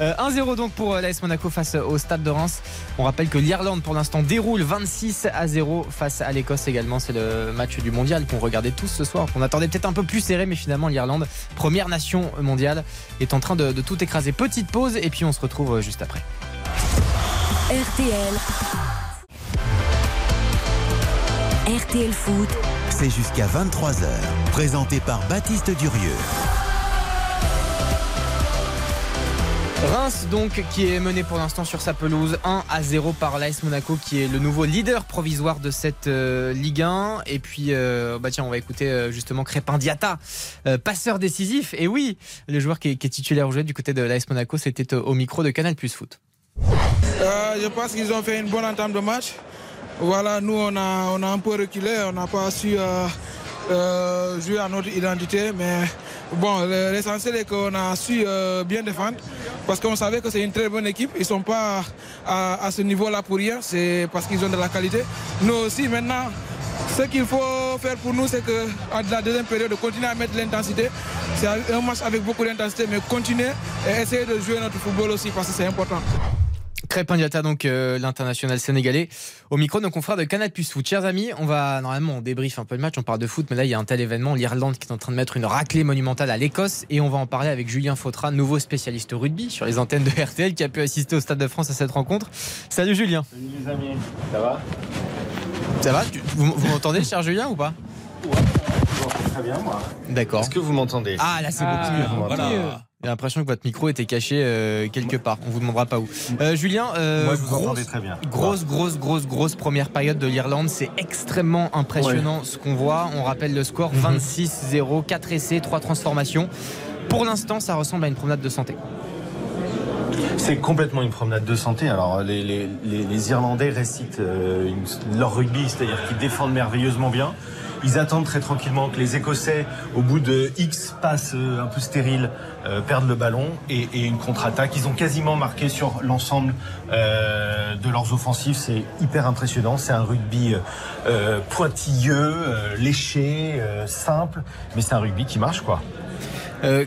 Euh, 1-0 donc pour euh, l'AS Monaco face au Stade de Reims. On rappelle que l'Irlande pour l'instant déroule 26 à 0 face à l'Écosse également. C'est le match du mondial qu'on regardait tous ce soir, qu'on attendait peut-être un peu plus serré, mais finalement l'Irlande, première nation mondiale, est en train de, de tout écraser. Petite pause et puis on se retrouve euh, juste après. RTL. RTL Foot. C'est jusqu'à 23h. Présenté par Baptiste Durieux. Reims donc qui est mené pour l'instant sur sa pelouse 1 à 0 par l'AS Monaco qui est le nouveau leader provisoire de cette euh, Ligue 1 et puis euh, bah tiens on va écouter euh, justement Crépin Diata passeur décisif et oui le joueur qui est, qui est titulaire aujourd'hui du côté de l'AS Monaco c'était au micro de Canal Plus Foot. Je pense qu'ils ont fait une bonne entame de match. Voilà, nous on a, on a un peu reculé, on n'a pas su jouer à notre identité, mais bon, le- l'essentiel est qu'on a su euh, bien défendre parce qu'on savait que c'est une très bonne équipe. Ils ne sont pas à, ce niveau-là pour rien, c'est parce qu'ils ont de la qualité. Nous aussi maintenant. Ce qu'il faut faire pour nous, c'est que à la deuxième période, de continuer à mettre l'intensité. C'est un match avec beaucoup d'intensité, mais continuer et essayer de jouer notre football aussi parce que c'est important. Crépin Diata donc euh, l'international sénégalais au micro de nos confrères de Canal Plus Foot. Chers amis, on va normalement on débriefe un peu le match, on parle de foot, mais là il y a un tel événement, l'Irlande qui est en train de mettre une raclée monumentale à l'Écosse et on va en parler avec Julien Fautra, nouveau spécialiste rugby sur les antennes de RTL qui a pu assister au Stade de France à cette rencontre. Salut Julien. Salut les amis, ça va? Ça va? Tu- Vous, vous m'entendez cher Julien ou pas? Très bien moi. D'accord. Est-ce que vous m'entendez? Ah là c'est beaucoup mieux. voilà. J'ai l'impression que votre micro était caché euh, quelque part. On vous demandera pas où. Euh, Julien, euh, Moi je vous grosse- entendais très bien. Grosse, grosse, grosse, grosse première période de l'Irlande. C'est extrêmement impressionnant ce qu'on voit. On rappelle le score 26-0, 4 essais, 3 transformations. Pour l'instant, ça ressemble à une promenade de santé. C'est complètement une promenade de santé. Alors les, les- les- les Irlandais récitent une- leur rugby, c'est-à-dire qu'ils défendent merveilleusement bien. Ils attendent très tranquillement que les Écossais, au bout de X passes euh, un peu stériles, euh, perdent le ballon et, une contre-attaque. Ils ont quasiment marqué sur l'ensemble euh, de leurs offensives. C'est hyper impressionnant. C'est un rugby pointilleux, léché, simple, mais c'est un rugby qui marche quoi.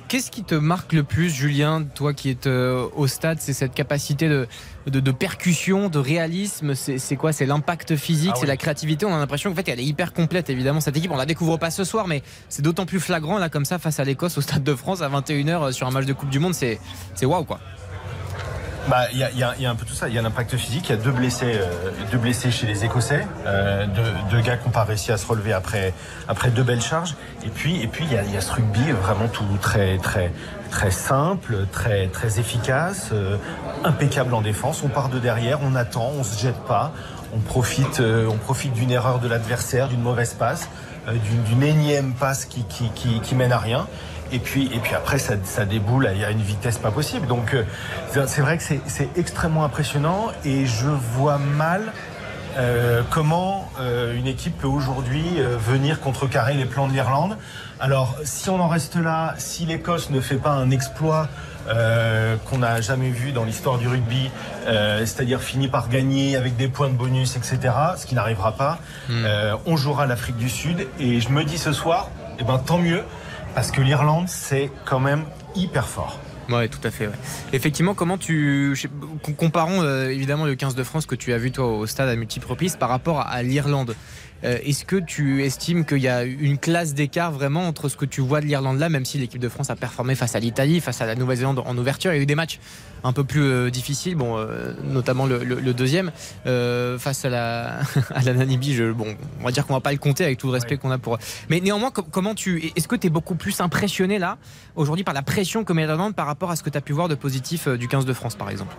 Qu'est-ce qui te marque le plus, Julien, toi qui es au stade C'est cette capacité de, de, de percussion, de réalisme C'est quoi? C'est l'impact physique, Ah c'est la créativité. On a l'impression qu'en fait, elle est hyper complète, évidemment, cette équipe. On la découvre pas ce soir, mais c'est d'autant plus flagrant, là, comme ça, face à l'Écosse au Stade de France à 21h sur un match de Coupe du Monde. C'est waouh, quoi. Bah, il y a, il y a- y a un peu tout ça. Il y a l'impact physique. Il y a deux blessés, euh, deux blessés chez les Écossais, euh, deux, deux gars qui n'ont pas réussi à se relever après, après deux belles charges. Et puis, et puis il y a, y a ce rugby vraiment tout très, très, très simple, très, très efficace, euh, impeccable en défense. On part de derrière, on attend, on se jette pas, on profite, euh, profite d'une erreur de l'adversaire, d'une mauvaise passe, euh, d'une énième passe qui, qui, qui, mène à rien. Et puis, et puis après, ça, ça déboule a une vitesse pas possible. Donc, c'est vrai que c'est- c'est extrêmement impressionnant et je vois mal comment une équipe peut aujourd'hui venir contrecarrer les plans de l'Irlande. Alors, si on en reste là, si l'Écosse ne fait pas un exploit euh, qu'on n'a jamais vu dans l'histoire du rugby, euh, c'est-à-dire finit par gagner avec des points de bonus, etc., ce qui n'arrivera pas, euh, on jouera l'Afrique du Sud. Et je me dis ce soir, eh ben, tant mieux, parce que l'Irlande, c'est quand même hyper fort. Ouais, tout à fait. ouais. Effectivement, comment tu. Comparons euh, évidemment le 15 de France que tu as vu toi au stade à multiples reprises par rapport à, à l'Irlande. Euh, Est-ce que tu estimes qu'il y a une classe d'écart vraiment entre ce que tu vois de l'Irlande là, même si l'équipe de France a performé face à l'Italie, face à la Nouvelle-Zélande en ouverture Il y a eu des matchs un peu plus euh, difficiles, bon, euh, notamment le, le- le deuxième face à la, à la Namibie. Je, bon, on va dire qu'on va pas le compter avec tout le respect qu'on a pour. Mais néanmoins, com- comment tu. Est-ce que tu es beaucoup plus impressionné là aujourd'hui par la pression que met l'Irlande par rapport à ce que tu as pu voir de positif du 15 de France par exemple?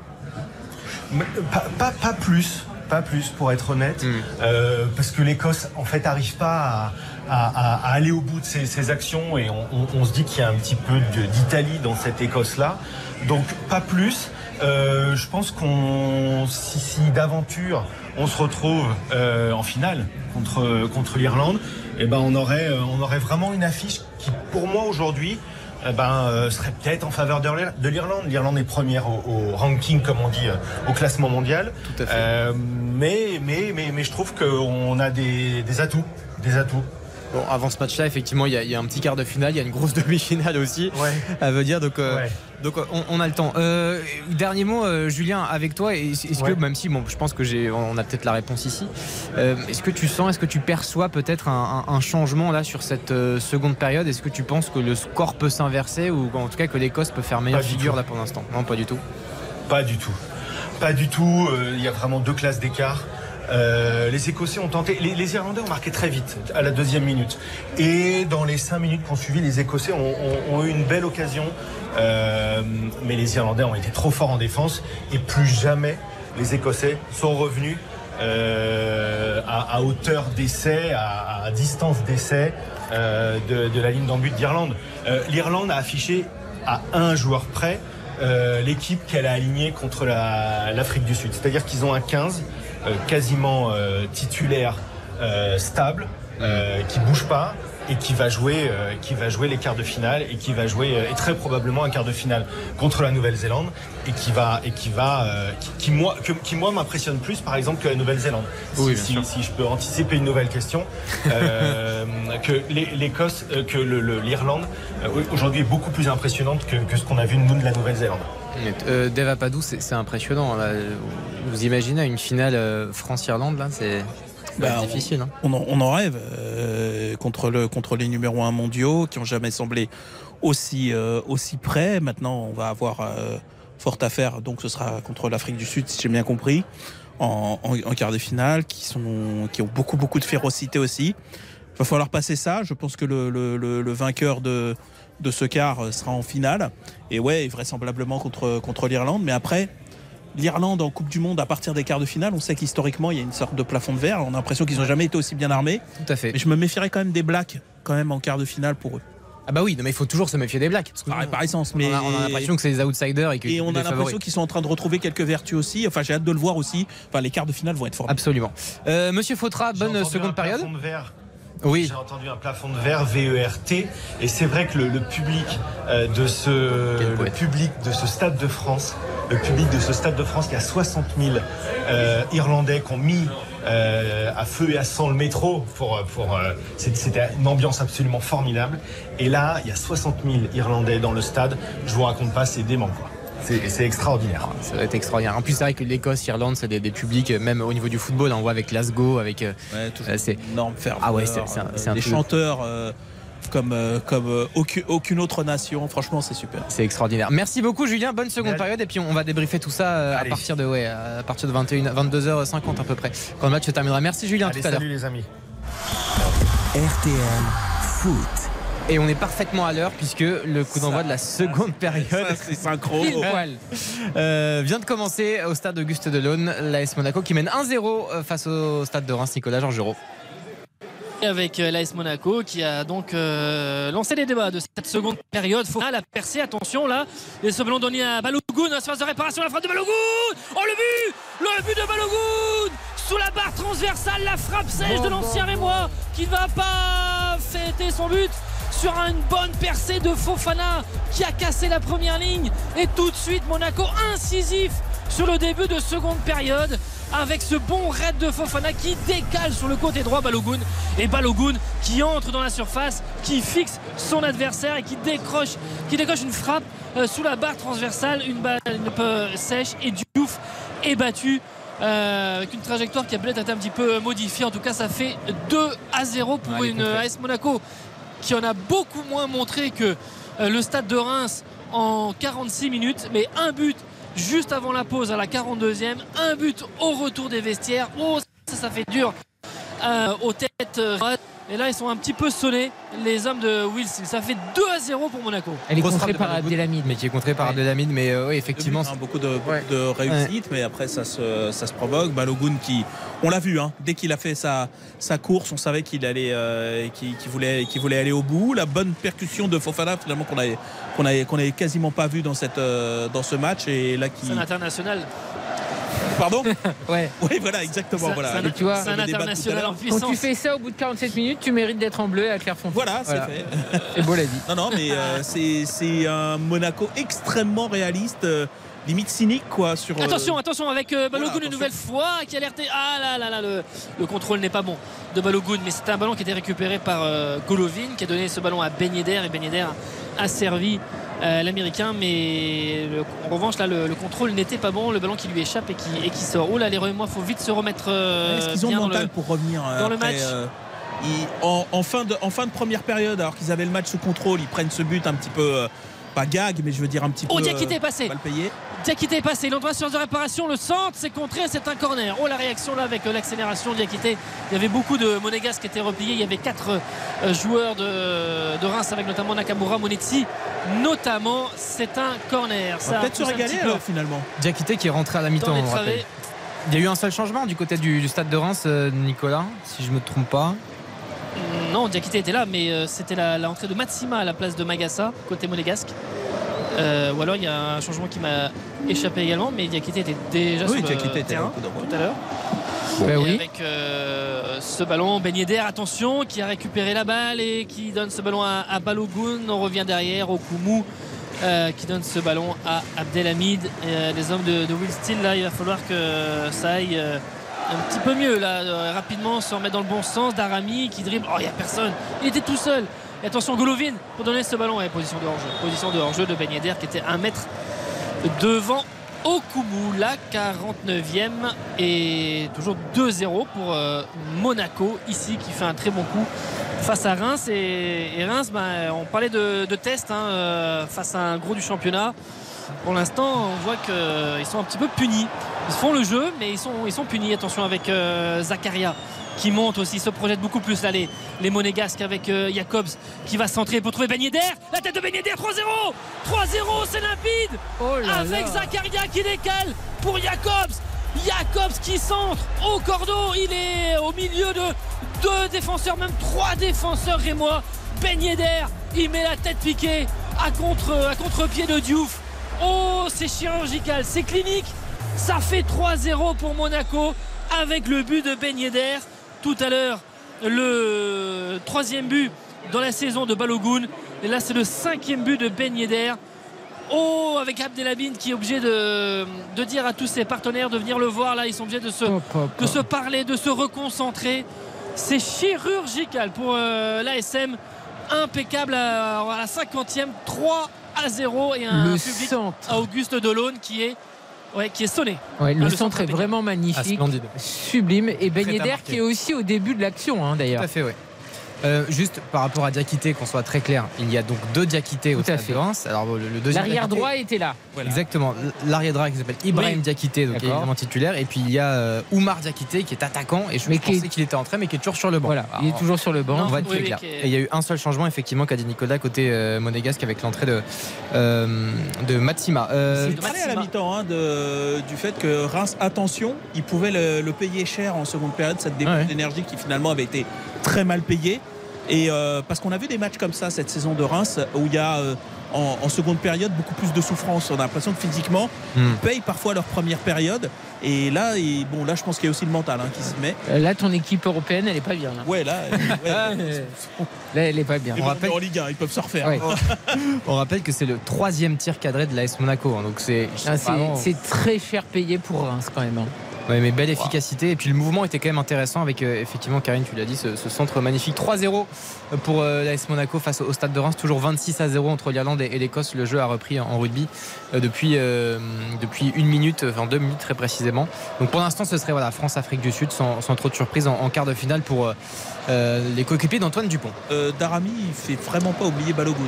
Mais Pas, pas, pas plus, pas plus pour être honnête, Euh, parce que l'Écosse en fait arrive pas à, à- à- à aller au bout de ses, ses actions et on, on- on se dit qu'il y a un petit peu d'Italie dans cette Écosse-là, donc pas plus. Euh, je pense qu'on, si, si d'aventure on se retrouve euh, en finale contre contre l'Irlande, eh ben on aurait on aurait vraiment une affiche qui pour moi aujourd'hui eh ben, euh, serait peut-être en faveur de l'Ir- de l'Irlande. L'Irlande est première au, au ranking, comme on dit, euh, au classement mondial. Tout à fait. Euh, mais, mais, mais, mais je trouve qu'on a des, des atouts. Des atouts. Bon, avant ce match-là, effectivement, il y, a- il y a un petit quart de finale, il y a une grosse demi-finale aussi Ouais. à veut dire. Donc, euh, Ouais. Donc on, on a le temps. Euh, dernier mot, euh, Julien, avec toi. Est-ce est-ce Ouais. que, même si, bon, je pense que j'ai, on a peut-être la réponse ici. euh, est-ce que tu sens, est-ce que tu perçois peut-être un, un- un changement là sur cette seconde période? Est-ce que tu penses que le score peut s'inverser ou en tout cas que l'Écosse peut faire meilleure figure tout. là pour l'instant? Non, pas du tout. Pas du tout. Pas du tout. Il y a vraiment deux classes d'écart. Euh, les Écossais ont tenté. Les, les Irlandais ont marqué très vite, à la deuxième minute. Et dans les cinq minutes qu'on suivi, les Écossais ont, ont- ont eu une belle occasion. Euh, mais les Irlandais ont été trop forts en défense. Et plus jamais les Écossais sont revenus euh, à, hauteur d'essai, à, distance d'essai euh, de, la ligne d'en but d'Irlande. L'Irlande a affiché à un joueur près l'équipe qu'elle a alignée contre la- l'Afrique du Sud. C'est-à-dire qu'ils ont un 15 euh, quasiment titulaire, stable, euh, qui bouge pas et qui va jouer, euh, qui va jouer les quarts de finale et qui va jouer euh, et très probablement un quart de finale contre la Nouvelle-Zélande et qui va et qui va euh, qui, qui, moi que- qui moi m'impressionne plus par exemple que la Nouvelle-Zélande. Oui, si, si- si je peux anticiper une nouvelle question, que l'É- l'Écosse, que le- le- l'Irlande euh, aujourd'hui est beaucoup plus impressionnante que, que ce qu'on a vu nous de la Nouvelle-Zélande. Euh, Dave Apadou, c'est impressionnant. là. Vous imaginez une finale France-Irlande là C'est Bah, difficile. hein. On en, on en rêve euh, contre, le, contre les numéros 1 mondiaux qui ont jamais semblé aussi, euh, aussi près. Maintenant, on va avoir euh, fort à faire. Donc, ce sera contre l'Afrique du Sud, si j'ai bien compris, en, en, en quart de finale, qui, sont, qui ont beaucoup, beaucoup de férocité aussi. Il va falloir passer ça. Je pense que le, le- le- le vainqueur de, de ce quart euh, sera en finale. Et ouais, vraisemblablement contre, contre l'Irlande. Mais après, l'Irlande en Coupe du Monde à partir des quarts de finale, on sait qu'historiquement il y a une sorte de plafond de verre. On a l'impression qu'ils n'ont jamais été aussi bien armés. Tout à fait. Mais je me méfierais quand même des Blacks quand même en quart de finale pour eux. Ah bah oui, non, mais il faut toujours se méfier des Blacks. parce que Par, essence, on, mais a, on a l'impression que c'est des outsiders et, que et on a l'impression qu'ils sont en train de retrouver quelques vertus aussi. Enfin, j'ai hâte de le voir aussi. Enfin, les quarts de finale vont être forts. Absolument. Euh, Monsieur Fautra, bonne seconde un période. Oui. J'ai entendu un plafond de verre VERT et c'est vrai que le, le public euh, de ce le public de ce stade de France, le public de ce stade de France, il y a 60 000 euh, Irlandais qui ont mis euh, à feu et à sang le métro pour pour euh, c'est- c'était une ambiance absolument formidable et là il y a 60 000 Irlandais dans le stade. Je vous raconte pas, c'est dément quoi. C'est extraordinaire. Ça va être extraordinaire. En plus, c'est vrai que l'Écosse, l'Irlande, c'est des, des publics, euh, même au niveau du football, on voit avec Glasgow, avec. euh, Ouais, Euh, c'est- énorme ferveur. Ah ouais, c'est- des chanteurs euh, comme euh, comme euh, aucune, aucune autre nation. Franchement, c'est super. C'est extraordinaire. Merci beaucoup, Julien. Bonne seconde période. Et puis, on va débriefer tout ça euh, à partir de, ouais, à partir de 21, 22h50 à peu près, quand le match se terminera. Merci, Julien, Allez, tout à l'heure. salut les amis. RTL Foot. Et on est parfaitement à l'heure puisque le coup d'envoi de la seconde période c'est synchro. Euh, vient de commencer au stade Auguste Delaune. L'AS Monaco qui mène 1-0 euh, face au stade de Reims, Nicolas Georgerot. avec euh, l'AS Monaco qui a donc euh, lancé les débats de cette seconde période. Faut la percer, attention là. Et ce ballon donné à Balogun, la surface de réparation, la frappe de Balogun Oh le but Le but de Balogun Sous la barre transversale, la frappe sèche de l'ancien Rémois qui ne va pas fêter son but sur une bonne percée de Fofana qui a cassé la première ligne. Et tout de suite Monaco incisif sur le début de seconde période avec ce bon raid de Fofana qui décale sur le côté droit Balogun. Et Balogun qui entre dans la surface qui fixe son adversaire et qui décroche qui décroche une frappe euh, sous la barre transversale. Une balle un peu sèche et Diouf est battu euh, avec une trajectoire qui a peut-être été un petit peu modifiée. En tout cas ça fait 2 à 0 pour une. AS Monaco qui en a beaucoup moins montré que euh, le stade de Reims en 46 minutes, mais un but juste avant la pause à la 42e, un but au retour des vestiaires. Oh, ça, ça fait dur euh, aux têtes. euh, Et là, ils sont un petit peu sonnés, les hommes de Wilson. Ça fait 2 à 0 pour Monaco. Elle est contrée par Abdelhamid. Mais qui est contré par. Abdelhamid. Mais euh, oui, effectivement. Hein, beaucoup de, beaucoup Ouais. de réussite, mais après ça se, ça se provoque. Balogun qui, on l'a vu, hein, dès qu'il a fait sa, sa course, on savait qu'il allait, euh, qu'il qu'il voulait, qu'il voulait aller au bout. La bonne percussion de Fofana finalement qu'on avait, qu'on quasiment pas vu dans cette, euh, dans ce match et là qui, C'est un international. Pardon, Ouais. oui voilà exactement C'est- voilà. tu vois, c'est un international en Quand puissance. tu fais ça au bout de 47 minutes, tu mérites d'être en bleu à Clairefontaine. Voilà, c'est Voilà. fait. C'est beau la vie. Non, non, mais euh, c'est c'est un Monaco extrêmement réaliste, euh, limite cynique quoi. Sur, euh, Attention, attention avec euh, Balogun Voilà, une nouvelle fois qui a alerté. Ah là là là, le, le contrôle n'est pas bon de Balogun, mais c'est un ballon qui a été récupéré par euh, Golovin qui a donné ce ballon à Ben Yedder et Ben Yedder a servi euh, l'américain, mais le- en revanche là le, le contrôle n'était pas bon, le ballon qui lui échappe et qui, et qui sort. Oh là les moi, faut vite se remettre euh, Est-ce qu'ils ont le mental le- pour revenir euh, dans le match euh, ils- en, en fin de, en fin de première période, alors qu'ils avaient le match sous contrôle, ils prennent ce but un petit peu, pas gag, mais je veux dire un petit Oh, peu Diakité euh, est passé. mal payé. Diakité est passé, il envoie sur de réparation, le centre, c'est contré, c'est un corner. Oh la réaction là avec euh, l'accélération de Diakité. Il y avait beaucoup de Monégasques qui étaient repliés, il y avait quatre euh, joueurs de, de Reims avec notamment Nakamura, Monetsi. Notamment, c'est un corner. On Ça va peut-être se régaler alors finalement. Diakité qui est rentré à la mi-temps. Il y a eu un seul changement du côté du, du stade de Reims, Nicolas, si je me trompe pas. Non, Diakité était là, mais euh, c'était la, la entrée de Matsima à la place de Magassa, côté monégasque. Euh, ou alors il y a un changement qui m'a échappé également, mais Diakité était déjà Oui, sur Diakité le était terrain tout à l'heure. Et oui. avec euh, ce ballon, Ben Yedder, attention, qui a récupéré la balle et qui donne ce ballon à, à Balogun. On revient derrière au Koumou. euh, qui donne ce ballon à Abdelhamid. Et, euh, les hommes de, de Will Steele, là, il va falloir que ça aille euh, un petit peu mieux, là, euh, rapidement, se remettre dans le bon sens. Darami qui dribble. Oh, il n'y a personne. Il était tout seul. Et attention, Golovin pour donner ce ballon. Ouais, position de hors-jeu. Position de hors-jeu de Ben qui était un mètre devant Okumu, la 49e et toujours 2-0 pour euh, Monaco ici qui fait un très bon coup face à Reims et, Reims ben, on parlait de, de test hein, euh, face à un gros du championnat pour l'instant on voit qu'ils sont un petit peu punis ils font le jeu mais ils sont, ils sont punis attention avec euh, Zakaria qui monte aussi, se projette beaucoup plus là les, les monégasques avec euh, Jacobs qui va centrer pour trouver Ben Yedder la tête de Ben Yedder 3-0 3-0 c'est limpide Oh là avec là. Zakaria qui décale pour Jacobs. Jacobs qui centre au cordeau. Il est au milieu de deux défenseurs, même trois défenseurs rémois. Ben Yedder, il met la tête piquée à contre à contre-pied de Diouf. Oh, c'est chirurgical, c'est clinique. Ça fait 3-0 pour Monaco avec le but de Ben Yedder. Tout à l'heure, le troisième but dans la saison de Balogun. Et là, c'est le cinquième but de Ben Yedder. Oh, avec Abdelhamid qui est obligé de, de dire à tous ses partenaires de venir le voir. Là, ils sont obligés de se parler, de se reconcentrer. C'est chirurgical pour euh, l'ASM. Impeccable à, à la 50e, 3 à 0 et un Le public centre. à Auguste Delaune qui est, ouais, qui est sonné. Ouais, le, le centre centre est vraiment Ah, magnifique, splendide. sublime. Et Ben Yedder qui est aussi au début de l'action hein, Tout d'ailleurs. à fait, oui. Euh, juste par rapport à Diakité, qu'on soit très clair, il y a donc deux Diakité au stade de Reims. Alors le, le deuxième L'arrière droit était là. Voilà. Exactement. L'arrière droit qui s'appelle Ibrahim Oui. Diakité, donc qui est évidemment titulaire. Et puis il y a euh, Oumar Diakité qui est attaquant. Et je Mais pensais qu'il était entré, mais qui est toujours sur le banc. Voilà, il est Alors, toujours sur le banc. On va être Oui, très clair. Et il y a eu un seul changement, effectivement, qu'a dit Nicolas côté euh, monégasque avec l'entrée de, euh, de Matsima. Euh, Il parlait à la mi-temps hein, de- du fait que Reims, attention, il pouvait le, le payer cher en seconde période, cette dépense Ouais. d'énergie qui finalement avait été très mal payée. Et euh, parce qu'on a vu des matchs comme ça cette saison de Reims où il y a euh, en, en seconde période beaucoup plus de souffrance. On a l'impression que physiquement, Hmm. ils payent parfois leur première période. Et là, et, bon, là, je pense qu'il y a aussi le mental hein, qui se met. Euh, Là, ton équipe européenne, elle est pas bien. Là, Ouais, là, euh, ouais, ouais, Là, elle est pas bien. On rappelle- en Ligue 1, ils peuvent se refaire. Ouais. on rappelle que c'est le troisième tir cadré de l'AS Monaco. hein, donc c'est Ah, c'est- vraiment- C'est très cher payé pour Reims quand même. hein. Ouais, mais belle efficacité. Et puis le mouvement était quand même intéressant avec, euh, effectivement, Karine, tu l'as dit, ce, ce centre magnifique. 3-0 pour euh, l'AS Monaco face au, stade de Reims. Toujours 26 à 0 entre l'Irlande et, et l'Écosse. Le jeu a repris en, rugby euh, depuis, euh, depuis une minute, enfin deux minutes très précisément. Donc pour l'instant, ce serait voilà, France-Afrique du Sud sans, sans trop de surprise en, en quart de finale pour euh, les coéquipiers d'Antoine Dupont. Euh, Darami, il fait vraiment pas oublier Balogun.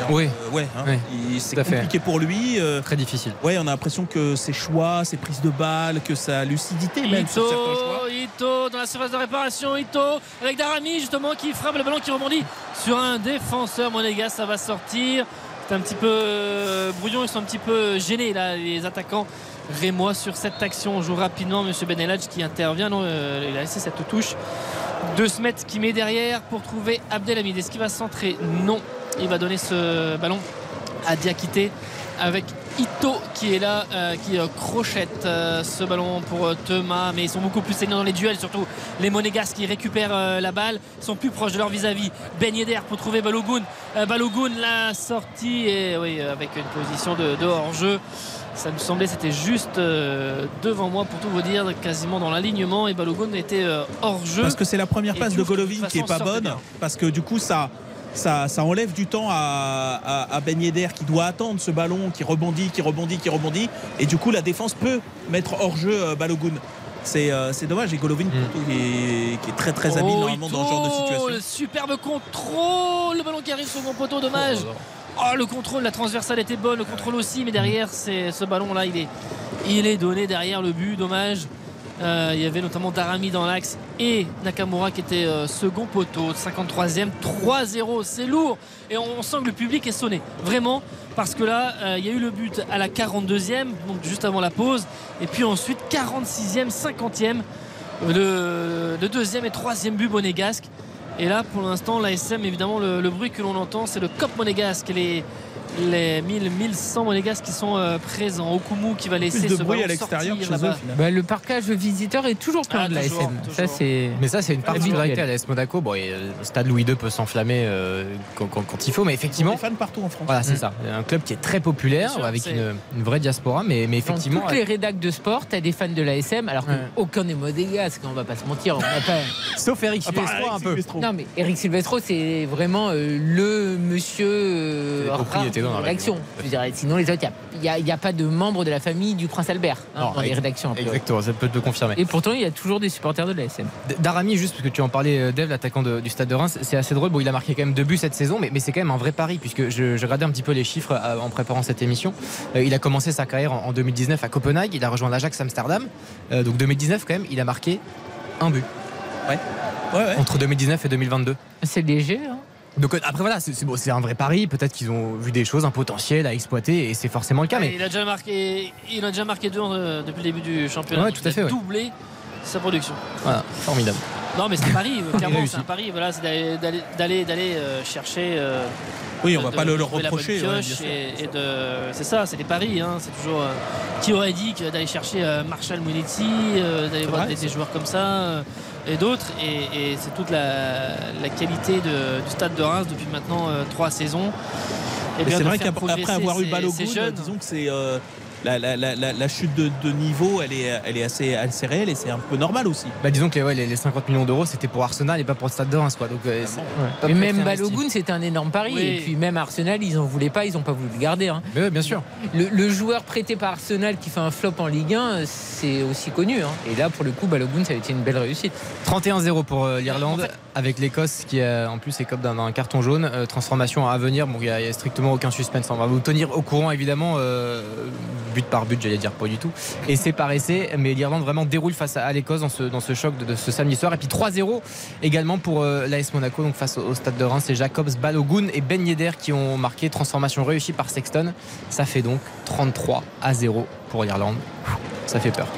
hein. Oui. Euh, ouais, hein. Oui, c'est fait. compliqué pour lui. euh, Très difficile. Ouais, on a l'impression que ses choix, ses prises de balles, que sa lucidité même sur certains choix. Ito, Ito dans la surface de réparation, Ito avec Darami justement qui frappe le ballon qui rebondit sur un défenseur Monégas, ça va sortir. C'est un petit peu euh, brouillon, ils sont un petit peu gênés là, les attaquants rémois sur cette action. On joue rapidement, Monsieur Benelage qui intervient. Euh, il a laissé cette touche de Smet qui met derrière pour trouver Abdelhamid. Est-ce qu'il va centrer? Non. Il va donner ce ballon à Diakité avec Ito qui est là, euh, qui euh, crochette ce ballon pour Thomas, mais ils sont beaucoup plus saignants dans les duels, surtout les Monégas qui récupèrent la balle, sont plus proches de leur vis-à-vis. Ben pour trouver Balogun. Balogun la sortie et oui, avec une position de, de hors-jeu. Ça me semblait c'était juste euh, devant moi pour tout vous dire, quasiment dans l'alignement et Balogun était euh, hors jeu. Parce que c'est la première passe de Golovin qui est pas bonne, parce que du coup ça. Ça, ça enlève du temps à, à, à Ben Yedder qui doit attendre ce ballon qui rebondit, qui rebondit, qui rebondit. Et du coup, la défense peut mettre hors jeu euh, Balogun. C'est euh, c'est dommage. Et Golovin, surtout, qui, est, qui est très très habile Oh, normalement dans ce genre de situation. Le superbe contrôle, le ballon qui arrive sur mon poteau, dommage. Oh, le contrôle, la transversale était bonne, le contrôle aussi, mais derrière, c'est ce ballon-là, il est, il est donné derrière le but, dommage. Euh, il y avait notamment Darami dans l'axe et Nakamura qui était euh, second poteau, 53e, 3-0, c'est lourd. Et on, on sent que le public est sonné, vraiment, parce que là, euh, il y a eu le but à la 42e, donc juste avant la pause, et puis ensuite 46e, 50e, le, le deuxième et troisième but monégasque. Et là, pour l'instant, l'ASM, évidemment, le, bruit que l'on entend, c'est le COP monégasque. Les, les 1000, 1100 monégasques qui sont euh, présents. Okumu qui va laisser Plus de ce bruit à l'extérieur. Bah, le parcage visiteur est toujours plein Ah, de la toujours, SM. Ça, toujours. c'est. Mais ça, c'est une particularité à l'AS Monaco. Bon, et, euh, le stade Louis II peut s'enflammer euh, quand, quand- quand il faut, mais effectivement. des fans partout en France. Voilà, c'est Mm. ça. Un club qui est très populaire, sûr, avec c'est- une, une vraie diaspora, mais, mais Dans effectivement. toutes les rédacs de sport, t'as des fans de l'ASM, alors Ouais. qu'aucun n'est modégasque, on va pas se mentir. On pas... Sauf Eric À part Silvestro, un peu. Silvestro. Non, mais Eric Silvestro, c'est vraiment euh, le monsieur euh, Dans la rédaction. Je veux dire, sinon, les autres, il n'y a, il y a pas de membre de la famille du prince Albert hein, Non, dans les rédactions. Exactement, ça peut te le confirmer. Et pourtant, il y a toujours des supporters de l'ASM. Darami, juste parce que tu en parlais, euh, Dave, l'attaquant du Stade de Reims, c'est assez drôle. Bon, il a marqué quand même deux buts cette saison, mais, mais c'est quand même un vrai pari, puisque je, je regardais un petit peu les chiffres euh, en préparant cette émission. Euh, il a commencé sa carrière en, en 2019 à Copenhague, il a rejoint l'Ajax Amsterdam. Euh, donc 2019, quand même, il a marqué un but Ouais, ouais. entre 2019 et 2022. C'est léger. hein. Donc euh, après voilà, c'est bon, un vrai pari. Peut-être qu'ils ont vu des choses, un potentiel à exploiter, et c'est forcément le cas. Mais Il a déjà marqué, il a déjà marqué deux euh, depuis le début du championnat. Ouais, tout à il fait, a ouais. doublé sa production. voilà, formidable. Non, mais c'est un pari, euh, clairement, c'est un pari. Voilà, c'est d'aller- euh, chercher. euh, Oui, on de- va de pas le leur reprocher. ouais, bien pioche sûr. et, et de, c'est ça, c'est des paris. Hein, c'est toujours. qui aurait dit que d'aller chercher Marshall Munetti, euh, d'aller voir vrai, des, joueurs comme ça et d'autres. Et, et c'est toute la, la qualité de- du stade de Reims depuis maintenant euh, trois saisons. Et c'est vrai qu'après avoir eu Balogun, disons que c'est euh, la, la- la- la- la chute de, de niveau, elle est, elle est assez, assez réelle et c'est un peu normal aussi. Bah, disons que les, ouais, les, les 50 millions d'euros, c'était pour Arsenal et pas pour le Stade de Reims, quoi. Donc euh, Et même. Balogun, c'était un énorme pari. Oui. Et puis même Arsenal, ils en voulaient pas, ils ont pas voulu le garder. hein. Mais ouais, bien sûr. Le, le joueur prêté par Arsenal qui fait un flop en Ligue 1, c'est aussi connu. hein. Et là, pour le coup, Balogun, ça a été une belle réussite. 31-0 pour euh, l'Irlande, En fait- avec l'Écosse qui en plus écope d'un d'un carton jaune. Euh, transformation à venir, bon, il n'y a, il y a strictement aucun suspense. On va vous tenir au courant évidemment, euh, but par but, j'allais dire pas du tout. C'est par essai, mais l'Irlande vraiment déroule face à, l'Écosse dans ce, dans ce choc de, ce samedi soir. Et puis 3-0 également pour euh, l'AS Monaco, donc face au, stade de Reims. C'est Jacobs, Balogun et Ben Yedder qui ont marqué. Transformation réussie par Sexton. Ça fait donc 33 à 0 pour l'Irlande. Ça fait peur.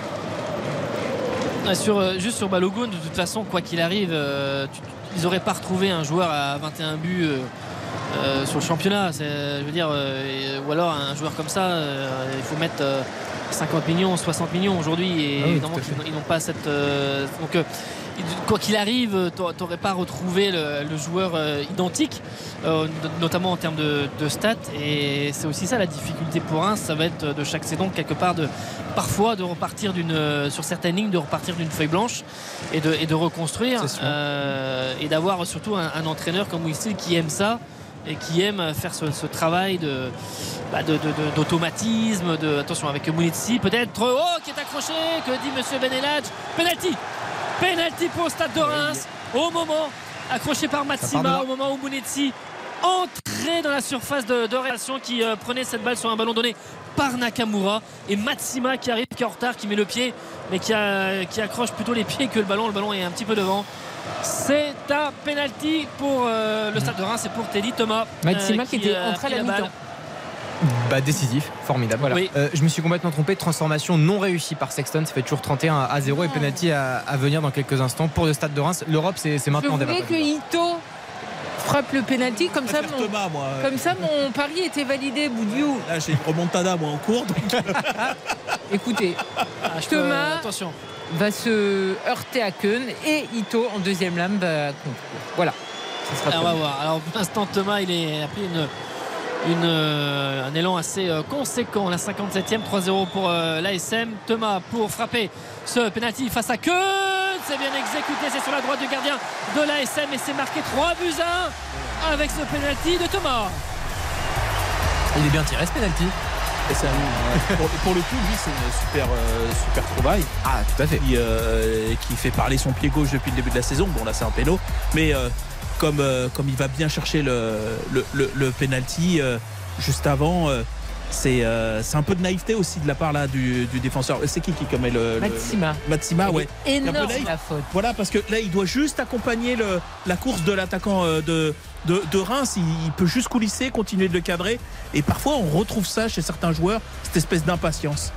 Sur, euh, juste sur Balogun, de toute façon, quoi qu'il arrive, euh, ils n'auraient pas retrouvé un joueur à 21 buts euh, sur le championnat. Je veux dire, euh, ou alors un joueur comme ça, euh, il faut mettre euh, 50 millions, 60 millions aujourd'hui. Et Ah oui, évidemment ils n'ont pas cette. donc, quoi qu'il arrive, tu n'aurais pas retrouvé le, le joueur identique, notamment en termes de, de stats. Et c'est aussi ça la difficulté pour un, ça va être de chaque saison quelque part de parfois de repartir d'une sur certaines lignes, de repartir d'une feuille blanche et de, et de reconstruire euh, et d'avoir surtout un, un entraîneur comme Winston qui aime ça et qui aime faire ce, ce travail de bah, de- de- de- d'automatisme, de, attention avec Mounetsi peut-être, oh qui est accroché, que dit Monsieur Benelage, penalty, penalty pour le Stade de Reims, au moment accroché par Matsima, au moment où Mounetsi entrait dans la surface de, de réaction qui euh, prenait cette balle sur un ballon donné par Nakamura et Matsima qui arrive, qui est en retard, qui met le pied, mais qui, a- qui accroche plutôt les pieds que le ballon. Le ballon est un petit peu devant. C'est un penalty pour euh, le stade de Reims et pour Teddy Thomas. Matsima euh, qui était a entré à la balle. mi-temps. Bah, décisif, formidable. Voilà. Oui. Euh, je me suis complètement trompé. Transformation non réussie par Sexton. Ça fait toujours 31 à 0 et penalty à, à venir dans quelques instants pour le stade de Reims. L'Europe, c'est c'est Je maintenant voulais que Ito frappe le penalty comme ça. Mon, Thomas, moi. comme ça, mon pari était validé. Boudiou, Là, j'ai une remontada, moi, en cours. donc- écoutez, Ah, je peux- Thomas. attention. Va se heurter à Keun et Ito en deuxième lame va conclure. Voilà. Ça sera Ah, on va voir. Alors pour l'instant Thomas il est a pris une, une, euh, un élan assez euh, conséquent. La 57e 3-0 pour euh, l'ASM. Thomas pour frapper ce penalty face à Keun. C'est bien exécuté. C'est sur la droite du gardien de l'ASM et c'est marqué 3 buts à 1 avec ce penalty de Thomas. Il est bien tiré ce penalty. Et c'est un- ouais. pour, pour le coup, lui, c'est une super, euh, super trouvaille. Ah, tout à fait. Qui, euh, qui fait parler son pied gauche depuis le début de la saison. Bon, là, c'est un péno. Mais euh, comme, comme il va bien chercher le, le, le, le penalty juste avant, c'est euh, c'est un peu de naïveté aussi de la part là, du, du défenseur. C'est qui qui commet le. le- Matsima. Matsima, ouais. Énorme la faute. Voilà, parce que là, il doit juste accompagner le, la course de l'attaquant euh, de, de, de Reims. Il, il peut juste coulisser, continuer de le cadrer. Et parfois, on retrouve ça chez certains joueurs, cette espèce d'impatience.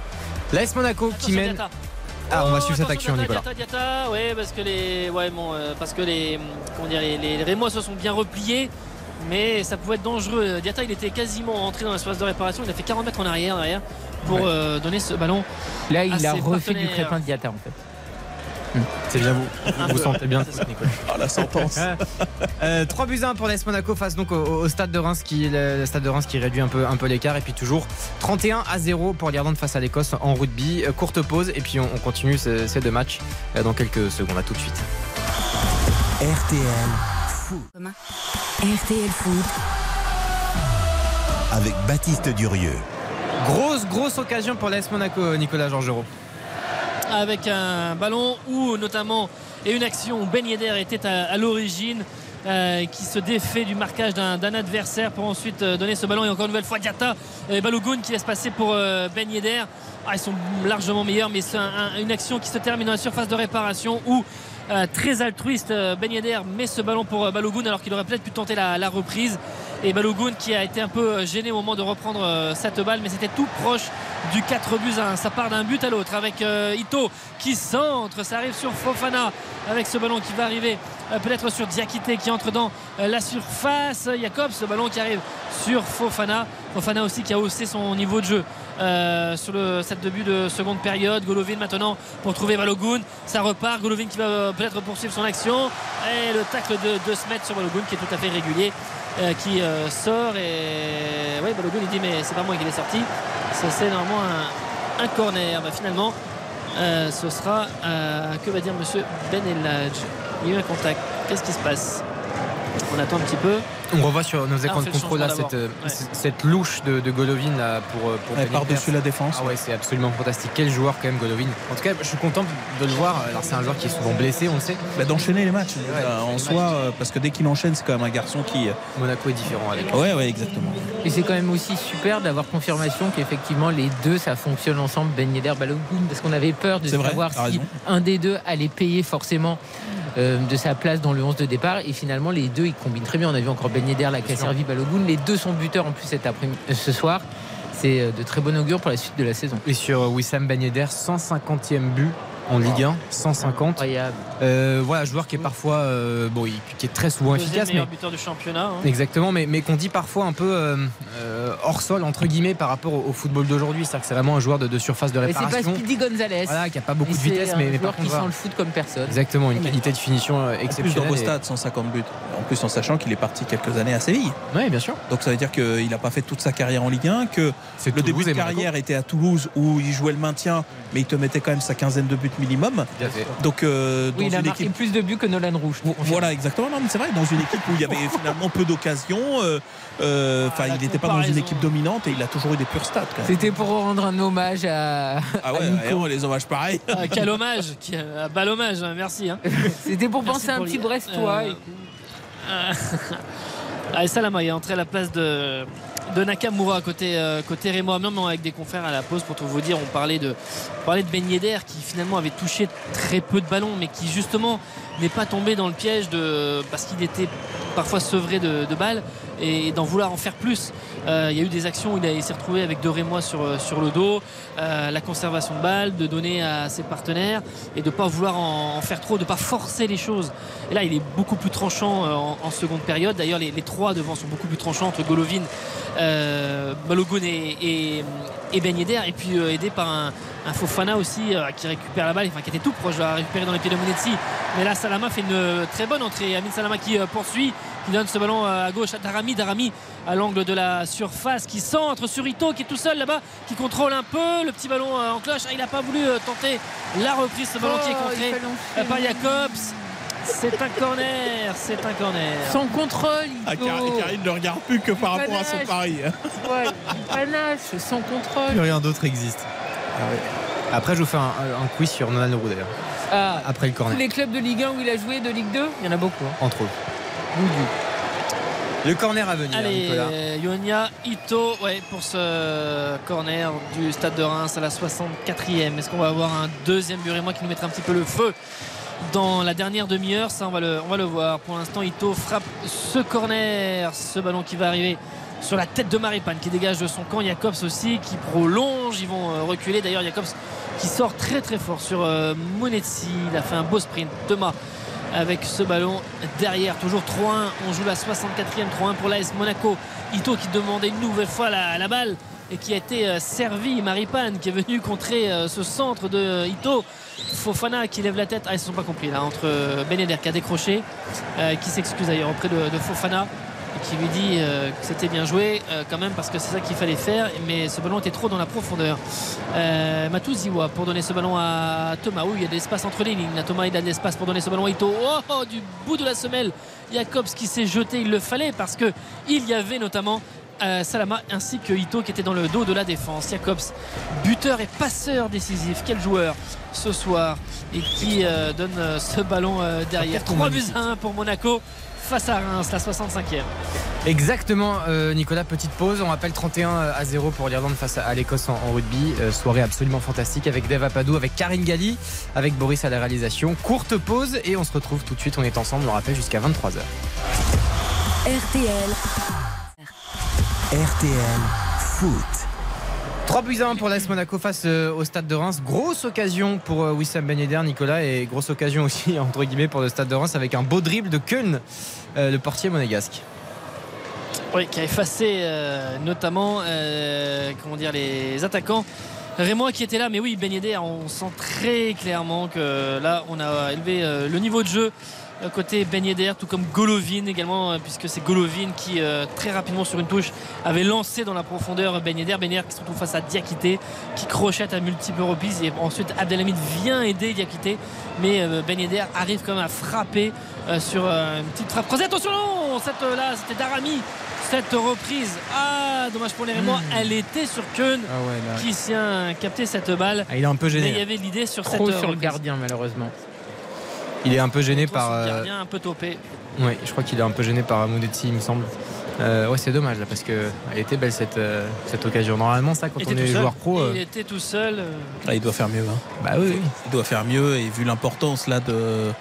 L'AS Monaco qui mène. Ah, on va Oh, suivre cette attention, action, Diatta, Nicolas. Diatta, Diatta. ouais, parce que les, ouais, bon, euh, parce que les, comment dire, les, les Rémois se sont bien repliés. Mais ça pouvait être dangereux. Diatta, il était quasiment entré dans l'espace de réparation. Il a fait 40 mètres en arrière, derrière pour Ouais. euh, donner ce ballon. Là, à il a refait du crépin de Diatta en fait. C'est bien vous. Vous peu. sentez bien. Nicolas. Ah, la sentence. Euh, 3 buts à 1 pour l'AS Monaco face donc au, au stade de Reims qui le, le stade de Reims qui réduit un peu un peu l'écart et puis toujours 31 à 0 pour l'Irlande face à l'Écosse en rugby. Euh, courte pause et puis on, on continue ce- ces deux matchs euh, dans quelques secondes. À tout de suite. RTL RTL Foot, avec Baptiste Durieux. Grosse grosse occasion pour l'AS Monaco Nicolas Georgerot. avec un ballon où notamment et une action où Ben Yedder était à, à l'origine euh, qui se défait du marquage d'un adversaire pour ensuite euh, donner ce ballon et encore une nouvelle fois Diatta et Balogun qui laisse passer pour euh, Ben Yedder Ah, ils sont largement meilleurs mais c'est un- un- une action qui se termine dans la surface de réparation où très altruiste euh, Ben met ce ballon pour euh, Balogun alors qu'il aurait peut-être pu tenter la, reprise. Et Balogun qui a été un peu euh, gêné au moment de reprendre euh, cette balle mais c'était tout proche du 4 buts à 1 ça part d'un but à l'autre avec euh, Ito qui centre. Ça arrive sur Fofana avec ce ballon qui va arriver euh, peut-être sur Diakité qui entre dans euh, la surface. Jacob ce ballon qui arrive sur Fofana. Fofana aussi qui a haussé son niveau de jeu euh, sur le set de but de seconde période Golovin maintenant pour trouver Balogun ça repart Golovin qui va euh, peut-être poursuivre son action. Et le tacle de 2 mètres sur Balogun qui est tout à fait régulier euh, qui sort et ouais Balogun il dit mais c'est pas moi qui l'ai sorti. C'est normalement un, corner. Mais finalement ce sera que va dire monsieur Ben il y a eu un contact. Qu'est-ce qui se passe? On attend un petit peu On revoit sur nos Ah, écrans de contrôle là cette, euh. Ouais. cette louche de, de Golovin là pour euh, pour Ouais. Par-dessus la défense. Ah ouais, c'est absolument fantastique. Quel joueur quand même Golovin. En tout cas, je suis content de le voir. Alors c'est un joueur qui est souvent blessé, on le sait. Bah, D'enchaîner les matchs Ouais, euh, en les soi, matchs. euh, parce que dès qu'il enchaîne, c'est quand même un garçon qui. Monaco est différent avec. Ouais, ouais, exactement. Et c'est quand même aussi super d'avoir confirmation qu'effectivement les deux ça fonctionne ensemble, Ben Yedder, Balogun, parce qu'on avait peur de savoir si un des deux allait payer forcément euh, de sa place dans le 11 de départ. Et finalement les deux ils combinent très bien. On a vu encore Ben Yedder là qui a sûr. servi Balogun. Les deux sont buteurs en plus cet après ce soir. C'est euh, de très bon augure pour la suite de la saison. Et sur euh, Wissam Ben Yedder, 150e but en Ligue 1, 150. Incroyable. Euh, voilà, joueur qui est parfois, euh, bon, il- qui est très souvent deuxième efficace, mais buteur du championnat hein. Exactement, mais, mais qu'on dit parfois un peu euh, euh, hors sol, entre guillemets, par rapport au, au football d'aujourd'hui. C'est-à-dire que c'est vraiment un joueur de, de surface de Et c'est pas réparation. Speedy Gonzalez. Voilà, qui a pas beaucoup Mais de vitesse, un mais, mais par qui contre, sent le foot comme personne. Exactement, une qualité de finition euh, En plus, dans exceptionnelle. vos et- stades, 150 buts. En plus, en sachant qu'il est parti quelques années à Séville. Oui, bien sûr. Donc ça veut dire qu'il n'a pas fait toute sa carrière en Ligue 1, que le Toulouse début de carrière était à Toulouse où il jouait le maintien, mais il te mettait quand même sa quinzaine de buts minimum. À. Donc euh, dans Oui, il a une marqué équipe. plus de buts que Nolan Rouge. Vo- Voilà, exactement. Non, mais c'est vrai, dans une équipe où il y avait finalement peu d'occasions. euh, euh, Enfin, Ah, il n'était pas dans une équipe dominante et il a toujours eu des purs stats. Quand même. C'était pour rendre un hommage à, Ah à ouais, Nico. ouais, les hommages pareils. Ah, quel hommage qui, euh, bal hommage hein, merci hein. C'était pour Merci penser à un petit Brestois. Euh, Ah, et Salama est entré à la place de de Nakamura côté, euh, côté Rémois, avec des confrères à la pause pour tout vous dire. On parlait de, on parlait de Ben qui finalement avait touché très peu de ballons, mais qui justement n'est pas tombé dans le piège de, parce qu'il était parfois sevré de, balles et d'en vouloir en faire plus. Euh, il y a eu des actions où il, s'est retrouvé avec deux Rémois sur, euh, le dos, euh, la conservation de balles, de donner à ses partenaires et de ne pas vouloir en, faire trop, de ne pas forcer les choses. Et là, il est beaucoup plus tranchant en, seconde période. D'ailleurs, les, les trois devant sont beaucoup plus tranchants entre Golovin, Balogun et, et, et Ben Yedder. Et puis euh, aidé par un, un Fofana aussi euh, qui récupère la balle, enfin qui était tout proche de la récupérer dans les pieds de Monetsi. Mais là, Salama fait une très bonne entrée. Amin Salama qui euh, poursuit, qui donne ce ballon euh, à gauche à Darami. Darami à l'angle de la surface qui centre sur Ito qui est tout seul là-bas, qui contrôle un peu le petit ballon euh, en cloche. Ah, il n'a pas voulu euh, tenter la reprise, ce ballon qui est Oh, contré euh, par Jacobs. C'est un corner, c'est un corner. Sans contrôle, Ah, Karine ne regarde plus que par rapport à son pari. Ouais, panache, sans contrôle. Plus rien d'autre existe. Après, je vous fais un, un quiz sur Nolan Leroux d'ailleurs. Ah, Après le tous corner, les clubs de Ligue 1 où il a joué, de Ligue 2, il y en a beaucoup. hein. entre autres. Le corner à venir, Allez, Nicolas. Ionia Ito ouais, pour ce corner du stade de Reims à la 64e. Est-ce qu'on va avoir un deuxième but moi qui nous mettra un petit peu le feu dans la dernière demi-heure Ça, on va le, voir. Pour l'instant, Ito frappe ce corner, ce ballon qui va arriver sur la tête de Maripane qui dégage de son camp. Jacobs aussi qui prolonge. Ils vont euh, reculer. D'ailleurs, Jacobs qui sort très très fort sur euh, Monetsi. Il a fait un beau sprint. Thomas avec ce ballon derrière. Toujours 3-1. On joue la 64e. 3-1 pour l'AS Monaco. Ito qui demandait une nouvelle fois la balle qui a été euh, servi. Maripane qui est venu contrer euh, ce centre de euh, Ito. Fofana qui lève la tête. Ah, ils ne se sont pas compris là. Entre euh, Ben Yedder qui a décroché, qui s'excuse d'ailleurs auprès de, de Fofana qui lui dit que c'était bien joué quand même parce que c'est ça qu'il fallait faire mais ce ballon était trop dans la profondeur euh, Matou Ziwa pour donner ce ballon à Thomas oui il y a de l'espace entre les lignes Thomas il a de l'espace pour donner ce ballon à Ito oh, oh, du bout de la semelle Jacobs qui s'est jeté il le fallait parce que il y avait notamment euh, Salama ainsi que Ito qui était dans le dos de la défense Jacobs buteur et passeur décisif quel joueur ce soir et qui euh, donne euh, ce ballon euh, derrière 3 buts à 1 pour Monaco face à Reims la 65e Exactement, euh, Nicolas, petite pause. On rappelle 31 à 0 pour l'Irlande face à, à l'Écosse en, en rugby. Euh, soirée absolument fantastique avec Dave Apadou, avec Karine Galli, avec Boris à la réalisation. Courte pause et on se retrouve tout de suite. On est ensemble, on le rappelle, jusqu'à 23h. RTL, RTL Foot. 3 buts à 1 pour l'AS Monaco face euh, au stade de Reims. Grosse occasion pour euh, Wissam Ben Yedder, Nicolas, et grosse occasion aussi, entre guillemets, pour le stade de Reims avec un beau dribble de Köln, euh, le portier monégasque. Oui, qui a effacé euh, notamment euh, comment dire, les attaquants. Rémois qui était là, mais oui, Ben Yedder, on sent très clairement que là, on a élevé euh, le niveau de jeu côté Ben Yedder, tout comme Golovin également, euh, puisque c'est Golovin qui, euh, très rapidement sur une touche, avait lancé dans la profondeur Ben Yedder. Ben Yedder qui se retrouve face à Diakité, qui crochette à multiples reprises, et ensuite Abdelhamid vient aider Diakité, mais euh, Ben Yedder arrive quand même à frapper euh, sur euh, une petite frappe croisée. Attention, non Cette euh, là, c'était Darami cette reprise. Ah, dommage pour les Rémois. Elle était sur Keun qui tient capté cette balle. Ah, il est un peu Mais il y gêné. avait l'idée sur cette Trop euh, sur le gardien, malheureusement. Il est un peu gêné par. le euh, gardien, un peu topé. ouais, je crois qu'il est un peu gêné par Moudetsi, il me semble. Euh, ouais, c'est dommage là, parce que elle était belle cette, euh, cette occasion. Normalement, ça, quand Il on est joueur pro. euh, Il était tout seul. euh, Ah, il doit faire mieux. hein. Bah oui, oui. Il doit faire mieux et vu l'importance là de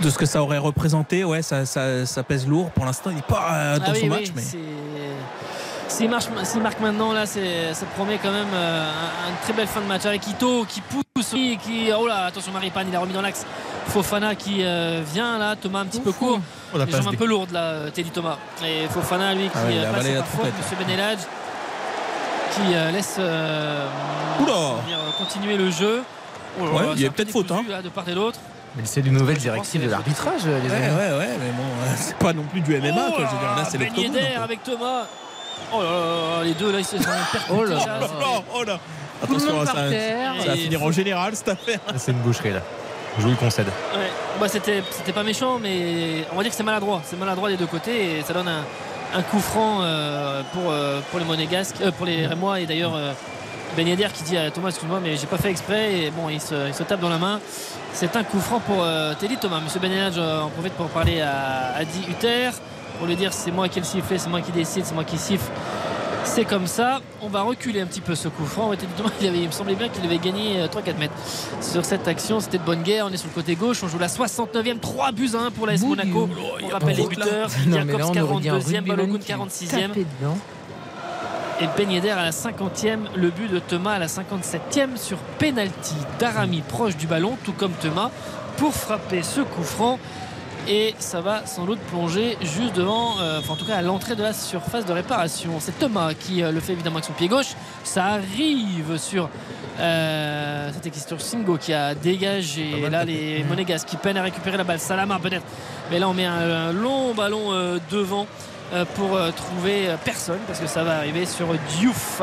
de ce que ça aurait représenté, ouais, ça, ça, ça pèse lourd. Pour l'instant, il n'est pas euh, dans Ah oui, son oui, match, mais S'il marche- s'il marque maintenant, là, c'est- ça promet quand même euh, un- une très belle fin de match avec Ito qui pousse, qui, qui- oh là, attention Maripane, il a remis dans l'axe. Fofana qui euh, vient là, Thomas un petit peu court, Oh, la les jambes un peu lourdes là, euh, Teddy Thomas. Et Fofana lui qui Ah ouais, euh, passe avalé la. Monsieur Benelage, qui euh, laisse euh, continuer le jeu. Oh là Ouais, là, il y a peut-être faute, décousu, là, de part et d'autre. Mais c'est une nouvelle directive de l'arbitrage, les Ouais, amis. ouais, ouais, mais bon, c'est pas non plus du MMA, quoi. Je veux dire, là, c'est Ben. Yedder avec Thomas. Oh là là les deux là ils se sont percutés. Oh là là, Oh, oh là Attention, monde ça, par ça va finir en général cette affaire. C'est une boucherie là. Je vous le concède. Ouais. Bah, c'était, c'était pas méchant, mais on va dire que c'est maladroit. C'est maladroit des deux côtés et ça donne un, un coup franc euh, pour, euh, pour les Monégasques, euh, pour les Rémois. Et d'ailleurs, Ben Yedder qui dit à Thomas, excuse-moi, mais j'ai pas fait exprès. Et bon, il se, il se tape dans la main. C'est un coup franc pour Teddy Thomas. Monsieur Ben Yedder, en profite pour parler à Adi Hutter. pour lui dire c'est moi qui ai le sifflet, c'est moi qui décide, c'est moi qui siffle. C'est comme ça. On va reculer un petit peu ce coup franc. Il, avait, il me semblait bien qu'il avait gagné 3-4 mètres sur cette action. C'était de bonne guerre. On est sur le côté gauche. On joue la 69e. 3 buts à 1 pour l'AS Monaco. On rappelle les buteurs. Jacobs 42e, Balogun 46e. Et Ben Yedder à la 50e, le but de Thomas à la 57e sur penalty. Darami proche du ballon, tout comme Thomas, pour frapper ce coup franc. Et ça va sans doute plonger juste devant, euh, enfin en tout cas à l'entrée de la surface de réparation. C'est Thomas qui euh, le fait évidemment avec son pied gauche. Ça arrive sur euh, c'était sur Singo qui a dégagé. Et là, les Monégas qui peinent à récupérer la balle. Salama peut-être. Mais là, on met un, long ballon devant euh, pour euh, trouver euh, personne parce que ça va arriver sur Diouf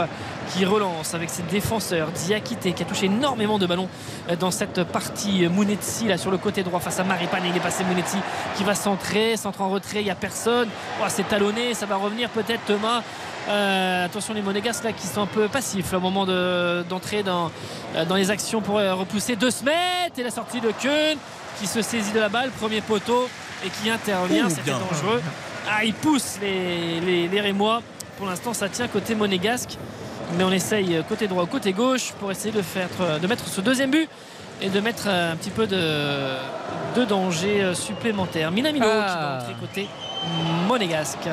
qui relance avec ses défenseurs Diakité qui a touché énormément de ballons dans cette partie Mounetsi là sur le côté droit face à Maripane. Il est passé Mounetsi qui va centrer centre en retrait il n'y a personne. Oh, c'est talonné ça va revenir peut-être Thomas. Attention les Monégas là qui sont un peu passifs au moment d'entrer dans, dans les actions pour repousser deux mètres et la sortie de Keun qui se saisit de la balle premier poteau et qui intervient. C'était dangereux ah, il pousse les, les, Rémois. Pour l'instant, ça tient côté monégasque. Mais on essaye côté droit, côté gauche pour essayer de, faire, de mettre ce deuxième but et de mettre un petit peu de, de danger supplémentaire. Minamino qui va entrer côté monégasque.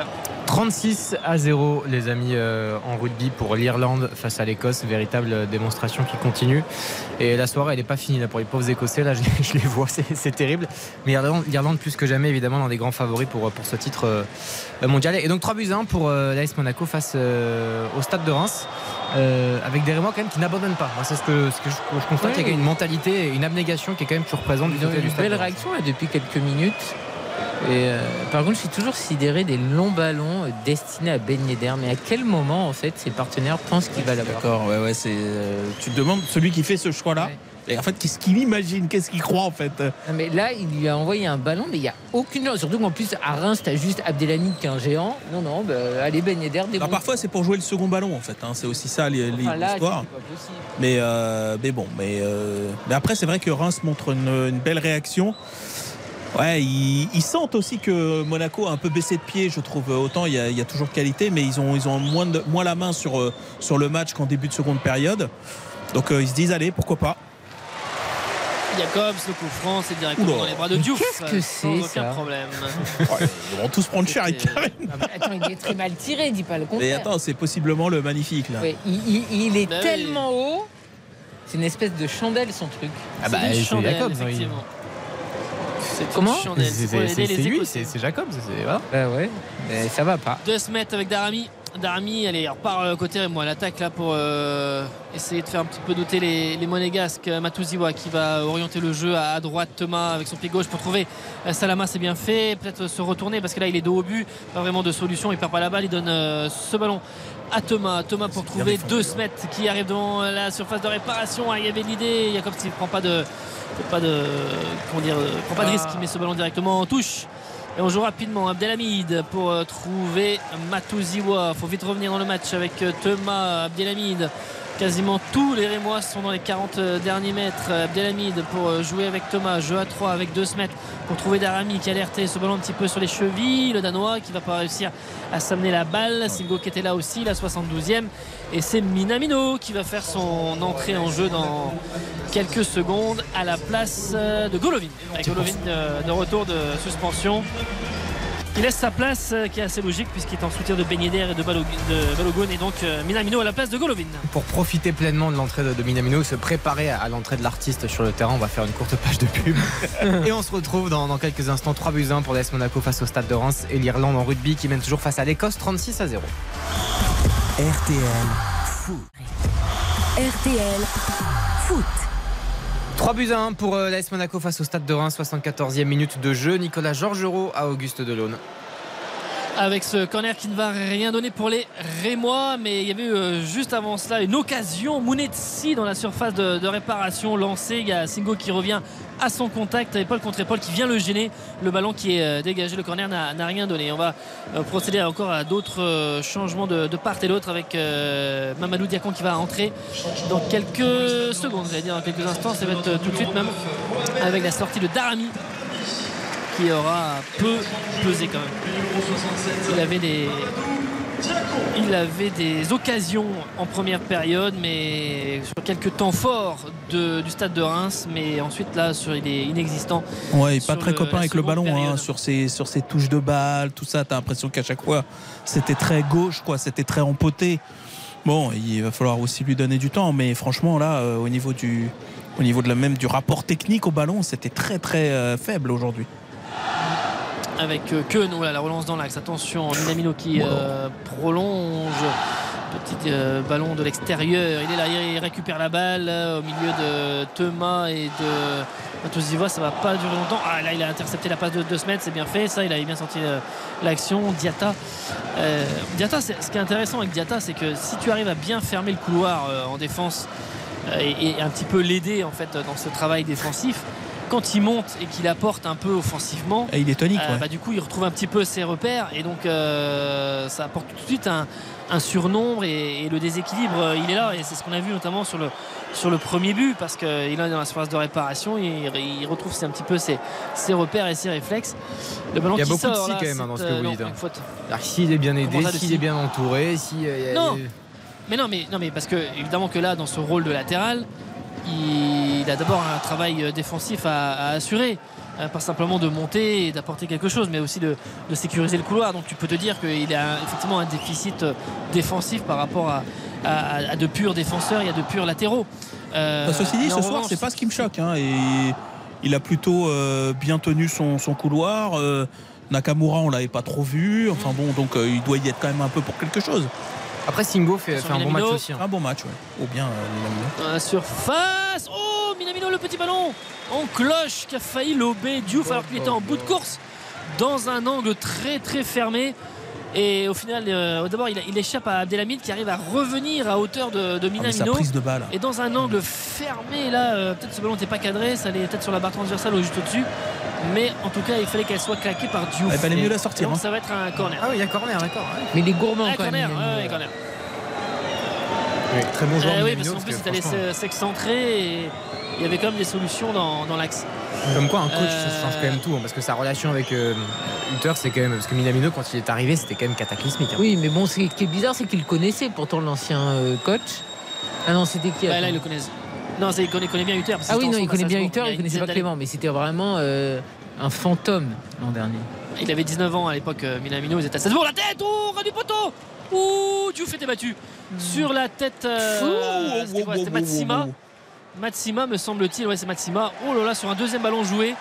36 à 0 les amis euh, en rugby pour l'Irlande face à l'Écosse. Véritable démonstration qui continue. Et la soirée elle n'est pas finie là pour les pauvres Écossais là je, les vois c'est terrible. Mais l'Irlande plus que jamais évidemment dans des grands favoris pour, pour ce titre euh, mondial. Et donc 3 buts 1 pour euh, l'AS Monaco face au stade de Reims avec des Rémois quand même qui n'abandonnent pas. C'est ce que, ce que je, constate qu'il y a une mentalité une abnégation qui est quand même toujours présente du côté du stade belle réaction depuis quelques minutes et euh, par contre, je suis toujours sidéré des longs ballons euh, destinés à Yedder. Mais à quel moment, en fait, ses partenaires pensent qu'il va l'avoir D'accord, ouais, ouais, c'est. Euh, tu te demandes celui qui fait ce choix-là. Et en fait, qu'est-ce qu'il imagine? Qu'est-ce qu'il croit en fait? Mais là, il lui a envoyé un ballon, mais il n'y a aucune chance. Surtout qu'en plus, à Reims, tu as juste Abdelhamid qui est un géant. Non, non, bah, allez, Ben Yedder, des Parfois, c'est pour jouer le second ballon en fait. Hein. C'est aussi ça l'histoire. mais, mais bon, mais, mais après, c'est vrai que Reims montre une belle réaction. Ouais, ils, sentent aussi que Monaco a un peu baissé de pied, je trouve. Autant il y a, toujours qualité, mais ils ont, ils ont moins, moins la main sur, euh, sur le match qu'en début de seconde période. Donc euh, ils se disent, allez, pourquoi pas. Jacobs, le coup franc, c'est directement dans les bras de Diouf. Qu'est-ce que c'est Aucun problème. ils vont tous prendre cher avec Karim. Attends, il est très mal tiré, dis pas le contraire. Mais attends, c'est possiblement le magnifique là. il, est bah tellement haut. C'est une espèce de chandelle son truc. Ah bah, c'est Jacobs, effectivement. Comment C'est Jacob. Voilà. Bah ouais, mais ça va pas. Deux se mettre avec Darami. Darami, allez, repart euh, côté moi l'attaque là pour euh, essayer de faire un petit peu douter les, les monégasques. Matouziwa qui va orienter le jeu à, droite. Thomas avec son pied gauche pour trouver euh, Salama, c'est bien fait. Peut-être se retourner parce que là il est dos au but. Pas vraiment de solution. Il perd pas la balle. Il donne ce ballon à Thomas. Thomas pour trouver deux Smet qui arrive devant la surface de réparation. Ah, il y avait l'idée. Jacob s'il prend pas de pas de comment dire, prend pas de risque. Il met ce ballon directement en touche. Et on joue rapidement Abdelhamid pour euh, trouver Matouziwa. Faut vite revenir dans le match avec euh, Thomas Abdelhamid Quasiment tous les Rémois sont dans les 40 euh, derniers mètres. Abdelhamid pour euh, jouer avec Thomas. Jeu à 3 avec 2 mètres pour trouver Darami qui a alerté ce ballon un petit peu sur les chevilles. Le Danois qui va pas réussir à s'amener la balle. Singo qui était là aussi, la 72e. Et c'est Minamino qui va faire son entrée en jeu dans quelques secondes à la place euh, de Golovin. Golovin de retour de suspension. Il laisse sa place euh, qui est assez logique puisqu'il est en soutien de Ben et de, Balogun et donc euh, Minamino à la place de Golovin. Pour profiter pleinement de l'entrée de, Minamino, se préparer à, l'entrée de l'artiste sur le terrain, on va faire une courte page de pub et on se retrouve dans, quelques instants 3 buts 1 pour l'AS Monaco face au Stade de Reims et l'Irlande en rugby qui mène toujours face à l'Écosse 36 à 0. RTL Foot. RTL Foot. 3 buts à 1 pour euh, l'AS Monaco face au Stade de Reims, 74e minute de jeu. Nicolas Georgerot à Auguste Delaune avec ce corner qui ne va rien donner pour les Rémois. Mais il y avait eu euh, juste avant cela une occasion. Mounetsi dans la surface de, réparation lancée. Il y a Singo qui revient à son contact. Paul contre épaule qui vient le gêner. Le ballon qui est euh, dégagé. Le corner n'a rien donné. On va euh, procéder encore à d'autres changements de, part et d'autre avec Mamadou Diakon qui va entrer dans quelques secondes. J'allais dire dans quelques instants. Ça va être tout de suite même avec la sortie de Darami qui aura peu pesé quand même. Il avait des, il avait des occasions en première période, mais sur quelques temps forts de- du stade de Reims, mais ensuite là, sur, il est inexistant. Ouais, pas très le- copain avec le ballon, hein, sur, ses, sur ses touches de balle, tout ça. T'as l'impression qu'à chaque fois, c'était très gauche, quoi. C'était très empoté. Bon, il va falloir aussi lui donner du temps, mais franchement, là, euh, au niveau du, au niveau de la même du rapport technique au ballon, c'était très très euh, faible aujourd'hui. Avec Keun, voilà, la relance dans l'axe. Attention, Minamino qui euh, prolonge. Petit euh, ballon de l'extérieur. Il est là, il récupère la balle euh, au milieu de Thomas et de Matosiva. Ça va pas durer longtemps. Ah là, il a intercepté la passe de deux semaines, c'est bien fait. Ça, il a bien senti l'action. Diata. Diata, ce qui est intéressant avec Diata, c'est que si tu arrives à bien fermer le couloir en défense et, et un petit peu l'aider en fait dans ce travail défensif, quand il monte et qu'il apporte un peu offensivement, Et il est tonique, euh, ouais. bah, du coup, il retrouve un petit peu ses repères et donc euh, ça apporte tout de suite un, un surnombre et, et le déséquilibre, euh, il est là et c'est ce qu'on a vu notamment sur le, sur le premier but parce qu'il est dans la phase de réparation, il, il retrouve un petit peu ses, ses repères et ses réflexes. Le ballon Il y a qui beaucoup de si là, quand même hein, dans ce que vous non, dites. hein. s'il est bien aidé, s'il si est bien entouré, si. euh, Non. Mais non, mais non, mais parce que évidemment que là, dans ce rôle de latéral, il a d'abord un travail défensif à, à assurer. euh, Pas simplement de monter et d'apporter quelque chose, mais aussi de, de sécuriser le couloir. Donc tu peux te dire qu'il a effectivement un déficit euh, défensif par rapport à, à- à de purs défenseurs et à de purs latéraux. Euh, Bah, ceci dit, ce soir, c'est pas ce qui me choque. hein, et il a plutôt euh, bien tenu son, son couloir. euh, Nakamura, on l'avait pas trop vu. Enfin bon, donc il doit y être quand même un peu pour quelque chose. Après, Singo fait, un bon match aussi. hein. Un bon match, ouais. Ou bien euh, la surface. Oh, Minamino, le petit ballon en cloche qui a failli lober Diouf alors qu'il était en bout de course dans un angle très très fermé. Et au final, euh, d'abord, il, il échappe à Abdelhamid qui arrive à revenir à hauteur de, de Ah, Minamino. prise de balle. et dans un angle fermé, là, euh, peut-être ce ballon n'était pas cadré, ça allait peut-être sur la barre transversale ou juste au-dessus. Mais en tout cas, il fallait qu'elle soit claquée par Diouf. Il fallait mieux la sortir, donc, hein. ça va être un corner. Ah oui, il y a corner, d'accord. ouais. Mais il est gourmand Ah, quand corner, même. ouais, corner. Oui, Très bon joueur. Eh oui, parce qu'en plus, il allait s'excentrer et il y avait quand même des solutions dans, dans l'axe. Comme quoi, un coach, Euh, ça change quand même tout. hein, parce que sa relation avec euh, Hutter, c'est quand même. Parce que Minamino, quand il est arrivé, c'était quand même cataclysmique. hein. Oui, mais bon, ce qui est bizarre, c'est qu'il connaissait pourtant l'ancien euh, coach. Ah non, c'était qui Bah, là, ils le connaissent. Non, il connaît, connaît bien Hutter. parce Ah oui, non, il connaît bien Hutter, il il connaissait pas. Clément, mais c'était vraiment euh, un fantôme l'an dernier. Il avait 19 ans à l'époque, euh, Minamino. Ils étaient à Salzbourg. La tête Oh, ras du poteau Ouh, Diouf était battu sur la tête. euh, c'était quoi C'était Matsima. Matsima, me semble-t-il. Ouais, c'est Matsima. Oh là là, sur un deuxième ballon joué.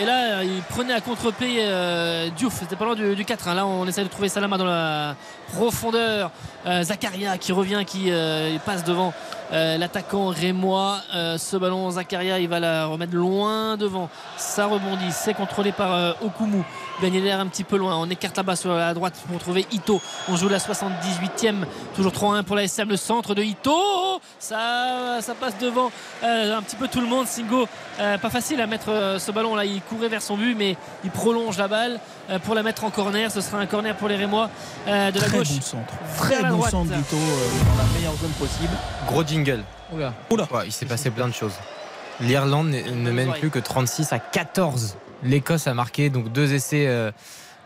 Et là, euh, il prenait à contre-pied euh, Diouf. C'était pas loin du, du 4. hein. Là, on essaie de trouver Salama dans la profondeur. Euh, Zakaria qui revient, qui euh, passe devant euh, l'attaquant rémois. Euh, ce ballon, Zakaria, il va la remettre loin devant. Ça rebondit. C'est contrôlé par euh, Okumu. Gagner l'air un petit peu loin. On écarte là-bas sur la droite pour trouver Ito. On joue la 78e. Toujours 3-1 pour la SM. Le centre de Ito. Ça, ça passe devant euh, un petit peu tout le monde. Singo, euh, pas facile à mettre euh, ce ballon là. Il courait vers son but, mais il prolonge la balle euh, pour la mettre en corner. Ce sera un corner pour les Rémois euh, de la Très gauche. bon centre. Très la bon droite. centre, euh, dans la meilleure zone possible. Gros jingle. Oula. Oula. Ouais, il s'est passé plein de choses. L'Irlande ne ne mène plus que 36 à 14. L'Écosse a marqué donc deux essais euh,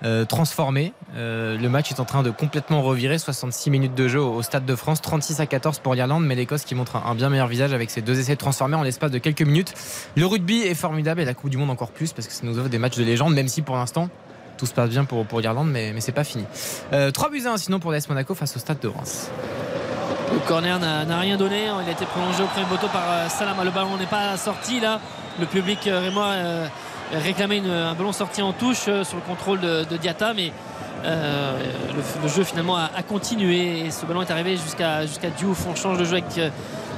euh, transformés. Euh, le match est en train de complètement revirer. 66 minutes de jeu au, au Stade de France. 36 à 14 pour l'Irlande, mais l'Écosse qui montre un, un bien meilleur visage avec ses deux essais transformés en l'espace de quelques minutes. Le rugby est formidable et la Coupe du Monde encore plus parce que ça nous offre des matchs de légende, même si pour l'instant tout se passe bien pour, pour l'Irlande, mais, mais c'est pas fini. Euh, 3 buts à 1 sinon pour l'AS Monaco face au Stade de Reims. Le corner n'a rien donné. Il a été prolongé au premier poteau par euh, Salama. Le ballon n'est pas sorti là. Le public euh, rémois euh, réclamait un ballon sorti en touche sur le contrôle de, Diata, mais le, jeu finalement a, continué et ce ballon est arrivé jusqu'à jusqu'à Diouf. On change de jeu avec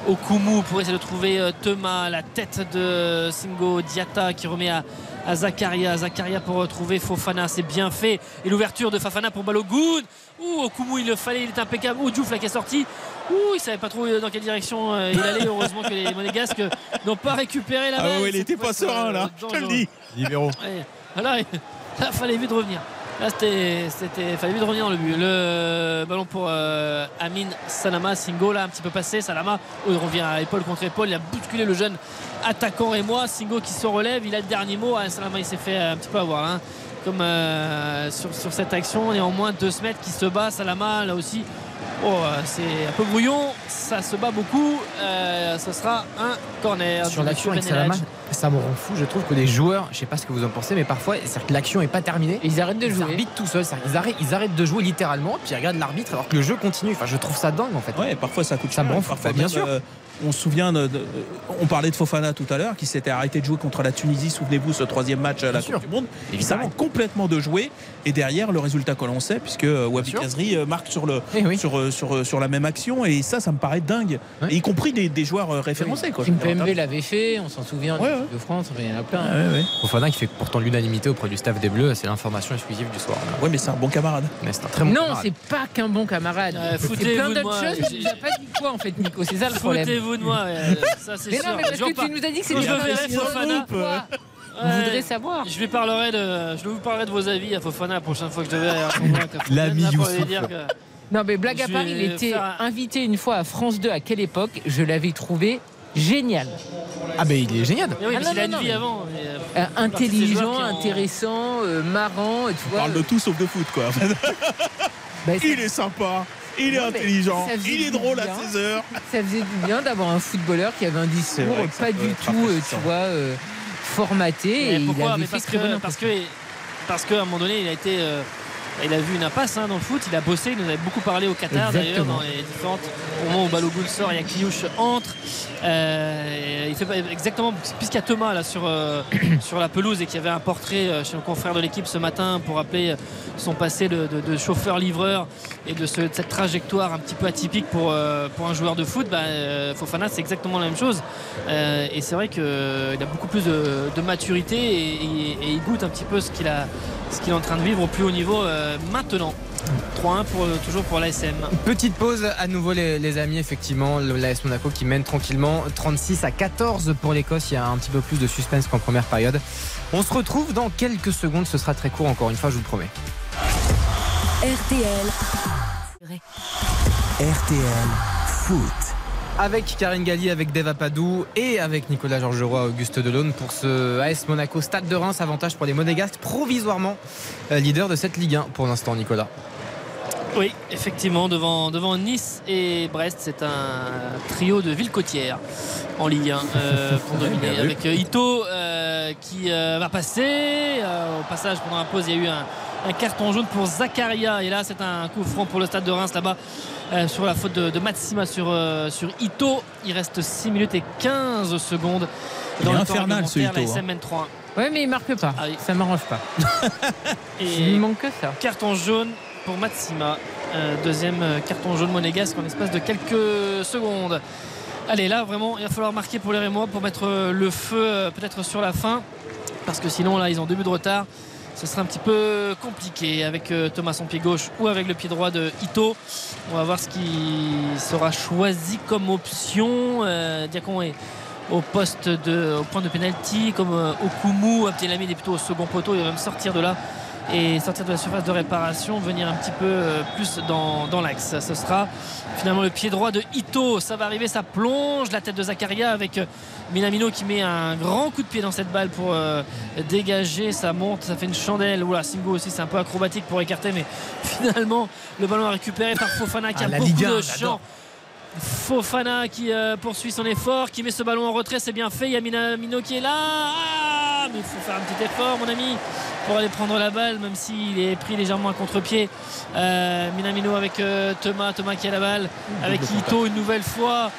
Okumu pour essayer de trouver Thomas, la tête de Singo Diata qui remet à, à Zakaria. Zakaria pour retrouver Fofana, c'est bien fait. Et l'ouverture de Fafana pour Balogun. Ouh, Okumu, il le fallait, il est impeccable. Ouh, Diouf là qui est sorti. Ouh, il savait pas trop dans quelle direction euh, il allait. Heureusement que les Monégasques n'ont pas récupéré la Ah balle. ouais, il était pas serein là, je te le dis. Libéraux. Ouais. Là, il fallait vite revenir. Là, c'était, c'était, fallait vite revenir dans le but. Le ballon pour euh, Amin Salama, Singo là un petit peu passé. Salama, oh, il revient à épaule contre épaule. Il a bousculé le jeune attaquant et moi. Singo qui se relève. Il a le dernier mot. Ah, Salama, il s'est fait un petit peu avoir. hein. Comme euh, sur, sur cette action, néanmoins, deux se mettre qui se bat. Salama, là aussi, oh, c'est un peu brouillon. Ça se bat beaucoup. Euh, ce sera un corner. Sur l'action avec ça me rend fou. Je trouve que les joueurs, je sais pas ce que vous en pensez, mais parfois, c'est-à-dire que l'action est pas terminée. Ils arrêtent de Ils jouer. arbitrent tout seuls. arrêtent, ils arrêtent de jouer littéralement, puis ils regardent l'arbitre alors que le jeu continue. Enfin, je trouve ça dingue en fait. Ouais, parfois ça coûte Ça cher. me rend fou. Parfois Bah, bien sûr. euh, on se souvient, de, de- on parlait de Fofana tout à l'heure, qui s'était arrêté de jouer contre la Tunisie. Souvenez-vous, ce troisième match à la Coupe du Monde. Il Évidemment. s'arrête complètement de jouer. Et derrière, le résultat que l'on sait, puisque euh, Wabi. Kazri euh, marque sur, le, Eh oui. sur, euh, sur, euh, sur la même action. Et ça, ça me paraît dingue. Y compris des, des joueurs euh, référencés. Quoi. Kimpembe l'avait fait, on s'en souvient Ouais, de ouais. de France, il y en a plein. Ouais, ouais. Fofana qui fait pourtant l'unanimité auprès du staff des Bleus, c'est l'information exclusive du soir. Ouais, mais c'est un bon camarade. Mais c'est un très bon Non, c'est pas qu'un bon camarade. Ouais, c'est foutez-vous plein d'autres choses. Tu n'as pas dit quoi en fait, Nico C'est ça le problème. De moi. ouais, ça, c'est Mais sûr. non, mais parce Je que repars- tu nous as dit que c'était je pas verrai groupe, Fofana, quoi. On Ouais. voudrait savoir. Je lui parlerai de, je vous parlerai de vos avis à Fofana la prochaine fois que je devais. L'ami pour lui Youssouf. dire que- Non, mais blague à Je part, vais il était faire un- invité une fois à France 2. À quelle époque Je l'avais trouvé génial. Ah, ben il est génial. Mais oui, Ah, parce non, qu'il a non, une vie non, avant. mais, euh, Euh, intelligent, joueurs qui ont- intéressant, euh, marrant. Tu On vois, parle de tout sauf de foot, quoi. bah, il est sympa. Il est Non, intelligent, il est drôle à bien. 16 heures. ça faisait du bien d'avoir un footballeur qui avait un discours pas du tout, euh, tu vois, euh, formaté. Mais et il pourquoi? avait Mais fait parce que parce que qu'à un moment donné, il a été euh, il a vu une impasse hein, dans le foot, il a bossé, il nous avait beaucoup parlé au Qatar d'ailleurs dans les différentes au moment où Balogun sort, il y a Kliouche entre. Euh, il fait exactement puisqu'il y a Thomas là sur euh, sur la pelouse et qu'il y avait un portrait euh, chez nos confrères de l'équipe ce matin pour rappeler son passé de, de- de chauffeur-livreur et de, ce- de cette trajectoire un petit peu atypique pour, euh, pour un joueur de foot, bah, euh, Fofana c'est exactement la même chose. Euh, et c'est vrai qu'il a beaucoup plus de, de maturité et, et- et il goûte un petit peu ce qu'il a ce qu'il est en train de vivre au plus haut niveau euh, maintenant. 3-1 pour, toujours pour l'ASM. Petite pause à nouveau les, les amis effectivement l'AS Monaco qui mène tranquillement 36 à 14 pour l'Écosse il y a un petit peu plus de suspense qu'en première période on se retrouve dans quelques secondes ce sera très court encore une fois je vous le promets RTL. RTL Foot. Avec Karine Galli, avec Dave Apadou et avec Nicolas Georgeroi, Auguste Delaune pour ce AS Monaco Stade de Reims. Avantage pour les Monégasques, provisoirement euh, leader de cette Ligue 1 pour l'instant, Nicolas. Oui, effectivement, devant, devant Nice et Brest, c'est un trio de villes côtières en Ligue 1 euh, pour dominer. Avec euh, Ito euh, qui euh, va passer. Au passage, pendant la pause, il y a eu un, un carton jaune pour Zakaria. Et là, c'est un coup franc pour le stade de Reims là-bas. Euh, sur la faute de, de Matsima sur, euh, sur Ito. Il reste 6 minutes et 15 secondes. Il est le temps infernal, ce réglementaire, Ito, La. SM mène 3 Ouais, mais il marque pas. Ah oui. Ça m'arrange pas. Il Et manque que ça. Carton jaune pour Matsima. Euh, deuxième carton jaune monégasque en espace de quelques secondes. Allez, là vraiment, il va falloir marquer pour les Rémois pour mettre le feu peut-être sur la fin. Parce que sinon, là, ils ont deux buts de retard. Ce sera un petit peu compliqué avec euh, Thomas son pied gauche ou avec le pied droit de Ito. On va voir ce qui sera choisi comme option. Euh, Diacon est au poste de, au point de pénalty comme euh, Okumu. Abdelhamid est plutôt au second poteau. Il va même sortir de là et sortir de la surface de réparation, venir un petit peu euh, plus dans, dans l'axe. Ce sera finalement le pied droit de Ito. Ça va arriver, ça plonge la tête de Zakaria avec euh, Minamino qui met un grand coup de pied dans cette balle pour euh, dégager. Ça monte, ça fait une chandelle. Oula, Singo aussi, c'est un peu acrobatique pour écarter, mais finalement le ballon est récupéré par Fofana qui Ah, a beaucoup Ligue 1, de champ. Fofana qui euh, poursuit son effort, qui met ce ballon en retrait, c'est bien fait. Il y a Minamino qui est là. Ah, mais il faut faire un petit effort, mon ami, pour aller prendre la balle, même s'il est pris légèrement à contre-pied. Euh, Minamino avec euh, Thomas, Thomas qui a la balle, avec Ito une nouvelle fois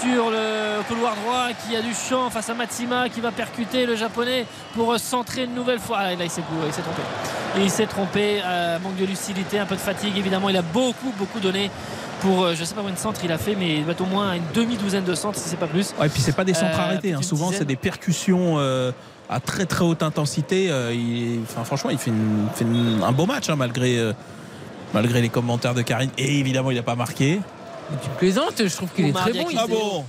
sur le couloir droit qui a du champ face à Matsima qui va percuter le japonais pour centrer une nouvelle fois. Ah, là, il s'est trompé. Il s'est trompé, euh, manque de lucidité, un peu de fatigue évidemment. Il a beaucoup, beaucoup donné pour, je sais pas combien de centres il a fait, mais il doit être au moins une demi-douzaine de centres si c'est pas plus. Ouais, et puis c'est pas des centres Euh, arrêtés. hein. Souvent, c'est des percussions euh, à très très haute intensité. Euh, il- enfin, franchement, il fait, une- fait une- un beau match hein, malgré, euh, malgré les commentaires de Karine. Et évidemment, il n'a pas marqué. Tu plaisantes, je trouve qu'il est très bon. Ah bon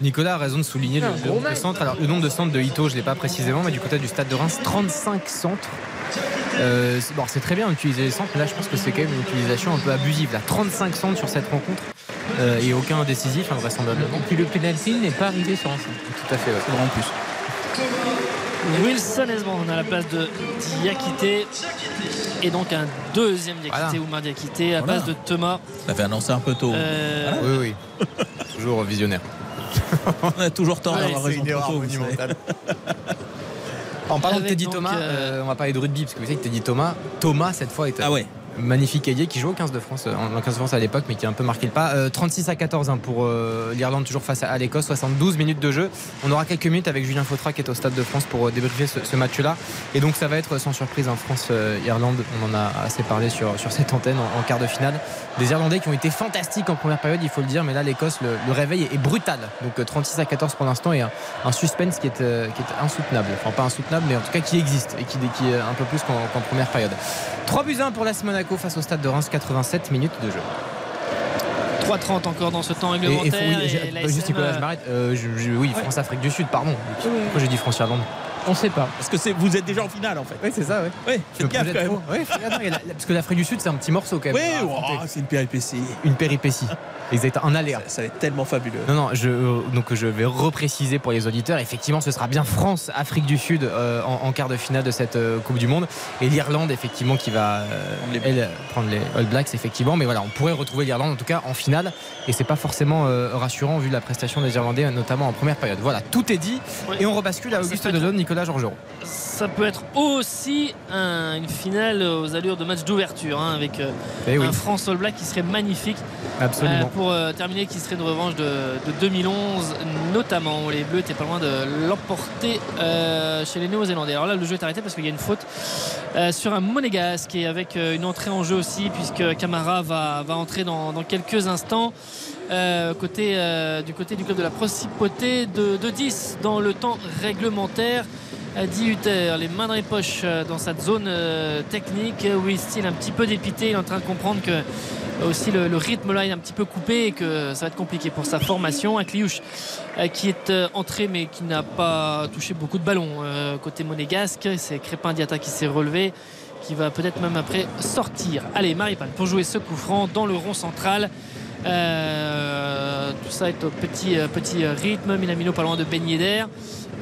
Nicolas a raison de souligner le, nombre de centres. Alors, le nombre de centres de Ito, je ne l'ai pas précisément, mais du côté du stade de Reims, 35 centres Euh, c'est- bon, c'est très bien d'utiliser les centres, mais là je pense que c'est quand même une utilisation un peu abusive. Là, 35 centres sur cette rencontre euh, et aucun décisif, invraisemblablement. Et puis le penalty n'est pas arrivé sur un centre. Tout à fait, ouais. C'est vrai en plus. Wilson Esband à la place de Diakité. Et donc un deuxième Diakité, Voilà. Oumar Diakité, à la Voilà. place de Thomas. On avait annoncé un peu tôt. Euh, Oui, oui. Toujours visionnaire. On a toujours tort Ouais, d'avoir raison une erreur trop tôt. En parlant de Teddy Thomas, euh, euh, on va parler de rugby parce que vous savez que Teddy Thomas, Thomas cette fois est un Ah ouais. Magnifique ailier qui joue au 15 de France, euh, en en 15 de France à l'époque, mais qui a un peu marqué le pas. Euh, 36 à 14 hein, pour euh, l'Irlande toujours face à, à l'Écosse, 72 minutes de jeu. On aura quelques minutes avec Julien Fautra qui est au Stade de France pour euh, débriefer ce, match-là. Et donc ça va être sans surprise en France-Irlande. On en a assez parlé sur, cette antenne en, en quart de finale. Des Irlandais qui ont été fantastiques en première période, il faut le dire, mais là l'Écosse, le, réveil est, brutal. Donc euh, 36 à 14 pour l'instant et un, suspense qui est, euh, insoutenable. Enfin pas insoutenable, mais en tout cas qui existe et qui, est un peu plus qu'en première période. 3 buts 1 pour l'AS Monaco face au Stade de Reims, 87 minutes de jeu. 3-30 encore dans ce temps Et, et réglementaire. oui, et juste Nicolas, je m'arrête. Euh, oui, France-Afrique du Sud, pardon. Pourquoi j'ai dit France-Irlande? On sait pas. Parce que c'est- vous êtes déjà en finale en fait. Oui, c'est ça, oui. Oui, faites gaffe quand même. la- parce que l'Afrique du Sud, c'est un petit morceau quand même. Oui, oh, c'est une péripétie. Une péripétie. Exact, un aléa. Ça va être tellement fabuleux. Non, non, je, euh, donc je vais repréciser pour les auditeurs. Effectivement, ce sera bien France-Afrique du Sud euh, en, en quart de finale de cette euh, Coupe du Monde. Et l'Irlande, effectivement, qui va euh, elle, prendre les All Blacks, effectivement. Mais voilà, on pourrait retrouver l'Irlande, en tout cas, en finale. Et c'est pas forcément euh, rassurant vu la prestation des Irlandais, notamment en première période. Voilà, tout est dit. Oui. Et on rebascule à Auguste Delon, Nicolas Georgerot. Ça peut être aussi un- une finale aux allures de match d'ouverture hein, avec euh, Eh oui, un France All Black qui serait magnifique euh, absolument. pour euh, terminer qui serait une revanche de, de 2011 notamment où les Bleus étaient pas loin de l'emporter euh, chez les Néo-Zélandais. Alors là le jeu est arrêté parce qu'il y a une faute euh, sur un monégasque et avec euh, une entrée en jeu aussi puisque Camara va, va entrer dans, dans quelques instants. Euh, côté, euh, du côté du club de la Principauté de, de 10 dans le temps réglementaire 10 Hutter, les mains dans les poches euh, dans cette zone technique. Will Steele un petit peu dépité, il est en train de comprendre que aussi le, rythme là est un petit peu coupé et que ça va être compliqué pour sa formation. Un Cliouche qui est entré mais qui n'a pas touché beaucoup de ballons côté monégasque. C'est Crépin Diata qui s'est relevé qui va peut-être même après sortir. Allez, Maripane pour jouer ce coup franc dans le rond central. Euh, tout ça est au petit, euh, petit rythme. Minamino pas loin de baigner d'air.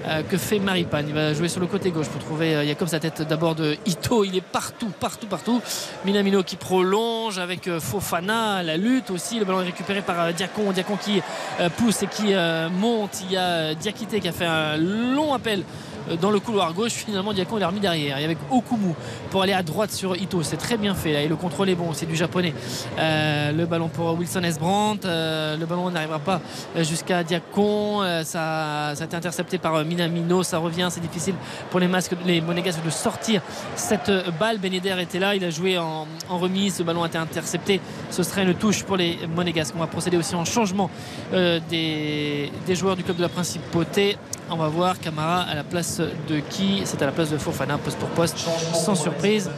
Euh, que fait Maripane Il va jouer sur le côté gauche pour trouver euh, Jacob sa tête d'abord de Ito. Il est partout, partout, partout. Minamino qui prolonge avec euh, Fofana. La lutte aussi. Le ballon est récupéré par euh, Diacon. Diacon qui euh, pousse et qui euh, monte. Il y a euh, Diakité qui a fait un long appel euh, dans le couloir gauche. Finalement, Diacon est remis derrière. Et avec Okumu pour aller à droite sur Ito. C'est très bien fait là. Et le contrôle est bon. C'est du japonais. Euh, le ballon pour Wilson Esbrandt. Euh, le ballon n'arrivera pas euh, jusqu'à Diacon. Euh, ça, ça a été intercepté par euh, Minamino. Ça revient. C'est difficile pour les masques, les monégasques de sortir cette euh, balle. Beneder était là. Il a joué en, remise. Ce ballon a été intercepté. Ce serait une touche pour les monégasques. On va procéder aussi en changement euh, des joueurs du club de la Principauté. On va voir Camara à la place de qui C'est à la place de Fofana, poste pour poste, sans surprise.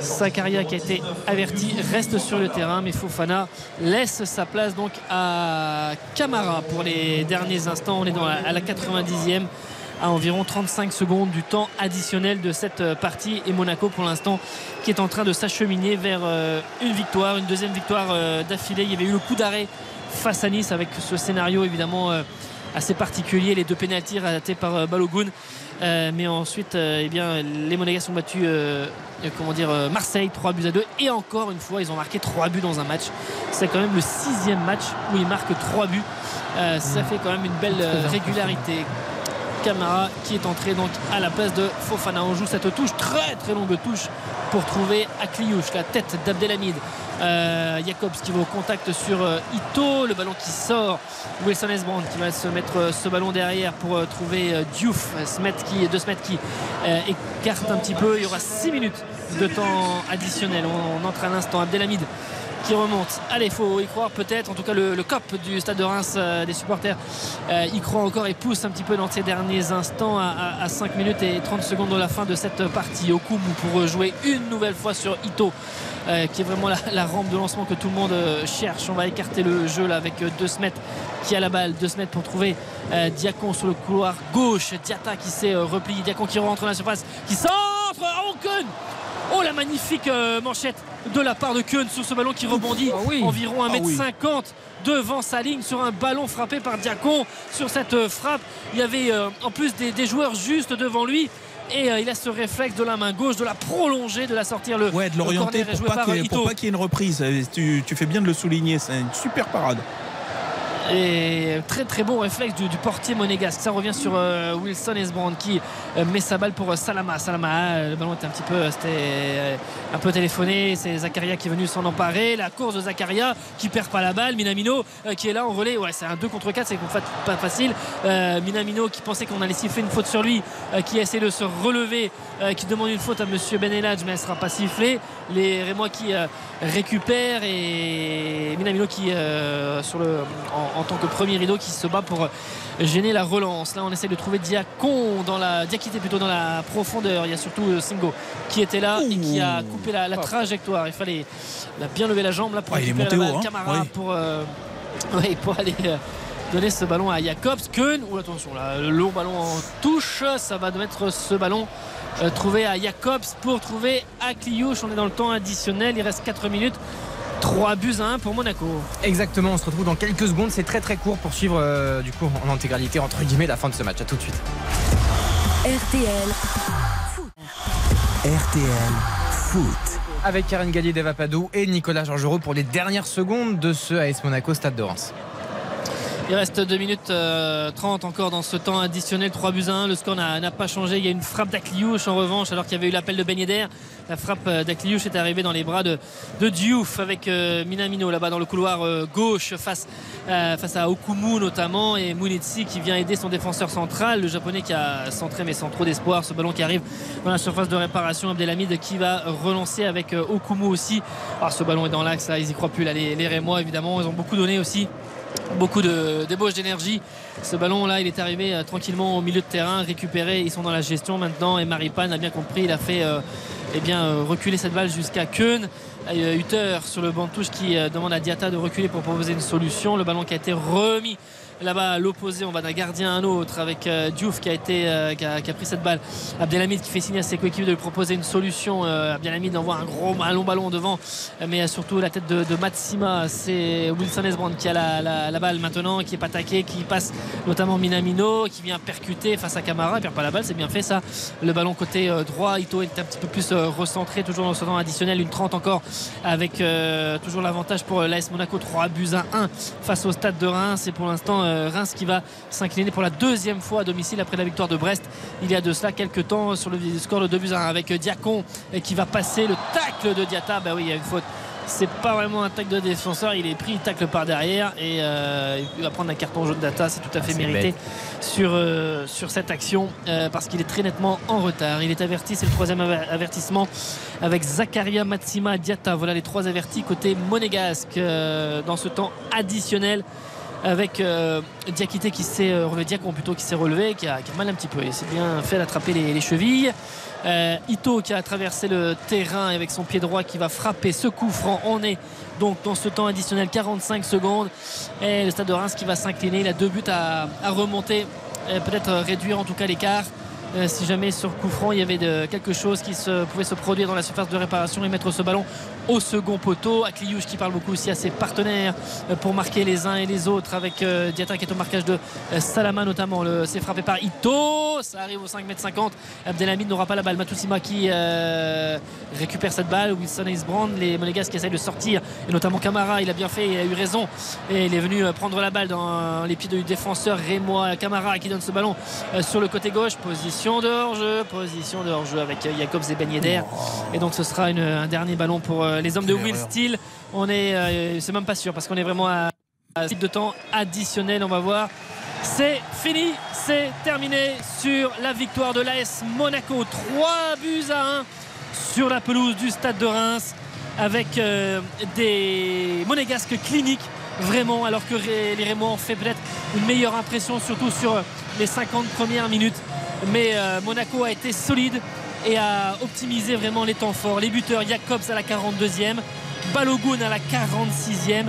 Sakaria qui a été averti reste sur le terrain, mais Fofana laisse sa place donc à Camara pour les derniers instants. On est à la 90e à environ 35 secondes du temps additionnel de cette partie et Monaco pour l'instant qui est en train de s'acheminer vers euh, une victoire, une deuxième victoire euh, d'affilée. Il y avait eu le coup d'arrêt face à Nice avec ce scénario évidemment euh, assez particulier, les deux pénaltys ratés par euh, Balogun. Euh, mais ensuite, euh, eh bien, les Monégasques ont battu euh, comment dire, Marseille 3 buts à 2 et encore une fois ils ont marqué 3 buts dans un match. C'est quand même le sixième match où ils marquent 3 buts. Ça fait quand même une belle régularité. Camara qui est entré donc à la place de Fofana. On joue cette touche, très très longue touche pour trouver Akliouche, la tête d'Abdelhamid. Euh, Jacobs qui va au contact sur euh, Ito, le ballon qui sort. Wilson Esbrand qui va se mettre euh, ce ballon derrière pour euh, trouver Diouf, Smet qui, de Smet qui écarte un petit peu. Il y aura 6 minutes de temps additionnel. On, on entre à l'instant. Abdelhamid qui remonte. Allez, faut y croire peut-être. En tout cas, le, COP du stade de Reims euh, des supporters euh, y croit encore et pousse un petit peu dans ces derniers instants à, à- à 5 minutes et 30 secondes de la fin de cette partie. Okumu pour jouer une nouvelle fois sur Ito. euh, qui est vraiment la, rampe de lancement que tout le monde cherche. On va écarter le jeu là avec euh, De Smet qui a la balle. De Smet pour trouver Diacon sur le couloir gauche. Diata qui s'est replié. Diacon qui rentre dans la surface, qui centre. Keun Oh, la magnifique euh, manchette de la part de Keun sur ce ballon qui rebondit Ah oui. environ Ah 1m50 devant sa ligne sur un ballon frappé par Diacon. Sur cette euh, frappe, il y avait euh, en plus des, des joueurs juste devant lui. Et euh, il a ce réflexe de la main gauche, de la prolonger, de la sortir le. Ouais, de l'orienter pour pour pas qu'il y ait une reprise. Tu, tu fais bien de le souligner, c'est une super parade. Et très très bon réflexe du, du portier monégasque. Ça revient sur euh, Wilson Esbrand qui euh, met sa balle pour euh, Salama. Salama, euh, le ballon était un petit peu, euh, c'était euh, un peu téléphoné. C'est Zakaria qui est venu s'en emparer. La course de Zakaria qui perd pas la balle. Minamino euh, qui est là en relais. Ouais, c'est un 2 contre 4, c'est pas facile. Euh, Minamino qui pensait qu'on allait siffler une faute sur lui, euh, qui essaie de se relever, euh, qui demande une faute à Monsieur Beneladj, mais elle sera pas sifflée. Les Rémois qui euh, récupèrent et Minamino qui euh, sur le en, en tant que premier rideau qui se bat pour gêner la relance. Là, on essaie de trouver Diacon dans la Diakité plutôt dans la profondeur. Il y a surtout euh, Singo qui était là et qui a coupé la, la trajectoire. Il fallait bien levé la jambe là pour il est récupérer monté la haut, balle. hein. Oui. pour euh, ouais, pour aller euh, donner ce ballon à Jacobs. Keun, ou attention là, le long ballon en touche, ça va mettre ce ballon euh, trouvé à Jacobs pour trouver à Kliouche. On est dans le temps additionnel, il reste 4 minutes. 3 buts à 1 pour Monaco. Exactement, on se retrouve dans quelques secondes. C'est très très court pour suivre euh, du coup en intégralité entre guillemets la fin de ce match. À tout de suite. RTL. RTL Foot. Avec Karen Gallier d'Evapadou et Nicolas Georgerot pour les dernières secondes de ce AS Monaco Stade de Reims. Il reste 2 minutes euh, 30 encore dans ce temps additionnel, 3 buts à 1. Le score n'a pas changé. Il y a une frappe d'Akliouche en revanche, alors qu'il y avait eu l'appel de Ben Yedder. La frappe euh, d'Akliouche est arrivée dans les bras de, de Diouf avec euh, Minamino là-bas dans le couloir euh, gauche face, euh, à Okumu notamment et Munetsi qui vient aider son défenseur central, le japonais qui a centré mais sans trop d'espoir. Ce ballon qui arrive dans la surface de réparation. Abdelhamid qui va relancer avec euh, Okumu aussi. Ah, ce ballon est dans l'axe, là, ils y croient plus. Là, les, les Rémois évidemment, ils ont beaucoup donné aussi beaucoup de débauche d'énergie. Ce ballon là, il est arrivé euh, tranquillement au milieu de terrain, récupéré. Ils sont dans la gestion maintenant et Maripane a bien compris. Il a fait euh, eh bien, euh, reculer cette balle jusqu'à Keun. Hutter sur le banc de touche qui demande à Diata de reculer pour proposer une solution. Le ballon qui a été remis là-bas à l'opposé, on va d'un gardien à un autre avec euh, Diouf qui a, été, euh, qui, a, pris cette balle. Abdelhamid qui fait signe à ses coéquipiers de lui proposer une solution. Euh, Abdelhamid envoie un gros un long ballon devant, mais surtout la tête de, de Matsima. C'est Wilson Esbrand qui a la, la- balle maintenant, qui est pas attaqué, qui passe notamment Minamino, qui vient percuter face à Camara. Il perd pas la balle, c'est bien fait ça. Le ballon côté droit, Ito est un petit peu plus recentré, toujours dans ce temps additionnel, une 30 encore, avec toujours l'avantage pour l'AS Monaco, 3 buts à 1 face au stade de Reims. Et pour l'instant, euh, Reims qui va s'incliner pour la deuxième fois à domicile après la victoire de Brest il y a de cela quelques temps sur le score de 2 buts à 1 avec Diacon qui va passer le tacle de Diata. Bah oui, il y a une faute. C'est pas vraiment un tacle de défenseur, il est pris, il tacle par derrière et euh, il va prendre un carton jaune data, c'est tout à fait c'est mérité bête. sur, euh, sur cette action euh, parce qu'il est très nettement en retard. Il est averti, c'est le troisième aver- avertissement avec Zakaria Matsima Diata. Voilà les trois avertis côté monégasque dans ce temps additionnel avec euh, Diakité qui s'est euh, relevé, plutôt qui s'est relevé, qui a, qui mal un petit peu. Il s'est bien fait d'attraper les, les chevilles. Euh, Ito qui a traversé le terrain avec son pied droit qui va frapper ce coup franc. On est donc dans ce temps additionnel 45 secondes. Et le stade de Reims qui va s'incliner. Il a deux buts à, remonter, Euh, peut-être réduire en tout cas l'écart. Si jamais sur coup franc il y avait quelque chose qui pouvait se produire dans la surface de réparation et mettre ce ballon au second poteau. Akliouche qui parle beaucoup aussi à ses partenaires euh, pour marquer les uns et les autres avec euh, Diata qui est au marquage de euh, Salama notamment. Le- C'est frappé par Ito. Ça arrive au 5m50. Abdelhamid n'aura pas la balle. Matousima qui euh, récupère cette balle. Wilson Isbrand, les Monégasques qui essayent de sortir et notamment Camara. Il a bien fait, il a eu raison et il est venu prendre la balle dans les pieds du défenseur Rémois Camara qui donne ce ballon sur le côté gauche. Position de hors-jeu, position de hors-jeu avec Jacobs et Ben Yedder. Et donc ce sera une- un dernier ballon pour euh, les hommes de Will. Steele. On est, euh, c'est même pas sûr parce qu'on est vraiment à, à type de temps additionnel. On va voir. C'est fini, c'est terminé sur la victoire de l'AS Monaco. 3 buts à 1 sur la pelouse du stade de Reims avec euh, des monégasques cliniques vraiment alors que les Rémois ont fait peut-être une meilleure impression surtout sur les 50 premières minutes mais euh, Monaco a été solide et a optimisé vraiment les temps forts les buteurs Jacobs à la 42e Balogun à la 46e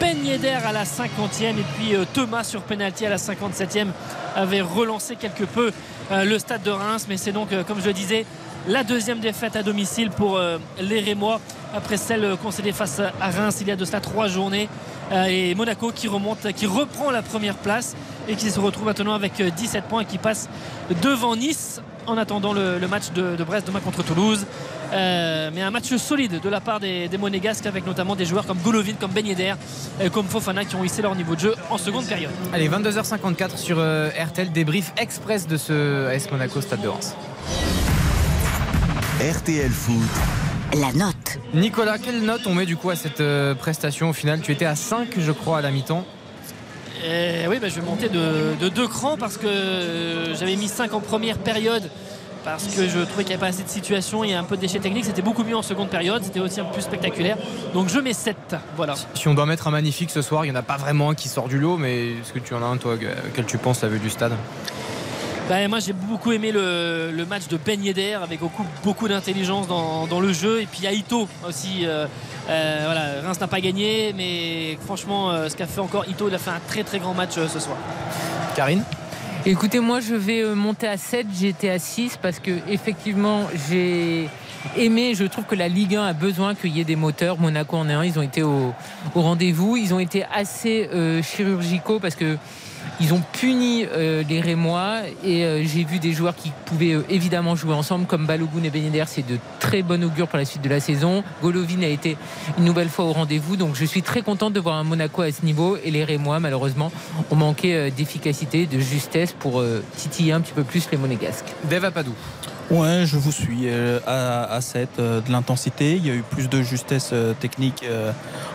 Ben à la 50e et puis euh, Thomas sur penalty à la 57e avait relancé quelque peu le stade de Reims. Mais c'est donc, comme je le disais, la deuxième défaite à domicile pour les Rémois après celle concédée face à Reims il y a de cela trois journées. Et Monaco qui remonte, qui reprend la première place et qui se retrouve maintenant avec 17 points et qui passe devant Nice en attendant le, match de, Brest demain contre Toulouse. Euh, mais un match solide de la part des, Monégasques avec notamment des joueurs comme Golovin, comme Ben Yedder, euh, comme Fofana qui ont hissé leur niveau de jeu en seconde période. Allez, 22h54 sur euh, RTL, débrief express de ce AS Monaco Stade de Reims. RTL Foot. La note. Nicolas, quelle note on met du coup à cette prestation au final? Tu étais à 5 je crois à la mi-temps. Et oui, bah, je vais monter de, deux crans parce que j'avais mis 5 en première période parce que je trouvais qu'il n'y avait pas assez de situations et un peu de déchets techniques. C'était beaucoup mieux en seconde période, c'était aussi un peu plus spectaculaire. Donc je mets 7. Voilà. Si on doit mettre un magnifique ce soir, il n'y en a pas vraiment un qui sort du lot, mais est-ce que tu en as un, toi, quel tu penses la vue du stade? Bah, moi j'ai beaucoup aimé le, match de Ben Yedder avec beaucoup, beaucoup d'intelligence dans, le jeu. Et puis Aito aussi euh, euh, voilà, Reims n'a pas gagné, mais franchement, euh, ce qu'a fait encore Ito, il a fait un très très grand match euh, ce soir. Karine? Écoutez, moi je vais monter à 7, j'étais à 6 parce que effectivement j'ai aimé, je trouve que la Ligue 1 a besoin qu'il y ait des moteurs. Monaco en est un, ils ont été au, rendez-vous, ils ont été assez chirurgicaux parce que ils ont puni euh, les Rémois et euh, j'ai vu des joueurs qui pouvaient euh, évidemment jouer ensemble comme Balogun et Beneder. C'est de très bon augure pour la suite de la saison. Golovin a été une nouvelle fois au rendez-vous. Donc je suis très contente de voir un Monaco à ce niveau et les Rémois malheureusement ont manqué d'efficacité, de justesse pour titiller un petit peu plus les Monégasques. Dave Padou. Ouais, je vous suis à, 7 de l'intensité. Il y a eu plus de justesse technique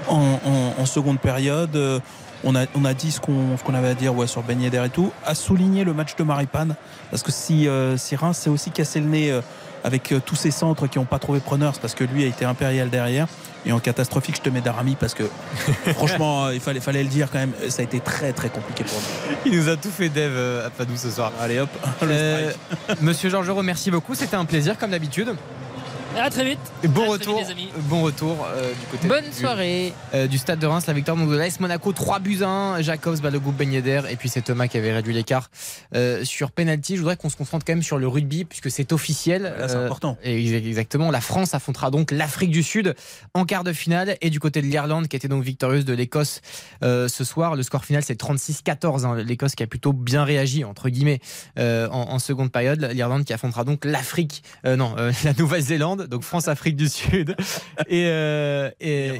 en, seconde période on a, on a dit ce qu'on avait à dire ouais, sur Ben Yedder et tout, a souligné le match de Maripane, parce que si, euh, si Reims s'est aussi cassé le nez euh, avec euh, tous ces centres qui n'ont pas trouvé preneur, c'est parce que lui a été impérial derrière. Et en catastrophique, je te mets Darami parce que franchement, il fallait, fallait le dire quand même, ça a été très très compliqué pour lui. Il nous a tout fait Dave à Padou ce soir. Allez hop. Monsieur Georges merci beaucoup, c'était un plaisir comme d'habitude. À très vite. bon retour. Bon retour euh, du côté. Bonne soirée. Euh, du stade de Reims, la victoire de l'AS Monaco 3 buts 1. Jacobs, Balogun, Ben Yedder et puis c'est Thomas qui avait réduit l'écart euh, sur penalty. Je voudrais qu'on se concentre quand même sur le rugby puisque c'est officiel. c'est important. exactement. La France affrontera donc l'Afrique du Sud en quart de finale et du côté de l'Irlande qui était donc victorieuse de l'Écosse ce soir. Le score final c'est 36-14. Hein. L'Écosse qui a plutôt bien réagi entre guillemets en, en, seconde période. L'Irlande qui affrontera donc l'Afrique, non, la Nouvelle-Zélande donc France, Afrique du Sud et, euh,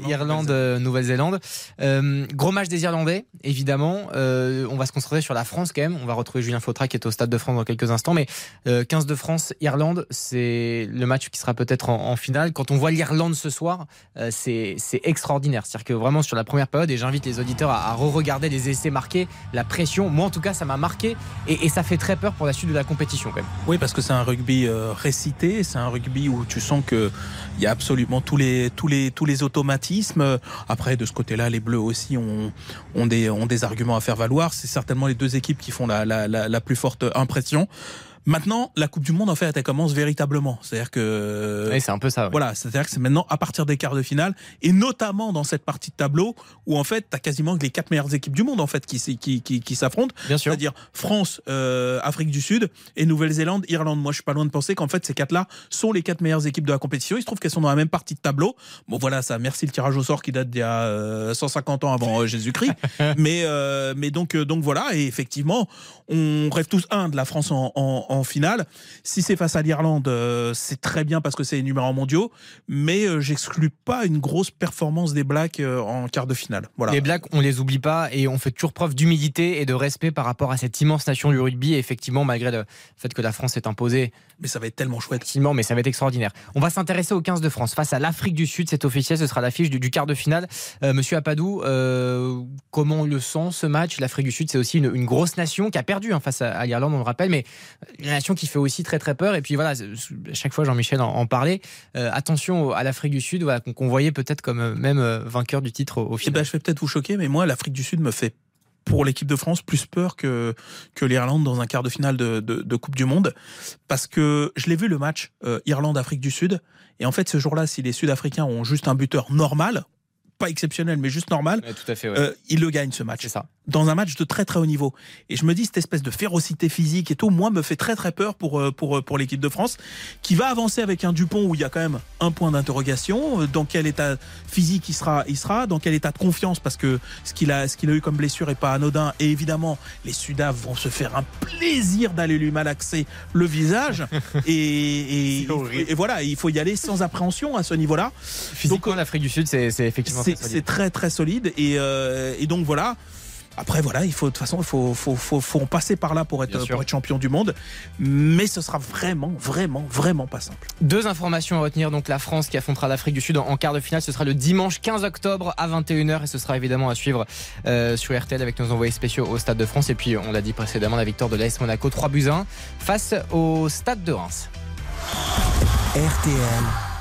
Irlande, euh, Nouvelle-Zélande. Euh, gros match des Irlandais, évidemment. on va se concentrer sur la France quand même. On va retrouver Julien Fautra qui est au Stade de France dans quelques instants. Mais 15 de France, Irlande, c'est le match qui sera peut-être en, finale. Quand on voit l'Irlande ce soir, c'est extraordinaire. C'est-à-dire que vraiment sur la première période, et j'invite les auditeurs à, re-regarder les essais marqués, la pression. Moi en tout cas, ça m'a marqué et, et, ça fait très peur pour la suite de la compétition quand même. Oui, parce que c'est un rugby récité, c'est un rugby où tu sens qu'il y a absolument tous les, tous, les, tous les automatismes. Après, de ce côté-là, les Bleus aussi ont, ont, des, ont des arguments à faire valoir. C'est certainement les deux équipes qui font la, la, la plus forte impression. Maintenant, la Coupe du Monde, en fait, elle commence véritablement. C'est-à-dire que. c'est un peu ça. Voilà, c'est-à-dire que c'est maintenant à partir des quarts de finale, et notamment dans cette partie de tableau où, en fait, tu as quasiment les quatre meilleures équipes du monde, en fait, qui, qui, qui, qui s'affrontent. Bien sûr. C'est-à-dire France, euh, Afrique du Sud et Nouvelle-Zélande, Irlande. Moi, je suis pas loin de penser qu'en fait, ces quatre-là sont les quatre meilleures équipes de la compétition. Il se trouve qu'elles sont dans la même partie de tableau. Bon, voilà, ça, merci le tirage au sort qui date d'il y a 150 euh, ans avant euh, Jésus-Christ. mais, mais donc, donc voilà, et effectivement, on rêve tous, un, de la France en, en, en finale. Si c'est face à l'Irlande, euh, c'est très bien parce que c'est les numéros mondiaux, mais euh, j'exclus pas une grosse performance des Blacks euh, en quart de finale. Les Blacks, on les oublie pas et on fait toujours preuve d'humilité et de respect par rapport à cette immense nation du rugby. Effectivement, malgré le fait que la France est imposée. Mais ça va être tellement chouette. mais ça va être extraordinaire. On va s'intéresser au 15 de France face à l'Afrique du Sud. C'est officiel, ce sera l'affiche du, quart de finale. Monsieur Apadou, comment on le sent ce match? L'Afrique du Sud, c'est aussi une, grosse nation qui a perdu hein, face à, l'Irlande, on le rappelle, mais une nation qui fait aussi très très peur. Et puis voilà, chaque fois Jean-Michel en, parlait. Euh, attention à l'Afrique du Sud, voilà, qu'on voyait peut-être comme euh, même euh, vainqueur du titre au, final. Eh ben, je vais peut-être vous choquer, mais moi, l'Afrique du Sud me fait pour l'équipe de France plus peur que, que l'Irlande dans un quart de finale de, de, Coupe du Monde. Parce que je l'ai vu le match Irlande-Afrique du Sud. Et en fait, ce jour-là, si les Sud-Africains ont juste un buteur normal, pas exceptionnel, mais juste normal, tout à fait, ouais. euh, il le gagne ce match. C'est ça. Dans un match de très très haut niveau. Et je me dis, cette espèce de férocité physique et tout, moi, me fait très très peur pour, euh, pour, euh, pour l'équipe de France, qui va avancer avec un Dupont où il y a quand même un point d'interrogation. Euh, Dans quel état physique il sera, il sera, dans quel état de confiance, parce que ce qu'il a, ce qu'il a eu comme blessure est pas anodin. Et évidemment, les Sudaves vont se faire un plaisir d'aller lui malaxer le visage. et, et, et voilà, il faut y aller sans appréhension à ce niveau-là. Physiquement, l'Afrique du Sud, c'est c'est effectivement C'est très très très solide et, euh, et donc voilà. Après voilà, il faut de toute façon il faut faut faut, faut en passer par là pour être pour champion du monde, mais ce sera vraiment vraiment vraiment pas simple. Deux informations à retenir. Donc la France qui affrontera l'Afrique du Sud en en quart de finale, ce sera le dimanche 15 octobre à 21h et ce sera évidemment à suivre euh, sur RTL avec nos envoyés spéciaux au Stade de France. Et puis on l'a dit précédemment, la victoire de l'AS Monaco 3 buts à 1 face au Stade de Reims. RTL